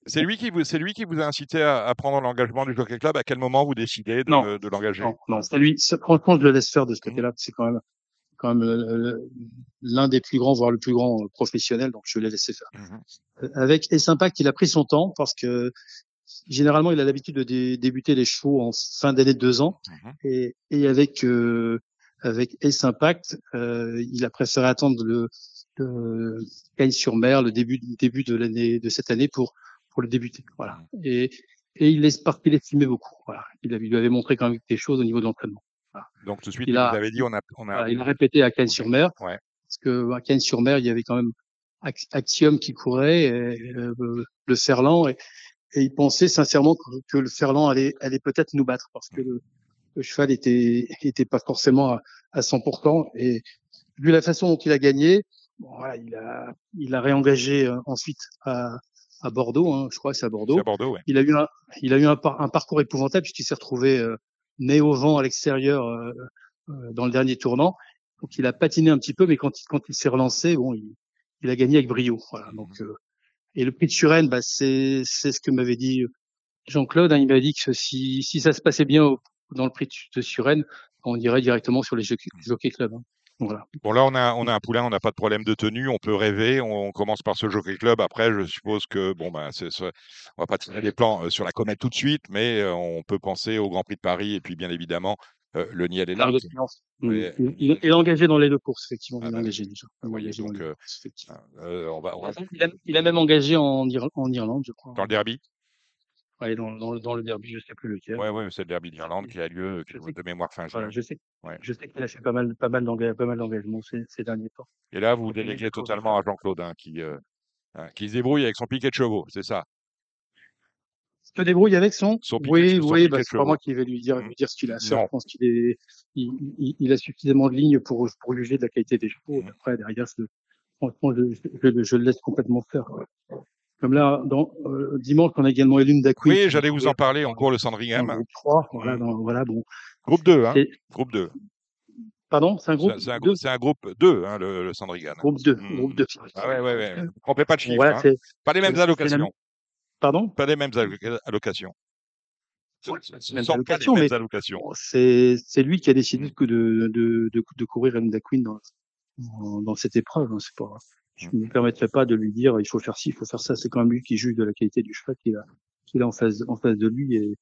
C'est lui qui vous, c'est lui qui vous a incité à, à prendre l'engagement du Jockey Club? À quel moment vous décidez de, Non. de l'engager? Non, non, c'est lui. Franchement, je le laisse faire de ce côté-là. C'est quand même, quand même euh, l'un des plus grands, voire le plus grand euh, professionnel. Donc, je l'ai laissé faire. Mhm. Euh, Avec Ace Impact, il a pris son temps parce que généralement, il a l'habitude de dé- débuter les chevaux en fin d'année de deux ans. Mhm. Et, et avec euh, avec Ace Impact, euh, il a préféré attendre le, le Cagnes-sur-Mer, le début début de l'année de cette année pour pour le débuter. Voilà. Et et il est parce qu'il estimait beaucoup. Voilà. Il, lui avait montré quand même des choses au niveau de l'entraînement. Donc tout de suite, Il il a- vous avez dit, on a, on a. Voilà, il a répété à Cannes-sur-Mer Ouais. parce que à Cannes-sur-Mer, il y avait quand même Ax- Axiom qui courait, et, euh, le Ferland, et, et il pensait sincèrement que, que le Ferland allait, allait peut-être nous battre parce que le, le cheval était, était pas forcément à, à 100%. Et vu la façon dont il a gagné, bon, voilà, il a, il a réengagé euh, ensuite à, à Bordeaux, hein, je crois que c'est à Bordeaux. À Bordeaux, ouais. Il a eu un, il a eu un, par- un parcours épouvantable puisqu'il s'est retrouvé euh, nez au vent à l'extérieur euh, euh, dans le dernier tournant. Donc il a patiné un petit peu, mais quand il, quand il s'est relancé, bon, il, il a gagné avec brio. Voilà. Donc euh, et le prix de Suresnes, bah, c'est c'est ce que m'avait dit Jean-Claude. hein, il m'a dit que si si ça se passait bien au- dans le prix de Suresnes, on irait directement sur les Jockey, Jockey Club. hein. Voilà. Bon, là, on a, on a un poulain, on n'a pas de problème de tenue, on peut rêver. On, on commence par ce Jockey Club. Après, je suppose que, bon, ben, c'est, c'est- on va pas tirer des plans euh, sur la comète tout de suite, mais euh, on peut penser au Grand Prix de Paris et puis, bien évidemment, euh, le Niel. Ouais. Il, est engagé dans les deux courses, effectivement. Ah il est bah, engagé déjà. Il les a, il a même engagé en, Ir- en Irlande, je crois. dans le derby? Ouais, dans, dans, le- dans le derby, je sais plus lequel. Ouais, ouais, c'est le derby d'Irlande qui a lieu de mémoire fin juin. Voilà, je sais, Ouais. je sais qu'il a fait pas mal, pas mal ces, ces derniers temps. Et là, vous déléguez totalement à Jean-Claude, hein, qui, euh, hein, qui se débrouille avec son piquet de chevaux, c'est ça? Se débrouille avec son. Son piquet oui, de- son oui, bah, c'est pas moi qui vais lui dire, lui dire ce qu'il a à faire. Non. Je pense qu'il est, il, il, il a suffisamment de lignes pour, pour juger de la qualité des chevaux. Mhm. Après, derrière, franchement, je, je, je le laisse complètement faire. Comme là, dans, euh, dimanche, on a également Elune Dacouille. Oui, j'allais vous en parler, on court le Sandringham. groupe 3. Voilà, dans, voilà, bon. Groupe 2, hein. Groupe 2. Pardon, c'est un groupe C'est c'est un, groupe 2, hein, le, le Sandringham. Groupe 2, Mhm. groupe 2. Ah ouais, ouais, ouais. Ne trompez pas de chiffres. Voilà, hein. Pas les mêmes la- allocations. pardon? Pas les mêmes alloca- allocations. C'est lui qui a décidé Mm. de, de, de, de, de courir Elune Queen dans, dans, dans cette épreuve. hein, c'est pas, je ne me permettrai pas de lui dire il faut faire ci, il faut faire ça. C'est quand même lui qui juge de la qualité du cheval qu'il a, qu'il a en face, en face de lui. Et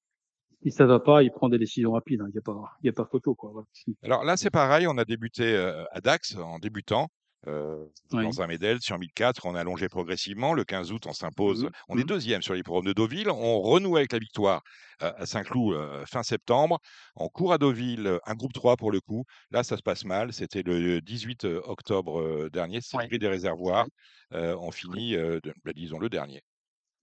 si ça va pas, il prend des décisions rapides. hein. Il n'y a pas, il y a pas photo quoi. Voilà. Alors là, c'est pareil, on a débuté euh, à Dax en débutant. Euh, Oui. dans un médel sur 1004, on a allongé progressivement. Le 15 août, on s'impose. Mhm, On est mhm. deuxième sur l'hippodrome de Deauville. On renoue avec la victoire euh, à Saint-Cloud euh, fin septembre. On court à Deauville, un groupe 3 pour le coup. Là, ça se passe mal. C'était le 18 octobre dernier. C'est le prix des réservoirs. On finit, bah, disons, le dernier.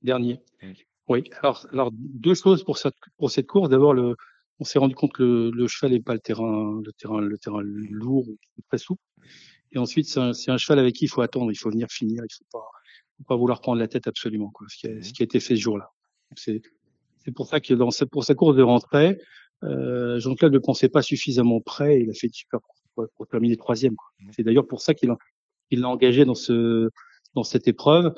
Dernier. Mm. Oui. Alors, alors deux choses pour cette pour cette course. D'abord le on s'est rendu compte que le, le cheval n'est pas le terrain, le terrain, le terrain lourd, très souple. Et ensuite, c'est un, un cheval avec qui il faut attendre, il faut venir finir, il faut pas, faut pas vouloir prendre la tête absolument, quoi. Ce qui a, ce qui a été fait ce jour-là. C'est, c'est pour ça que dans sa, pour sa course de rentrée, euh, Jean-Claude ne pensait pas suffisamment prêt. Et il a fait une super course pour, pour terminer troisième. quoi. C'est d'ailleurs pour ça qu'il il l'a engagé dans ce, dans cette épreuve.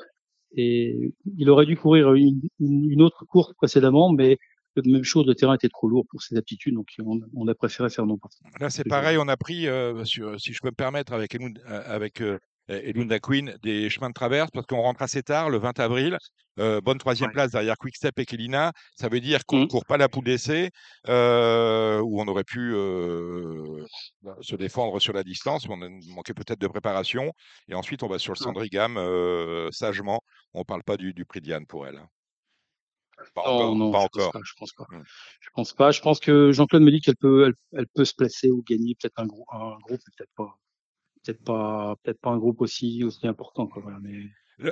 Et il aurait dû courir une, une, autre course précédemment, mais même chose, le terrain était trop lourd pour ses aptitudes, donc on, on a préféré faire non pas. Là, c'est pareil, on a pris, euh, sur, si je peux me permettre, avec, euh, avec euh, Elunda Queen, des chemins de traverse, parce qu'on rentre assez tard, le 20 avril. Euh, bonne troisième place derrière Quickstep et Kelina. Ça veut dire qu'on ne Mhm. court pas la poule d'essai, euh, où on aurait pu euh, bah, se défendre sur la distance, mais on a manqué peut-être de préparation. Et ensuite, on va sur le. Sandringham, sagement. On ne parle pas du, du prix de Diane pour elle. Pas Non, encore. non, pas je pense pas, je pense pas. Mm. Je pense pas. Je pense que Jean-Claude me dit qu'elle peut, elle, elle peut se placer ou gagner peut-être un, grou- un groupe, peut-être pas, peut-être pas, peut-être pas un groupe aussi aussi important, quoi. Voilà, mais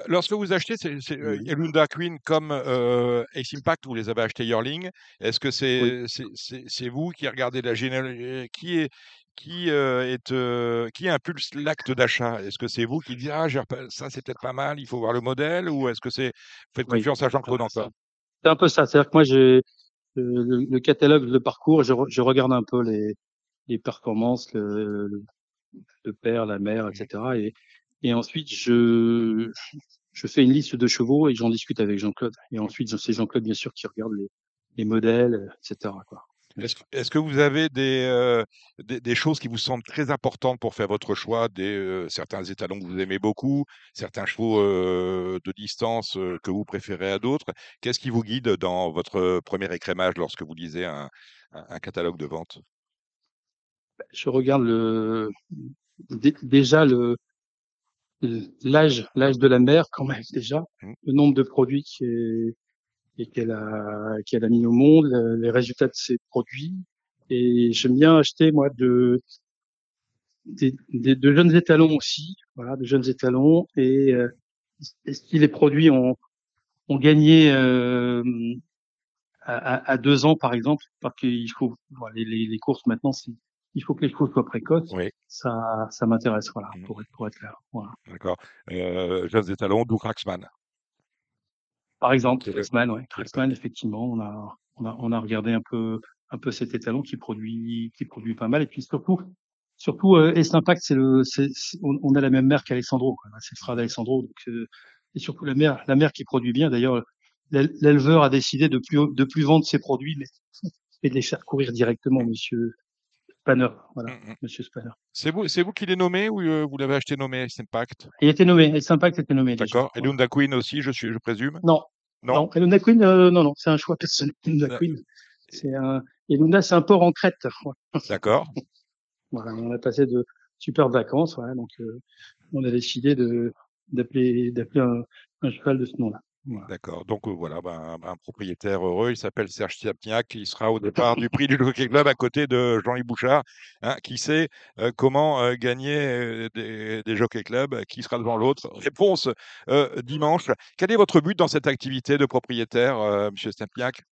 Lorsque vous achetez c'est, c'est, euh. Elunda Queen comme euh, Ace Impact, vous les avez achetés Yearling, est-ce que c'est, vous qui regardez la généalogie Qui est qui euh, est euh, qui impulse l'acte d'achat? Est-ce que c'est vous qui dites ah ça c'est peut-être pas mal, il faut voir le modèle ou est-ce que c'est faites Oui, confiance à Jean-Claude encore? C'est un peu ça. C'est-à-dire que moi, j'ai euh, le, le catalogue, le parcours, je, je regarde un peu les, les performances, le, le, le père, la mère, etc. Et, et ensuite, je, je fais une liste de chevaux et j'en discute avec Jean-Claude. Et ensuite, c'est Jean-Claude, bien sûr, qui regarde les, les modèles, etc. Quoi. Est-ce, que vous avez des, euh, des, des choses qui vous semblent très importantes pour faire votre choix, des, euh, certains étalons que vous aimez beaucoup, certains chevaux euh, de distance euh, que vous préférez à d'autres? Qu'est-ce qui vous guide dans votre premier écrémage lorsque vous lisez un, un- un catalogue de vente? Je regarde le, dé- déjà le, l'âge, l'âge de la mère, quand même, déjà, Mhm. le nombre de produits qui est, et qu'elle a, qu'elle a mis au monde, le- les résultats de ces produits. Et j'aime bien acheter, moi, de, des, des- de jeunes étalons aussi, voilà, de jeunes étalons. Et, euh, et si les produits ont, ont gagné euh, à, à- deux ans, par exemple, parce qu'il faut, voilà, les, les, les courses maintenant, il faut que les chevaux soient précoces. Oui, Ça, ça m'intéresse, voilà, Mhm. pour être, pour être clair. Voilà. d'accord. Euh, jeunes étalons, Doug Raxman. Par exemple, Traxman, ouais. Traxman, effectivement, on a, on a, on a regardé un peu, un peu cet étalon qui produit, qui produit pas mal. Et puis surtout, surtout, euh, S Impact, c'est le, c'est, on, on a la même mère qu'Alessandro. C'est le frère d'Alessandro. Donc, euh, et surtout la mère, la mère qui produit bien. D'ailleurs, l'é- l'éleveur a décidé de plus, de plus vendre ses produits, mais et de les faire courir directement, monsieur Spanner. Voilà, Mm, mm. monsieur Spanner. C'est vous, c'est vous qui l'avez nommé ou euh, vous l'avez acheté nommé, Impact Il était nommé, S Impact était nommé. D'accord. Et. Lunda Queen aussi, je, suis, je présume? Non, Non? Non. Eluna Queen, euh, non, non, c'est un choix personnel. Eluna D'a- Queen, c'est un, c'est un port en crête. D'accord. Voilà, on a passé de super vacances, voilà, donc euh, on a décidé de d'appeler d'appeler un, un cheval de ce nom-là. Voilà. D'accord. Donc euh, voilà, ben, un, un propriétaire heureux, il s'appelle Serge Siapniak, il sera au départ du prix du Jockey Club à côté de Jean-Yves Bouchard, hein, qui sait euh, comment euh, gagner euh, des, des Jockey Club, euh, qui sera devant l'autre? Réponse euh, dimanche. Quel est votre but dans cette activité de propriétaire, euh, Monsieur Siapniak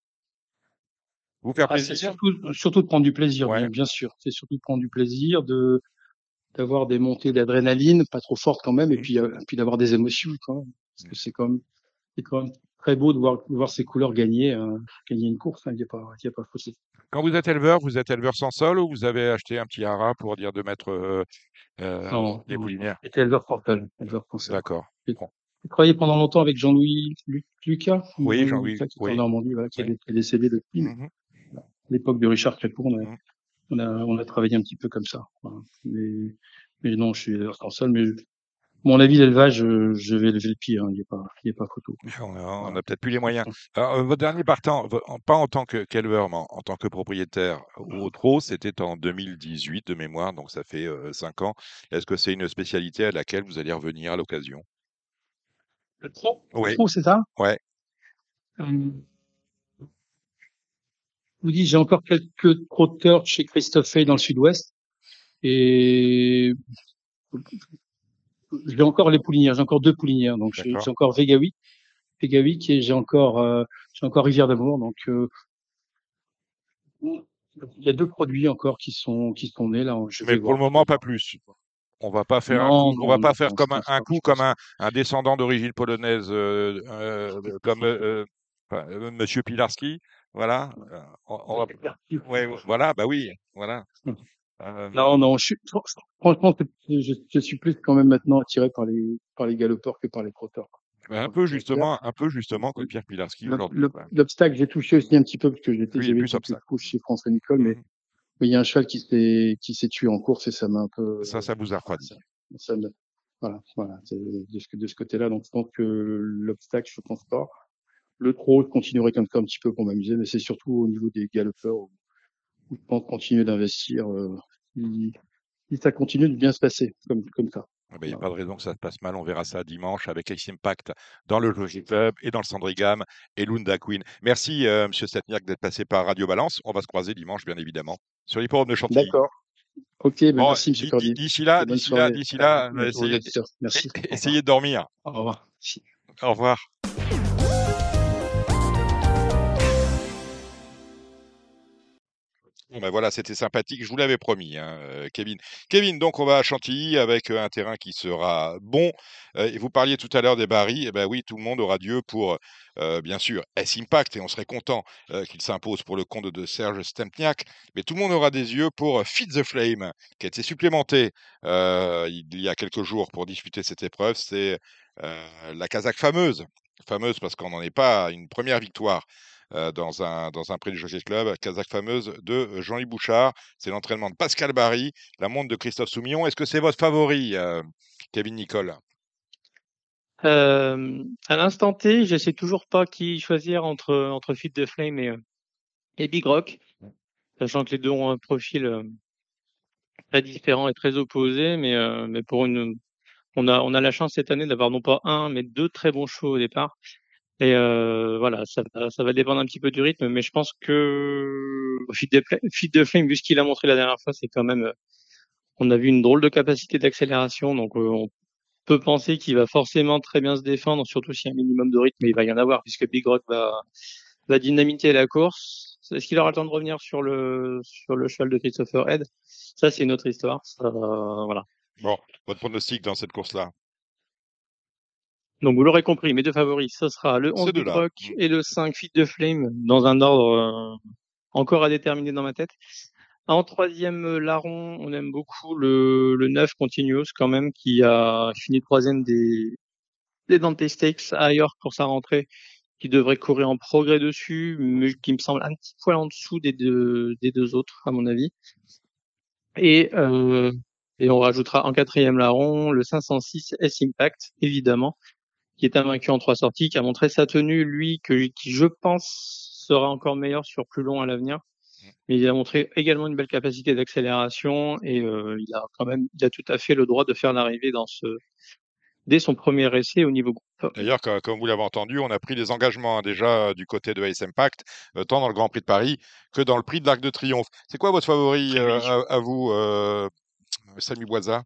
Vous faire Ah, c'est plaisir? surtout surtout de prendre du plaisir, Ouais. bien, bien sûr. C'est surtout de prendre du plaisir, de d'avoir des montées d'adrénaline, pas trop fortes quand même, et Mhm. puis euh, puis d'avoir des émotions quand même, parce que c'est quand même c'est quand même très beau de voir de voir ces couleurs gagner euh, gagner une course. hein, Il n'y a pas y a pas. Quand vous êtes éleveur, vous êtes éleveur sans sol ou vous avez acheté un petit haras pour dire de mettre euh, euh, Non, des poulinières? J'étais éleveur portal, éleveur français. D'accord. J'ai travaillé pendant longtemps avec Jean-Louis Lu- Lucas, Oui, Jean-Louis Lucas qui est oui. en Normandie, voilà, qui, est, Oui. est décédé depuis. À l'époque de Richard Crépeau, on a, Mhm. on a, on a travaillé un petit peu comme ça. voilà. Mais, mais non, je suis éleveur sans sol, mais mon avis, l'élevage, euh, je vais lever le pied, hein, il n'y a pas, il y a pas photo. On a, on Voilà. a peut-être plus les moyens. Alors, euh, votre dernier partant, pas en tant que qu'éleveur, mais en, tant que propriétaire au trot, c'était en 2018 de mémoire, donc ça fait euh, cinq ans. Est-ce que c'est une spécialité à laquelle vous allez revenir à l'occasion? Le trot, Oui. le trot, c'est ça? Ouais. Euh, Je vous dis, j'ai encore quelques trotteurs chez Christophe Fay dans le sud-ouest. Et j'ai encore les poulinières, j'ai encore deux poulinières. Donc j'ai encore Vegawick et j'ai encore euh, j'ai encore Rivière d'amour. Donc euh, il y a deux produits encore qui sont qui sont nés là. Je Mais pour le moment, pas plus. On va pas faire un Non, coup, on va non, pas faire comme un, coup comme un, un descendant d'origine polonaise euh, comme Monsieur Pilarski. Voilà. On, on va... Ouais, voilà. Bah oui. Voilà. Euh, Non, non, je suis, fran- franchement, je, je suis plus quand même maintenant attiré par les, par les galopeurs que par les trotteurs. bah, un peu justement, un peu justement comme Pierre Pilarski aujourd'hui. L'obstacle, j'ai touché aussi un petit peu parce que j'étais, j'avais plus couches chez François Nicole, mais Mhm. mais il y a un cheval qui s'est, qui s'est tué en course et ça m'a un peu, Ça, ça vous a voilà, refroidi. ça, ça me, voilà, voilà, c'est de ce, de ce côté-là. Donc, je pense que l'obstacle, je pense pas. Le trot, je continuerai comme ça un petit peu pour m'amuser, mais c'est surtout au niveau des galopeurs où je pense continuer d'investir, euh, si, si ça continue de bien se passer, comme, comme ça. Ah ben, Il n'y a pas de raison que ça se passe mal. On verra ça dimanche avec Ace Impact dans le Logic Club et dans le Sandrigam et Lunda Queen. Merci, euh, Monsieur Setniak, d'être passé par Radio Balance. On va se croiser dimanche, bien évidemment, sur l'hippodrome de Chantilly. D'accord. Ok, ben Bon, merci, monsieur d'ici là, d'ici là, d'ici là, euh, essayez, essayez de dormir. Au revoir. Au revoir. Ben voilà, c'était sympathique. Je vous l'avais promis, hein, euh, Kevin. Kevin, donc on va à Chantilly avec euh, un terrain qui sera bon. Euh, et vous parliez tout à l'heure des barils. Eh ben oui, tout le monde aura Dieu pour, bien sûr, S-Impact. Et on serait content qu'il s'impose pour le compte de Serge Stempniak. Mais tout le monde aura des yeux pour Feed the Flame, qui a été supplémenté il y a quelques jours pour disputer cette épreuve. C'est la Kazakh fameuse. Fameuse parce qu'on n'en est pas à une première victoire dans un, dans un prix du Jockey Club, Kazakh fameuse de Jean-Louis Bouchard. C'est l'entraînement de Pascal Barry, la montre de Christophe Soumillon. Est-ce que c'est votre favori, euh, Kevin Nicole Euh, à l'instant T, je sais toujours pas qui choisir entre entre Feed the Flame et, euh, et Big Rock, sachant que les deux ont un profil euh, très différent et très opposé, mais euh, mais pour une on a on a la chance cette année d'avoir non pas un mais deux très bons chevaux au départ. Et euh, voilà, ça ça va dépendre un petit peu du rythme, mais je pense que Feed the Flame vu ce qu'il a montré la dernière fois, c'est quand même euh, on a vu une drôle de capacité d'accélération, donc euh, on peut penser qu'il va forcément très bien se défendre, surtout s'il y a un minimum de rythme, il va y en avoir, puisque Big Rock va, va dynamiter la course. Est-ce qu'il aura le temps de revenir sur le, sur le cheval de Christopher Head? Ça, c'est une autre histoire. Ça, euh, voilà. Bon, votre pronostic dans cette course-là? Donc, vous l'aurez compris, mes deux favoris, ce sera le 11 Ces Big deux-là. Rock et le 5 Feed de Flame, dans un ordre euh, encore à déterminer dans ma tête. En troisième euh, larron, on aime beaucoup le, le 9 Continuous quand même, qui a fini troisième des, des Dante Stakes à York pour sa rentrée, qui devrait courir en progrès dessus, mais qui me semble un petit poil en dessous des deux, des deux autres, à mon avis. Et, euh, et on rajoutera en quatrième larron le 506 S Impact, évidemment, qui est invaincu en trois sorties, qui a montré sa tenue, lui, que, qui je pense sera encore meilleur sur plus long à l'avenir. Mais il a montré également une belle capacité d'accélération et euh, il a quand même, il a tout à fait le droit de faire l'arrivée dans ce, dès son premier essai au niveau groupe. D'ailleurs, co- comme vous l'avez entendu, on a pris des engagements hein, déjà euh, du côté de Ace Impact, euh, tant dans le Grand Prix de Paris que dans le Prix de l'Arc de Triomphe. C'est quoi votre favori euh, à, à vous, Samy Boisa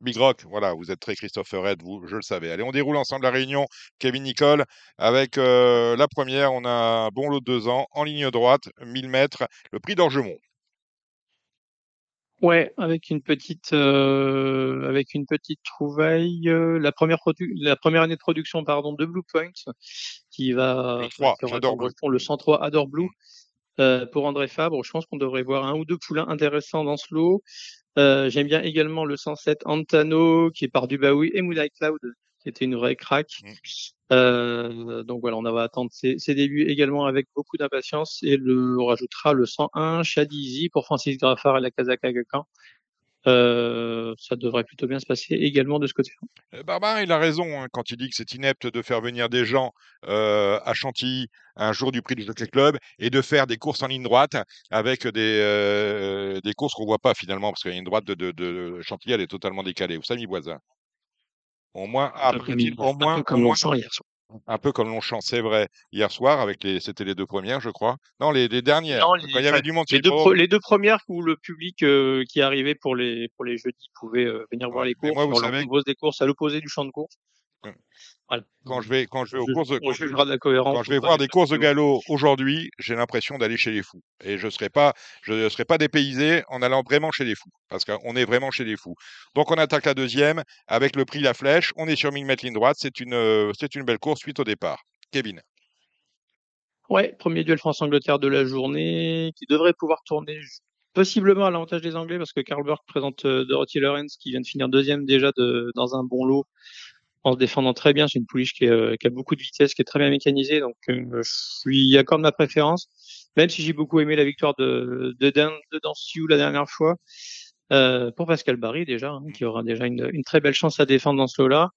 Big Rock, voilà, vous êtes très Christopher Red, vous, je le savais. Allez, on déroule ensemble la réunion, Kevin Nicole, avec euh, la première, on a un bon lot de deux ans, en ligne droite, 1000 mètres, le prix d'Orgemont. Ouais, avec une petite, euh, avec une petite trouvaille, euh, la première produ- la première année de production, pardon, de Blue Point, qui va, Le 3, qui aura j'adore comme Blue. breton le 103 Adore Blue, euh, pour André Fabre. Je pense qu'on devrait voir un ou deux poulains intéressants dans ce lot. Euh, j'aime bien également le 107 Antano, qui est par Dubaoui, et Moonlight Cloud, qui était une vraie craque. Euh, donc voilà, on va attendre ses, ses débuts également avec beaucoup d'impatience et le, on rajoutera le 101 Shadizi pour Francis Graffard et la Kazakh Agakan. Euh, ça devrait plutôt bien se passer également de ce côté-là. Euh, Barbarin, il a raison hein, quand il dit que c'est inepte de faire venir des gens euh, à Chantilly un jour du prix du Jockey Club et de faire des courses en ligne droite avec des, euh, des courses qu'on voit pas finalement parce que la ligne droite de, de, de Chantilly elle est totalement décalée. Vous savez, Voisin. Au moins, comme- au un peu moins, comme au moins- hier soir. Un peu comme Longchamp, c'est vrai, hier soir avec les, c'était les deux premières, je crois. Non, les, les dernières. Non, quand il y avait du monde les, deux pro- les deux premières où le public euh, qui arrivait pour les pour les jeudis pouvait euh, venir voir les courses. moi, vous on leur savez- propose des courses à l'opposé du champ de course. Voilà. Quand je vais, quand je vais aux Je- courses de, on jugera de la cohérence quand je vais voir des courses de galop aujourd'hui, j'ai l'impression d'aller chez les fous. Et je serai pas, je ne serai pas dépaysé en allant vraiment chez les fous. Parce qu'on est vraiment chez les fous. Donc, on attaque la deuxième avec le prix La Flèche. On est sur 1000 mètres ligne droite. C'est une, euh, c'est une belle course suite au départ. Kevin. Ouais, premier duel France-Angleterre de la journée, qui devrait pouvoir tourner possiblement à l'avantage des Anglais, parce que Karl Burke présente euh, Dorothy Lawrence, qui vient de finir deuxième déjà de, dans un bon lot, en se défendant très bien. C'est une pouliche euh, qui a beaucoup de vitesse, qui est très bien mécanisée, donc euh, je lui accorde ma préférence, même si j'ai beaucoup aimé la victoire de, de, de la dernière fois. Euh, pour Pascal Barry déjà, hein, qui aura déjà une, très belle chance à défendre dans ce lot-là.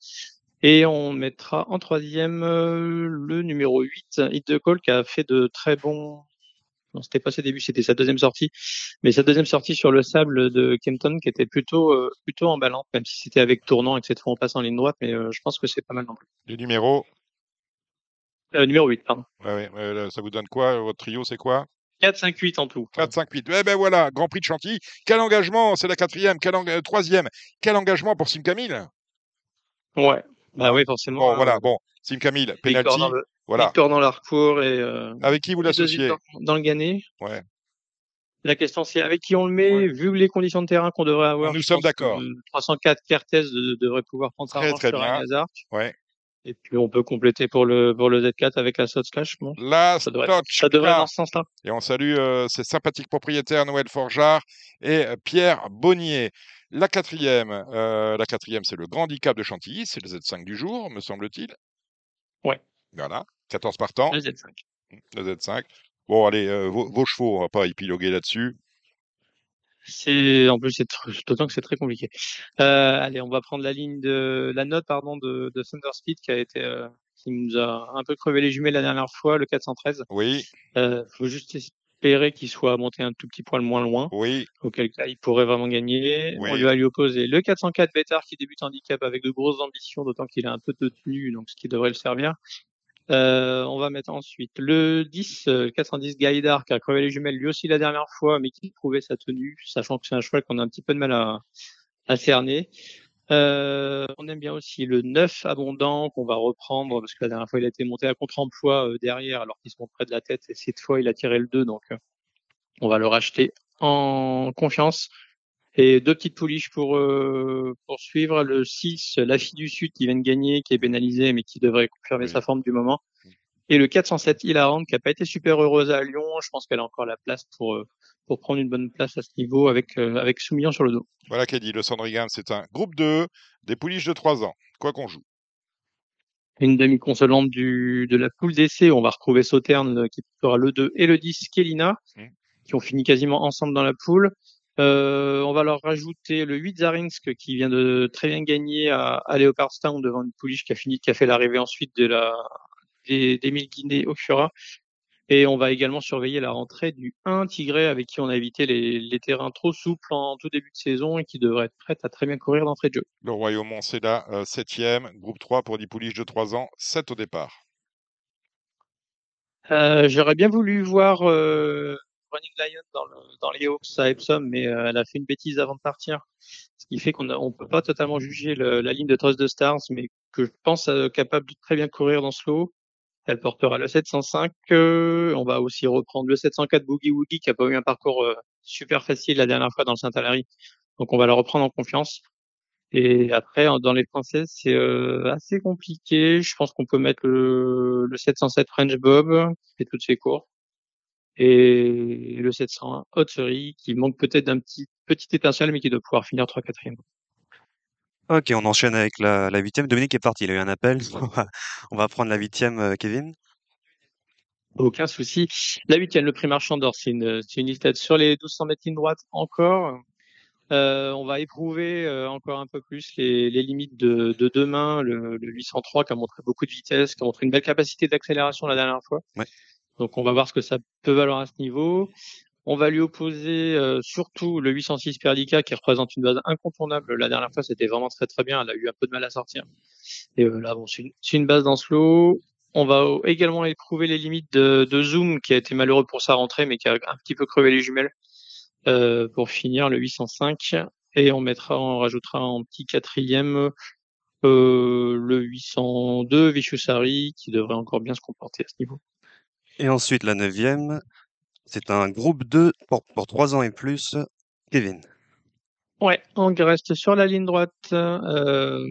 Et on mettra en troisième le numéro 8, Hit de Call, qui a fait de très bons... Non, c'était pas ses débuts, c'était sa deuxième sortie. Mais sa deuxième sortie sur le sable de Kempton, qui était plutôt euh, plutôt emballante, même si c'était avec tournant et que cette fois on passe en ligne droite. Mais euh, je pense que c'est pas mal non plus. Numéros? Euh, numéro 8, pardon. Ouais, ouais, ça vous donne quoi? Votre trio, c'est quoi? 4, 5, 8 en tout. 4, 5, 8. Eh ben voilà, Grand Prix de Chantilly. Quel engagement C'est la quatrième. Quel euh, troisième. Quel engagement pour Sim Camille? Ouais. Bah oui, forcément. Bon, euh, voilà. Bon, Sim Camille, penalty. dans le, Voilà. victoire dans l'arcourt et euh, Avec qui vous l'associez? dans le gagné. Ouais. La question c'est avec qui on le met, vu les conditions de terrain qu'on devrait avoir. Nous sommes d'accord. euh, 304 Kertes de- devrait pouvoir prendre Très, très bien. un hasard. Ouais. Et puis on peut compléter pour le pour le Z4 avec la Sots Clash. Bon, La ça devrait, ça devrait dans ce sens-là. Et on salue euh, ses sympathiques propriétaires Noël Forgeard et euh, Pierre Bonnier. La quatrième, euh, la quatrième, c'est le Grand Handicap de Chantilly, c'est le Z5 du jour, me semble-t-il. Ouais. Voilà, 14 partants. Le Z5. Le Z5. Bon, allez, euh, vos, vos chevaux, on va pas épiloguer là-dessus. C'est en plus c'est d'autant que c'est très compliqué. Euh, allez, on va prendre la ligne de la note pardon de, de Thunder Speed qui a été qui nous a un peu crevé les jumelles la dernière fois, le 413. Oui, Euh, faut juste espérer qu'il soit monté un tout petit poil moins loin. oui, auquel cas il pourrait vraiment gagner. Oui. On lui va lui opposer le 404 Bétard qui débute handicap avec de grosses ambitions, d'autant qu'il a un peu de tenue, donc ce qui devrait le servir. Euh, on va mettre ensuite le 10, euh, le 410 Gaïdar qui a crevé les jumelles lui aussi la dernière fois, mais qui prouvait sa tenue, sachant que c'est un cheval qu'on a un petit peu de mal à, à cerner. Euh, on aime bien aussi le 9 abondant qu'on va reprendre parce que la dernière fois il a été monté à contre-emploi euh, derrière alors qu'il se monte près de la tête et cette fois il a tiré le 2 donc euh, on va le racheter en confiance. Et deux petites pouliches pour poursuivre. Le 6, la fille du Sud qui vient de gagner, qui est pénalisée, mais qui devrait confirmer sa forme du moment. Et le 407, Hilarante, qui a pas été super heureuse à Lyon. Je pense qu'elle a encore la place pour, euh, pour prendre une bonne place à ce niveau avec, euh, avec Soumillon sur le dos. voilà qu'a dit le Sandringham, c'est un groupe 2, des pouliches de 3 ans, quoi qu'on joue. Une demi-consolante du, de la poule d'essai. On va retrouver Sauterne euh, qui fera le 2 et le 10, Kelina, Mm. qui ont fini quasiment ensemble dans la poule. Euh, on va leur rajouter le 8 Zarinsk qui vient de très bien gagner à, à Leopardstown devant une pouliche qui a fini, qui a fait l'arrivée ensuite de la, des, des mille Guinée au Fura. Et on va également surveiller la rentrée du 1 Tigré avec qui on a évité les, les terrains trop souples en tout début de saison et qui devrait être prête à très bien courir d'entrée de jeu. Le Royaume, c'est la euh, septième, groupe 3 pour des pouliches de 3 ans, 7 au départ. Euh, J'aurais bien voulu voir euh, Running Lion dans, le, dans les Hawks à Epsom, mais euh, elle a fait une bêtise avant de partir. Ce qui fait qu'on ne peut pas totalement juger le- la ligne de Trust de Stars, mais que je pense capable de très bien courir dans ce lot. Elle portera le 705. euh, on va aussi reprendre le 704 Boogie Woogie qui a pas eu un parcours euh, super facile la dernière fois dans le Saint-Alary. Donc on va la reprendre en confiance. Et après, dans les françaises, c'est euh, assez compliqué. Je pense qu'on peut mettre le, le 707 French Bob, qui fait toutes ses cours, et le 701 Hot qui manque peut-être d'un petit petit étincelle, mais qui doit pouvoir finir 3 4 Ok, on enchaîne avec la, la huitième. Dominique est parti, il a eu un appel. On va, on va prendre la huitième, euh, Kevin. Aucun souci. La huitième, le prix marchand d'or, c'est une, c'est une liste sur les 1200 mètres ligne droite encore. Euh, on va éprouver euh, encore un peu plus les, les limites de, de demain, le, le 803 qui a montré beaucoup de vitesse, qui a montré une belle capacité d'accélération la dernière fois. Ouais. Donc on va voir ce que ça peut valoir à ce niveau. On va lui opposer euh, surtout le 806 Perdica qui représente une base incontournable. La dernière fois, c'était vraiment très très bien. Elle a eu un peu de mal à sortir. Et euh, là, bon, c'est une, base dans ce lot. On va également éprouver les limites de, de Zoom qui a été malheureux pour sa rentrée, mais qui a un petit peu crevé les jumelles euh, pour finir le 805. Et on mettra, on rajoutera en petit quatrième le 802 Vichusari qui devrait encore bien se comporter à ce niveau. Et ensuite, la neuvième, c'est un groupe 2 pour, pour 3 ans et plus. Kevin. Ouais, on reste sur la ligne droite euh,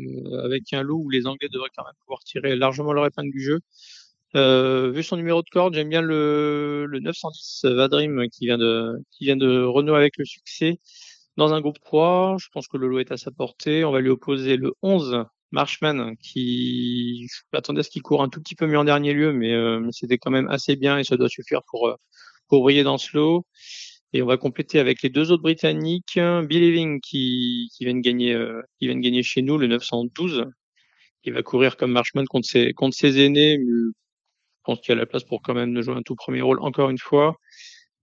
avec un loup où les Anglais devraient quand même pouvoir tirer largement leur épingle du jeu. Euh, vu son numéro de corde, j'aime bien le, le 910 Vadrim qui vient de qui vient de renouer avec le succès dans un groupe 3. Je pense que le lot est à sa portée. On va lui opposer le 11 Marshman qui je m'attendais à ce qu'il court un tout petit peu mieux en dernier lieu, mais, euh, mais c'était quand même assez bien et ça doit suffire pour pour briller dans ce lot. Et on va compléter avec les deux autres Britanniques, Believing qui, qui viennent gagner, euh, qui viennent gagner chez nous le 912. Il va courir comme Marshman contre ses, contre ses aînés, mais je pense qu'il y a la place pour quand même jouer un tout premier rôle encore une fois.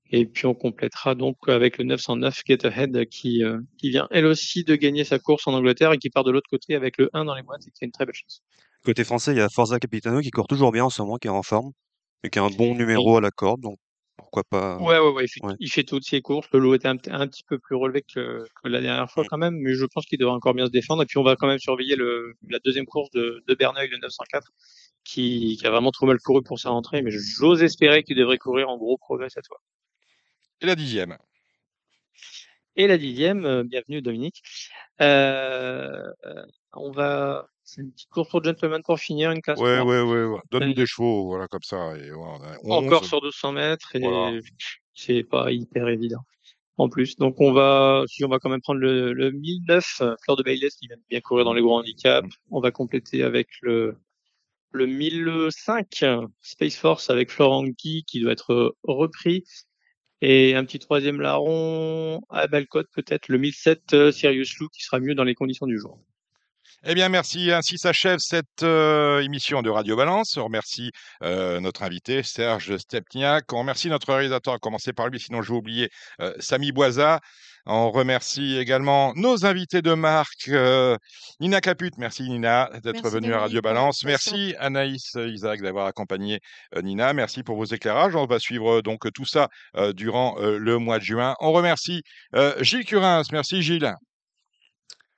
Et puis on complétera donc avec le 909 Get Ahead qui, euh, qui vient elle aussi de gagner sa course en Angleterre et qui part de l'autre côté avec le 1 dans les boîtes et qui a une très belle chance. Côté français, il y a Forza Capitano qui court toujours bien en ce moment, qui est en forme, et qui a un bon numéro à la corde, donc pourquoi pas. Ouais, ouais, ouais, il fait, Ouais. il fait toutes ses courses. Le lot était un, un petit peu plus relevé que, que la dernière fois quand même, mais je pense qu'il devrait encore bien se défendre. Et puis on va quand même surveiller le, la deuxième course de, de Berneuil, le 904, qui, qui a vraiment trop mal couru pour sa rentrée, mais j'ose espérer qu'il devrait courir en gros progrès cette fois. Et la dixième. Et la dixième, euh, bienvenue Dominique. Euh, euh, on va, c'est une petite course pour gentleman pour finir, une classe Ouais, ouais, ouais. ouais. Donne-nous des chevaux, voilà, comme ça. Et voilà, on a Encore 11. sur 1200 mètres et Voilà. c'est pas hyper évident en plus. Donc on va, si on va quand même prendre le, le 1009 euh, Fleur de Bayless qui vient de bien courir dans les gros handicaps. On va compléter avec le le 1005 euh, Space Force avec Florent Guy qui doit être euh, repris et un petit troisième larron à Balcotte peut-être le 1007 euh, Sirius Lou qui sera mieux dans les conditions du jour. Eh bien, merci. Ainsi s'achève cette euh, émission de Radio Balance. On remercie euh, notre invité, Serge Stepniak. On remercie notre réalisateur, à commencer par lui, sinon je vais oublier, euh, Samy Boisa. On remercie également nos invités de marque, euh, Nina Caput. Merci Nina d'être venue à Radio Balance. Merci Anaïs Isaac d'avoir accompagné euh, Nina. Merci pour vos éclairages. On va suivre euh, donc tout ça euh, durant euh, le mois de juin. On remercie euh, Gilles Curins. Merci Gilles.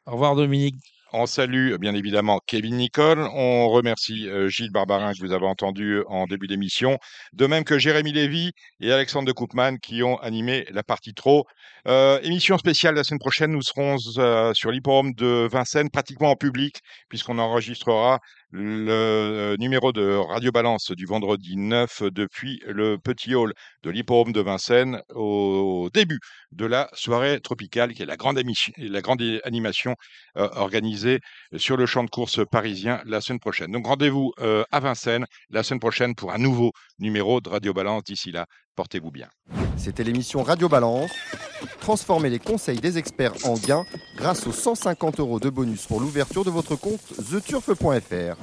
Au revoir Dominique. On salue bien évidemment Kevin Nicole. On remercie euh, Gilles Barbarin que vous avez entendu en début d'émission. De même que Jérémy Lévy et Alexandre de Koopman qui ont animé la partie trop. Euh, émission spéciale la semaine prochaine. Nous serons euh, sur l'hipporome de Vincennes, pratiquement en public, puisqu'on enregistrera le euh, numéro de Radio Balance du vendredi 9 depuis le petit hall de l'hipporome de Vincennes au début de la soirée tropicale, qui est la grande, animation euh, organisée sur le champ de course parisien la semaine prochaine. Donc rendez-vous euh, à Vincennes la semaine prochaine pour un nouveau numéro de Radio Balance. D'ici là, portez-vous bien. C'était l'émission Radio Balance. Transformez les conseils des experts en gains grâce aux 150 euros de bonus pour l'ouverture de votre compte theturf.fr.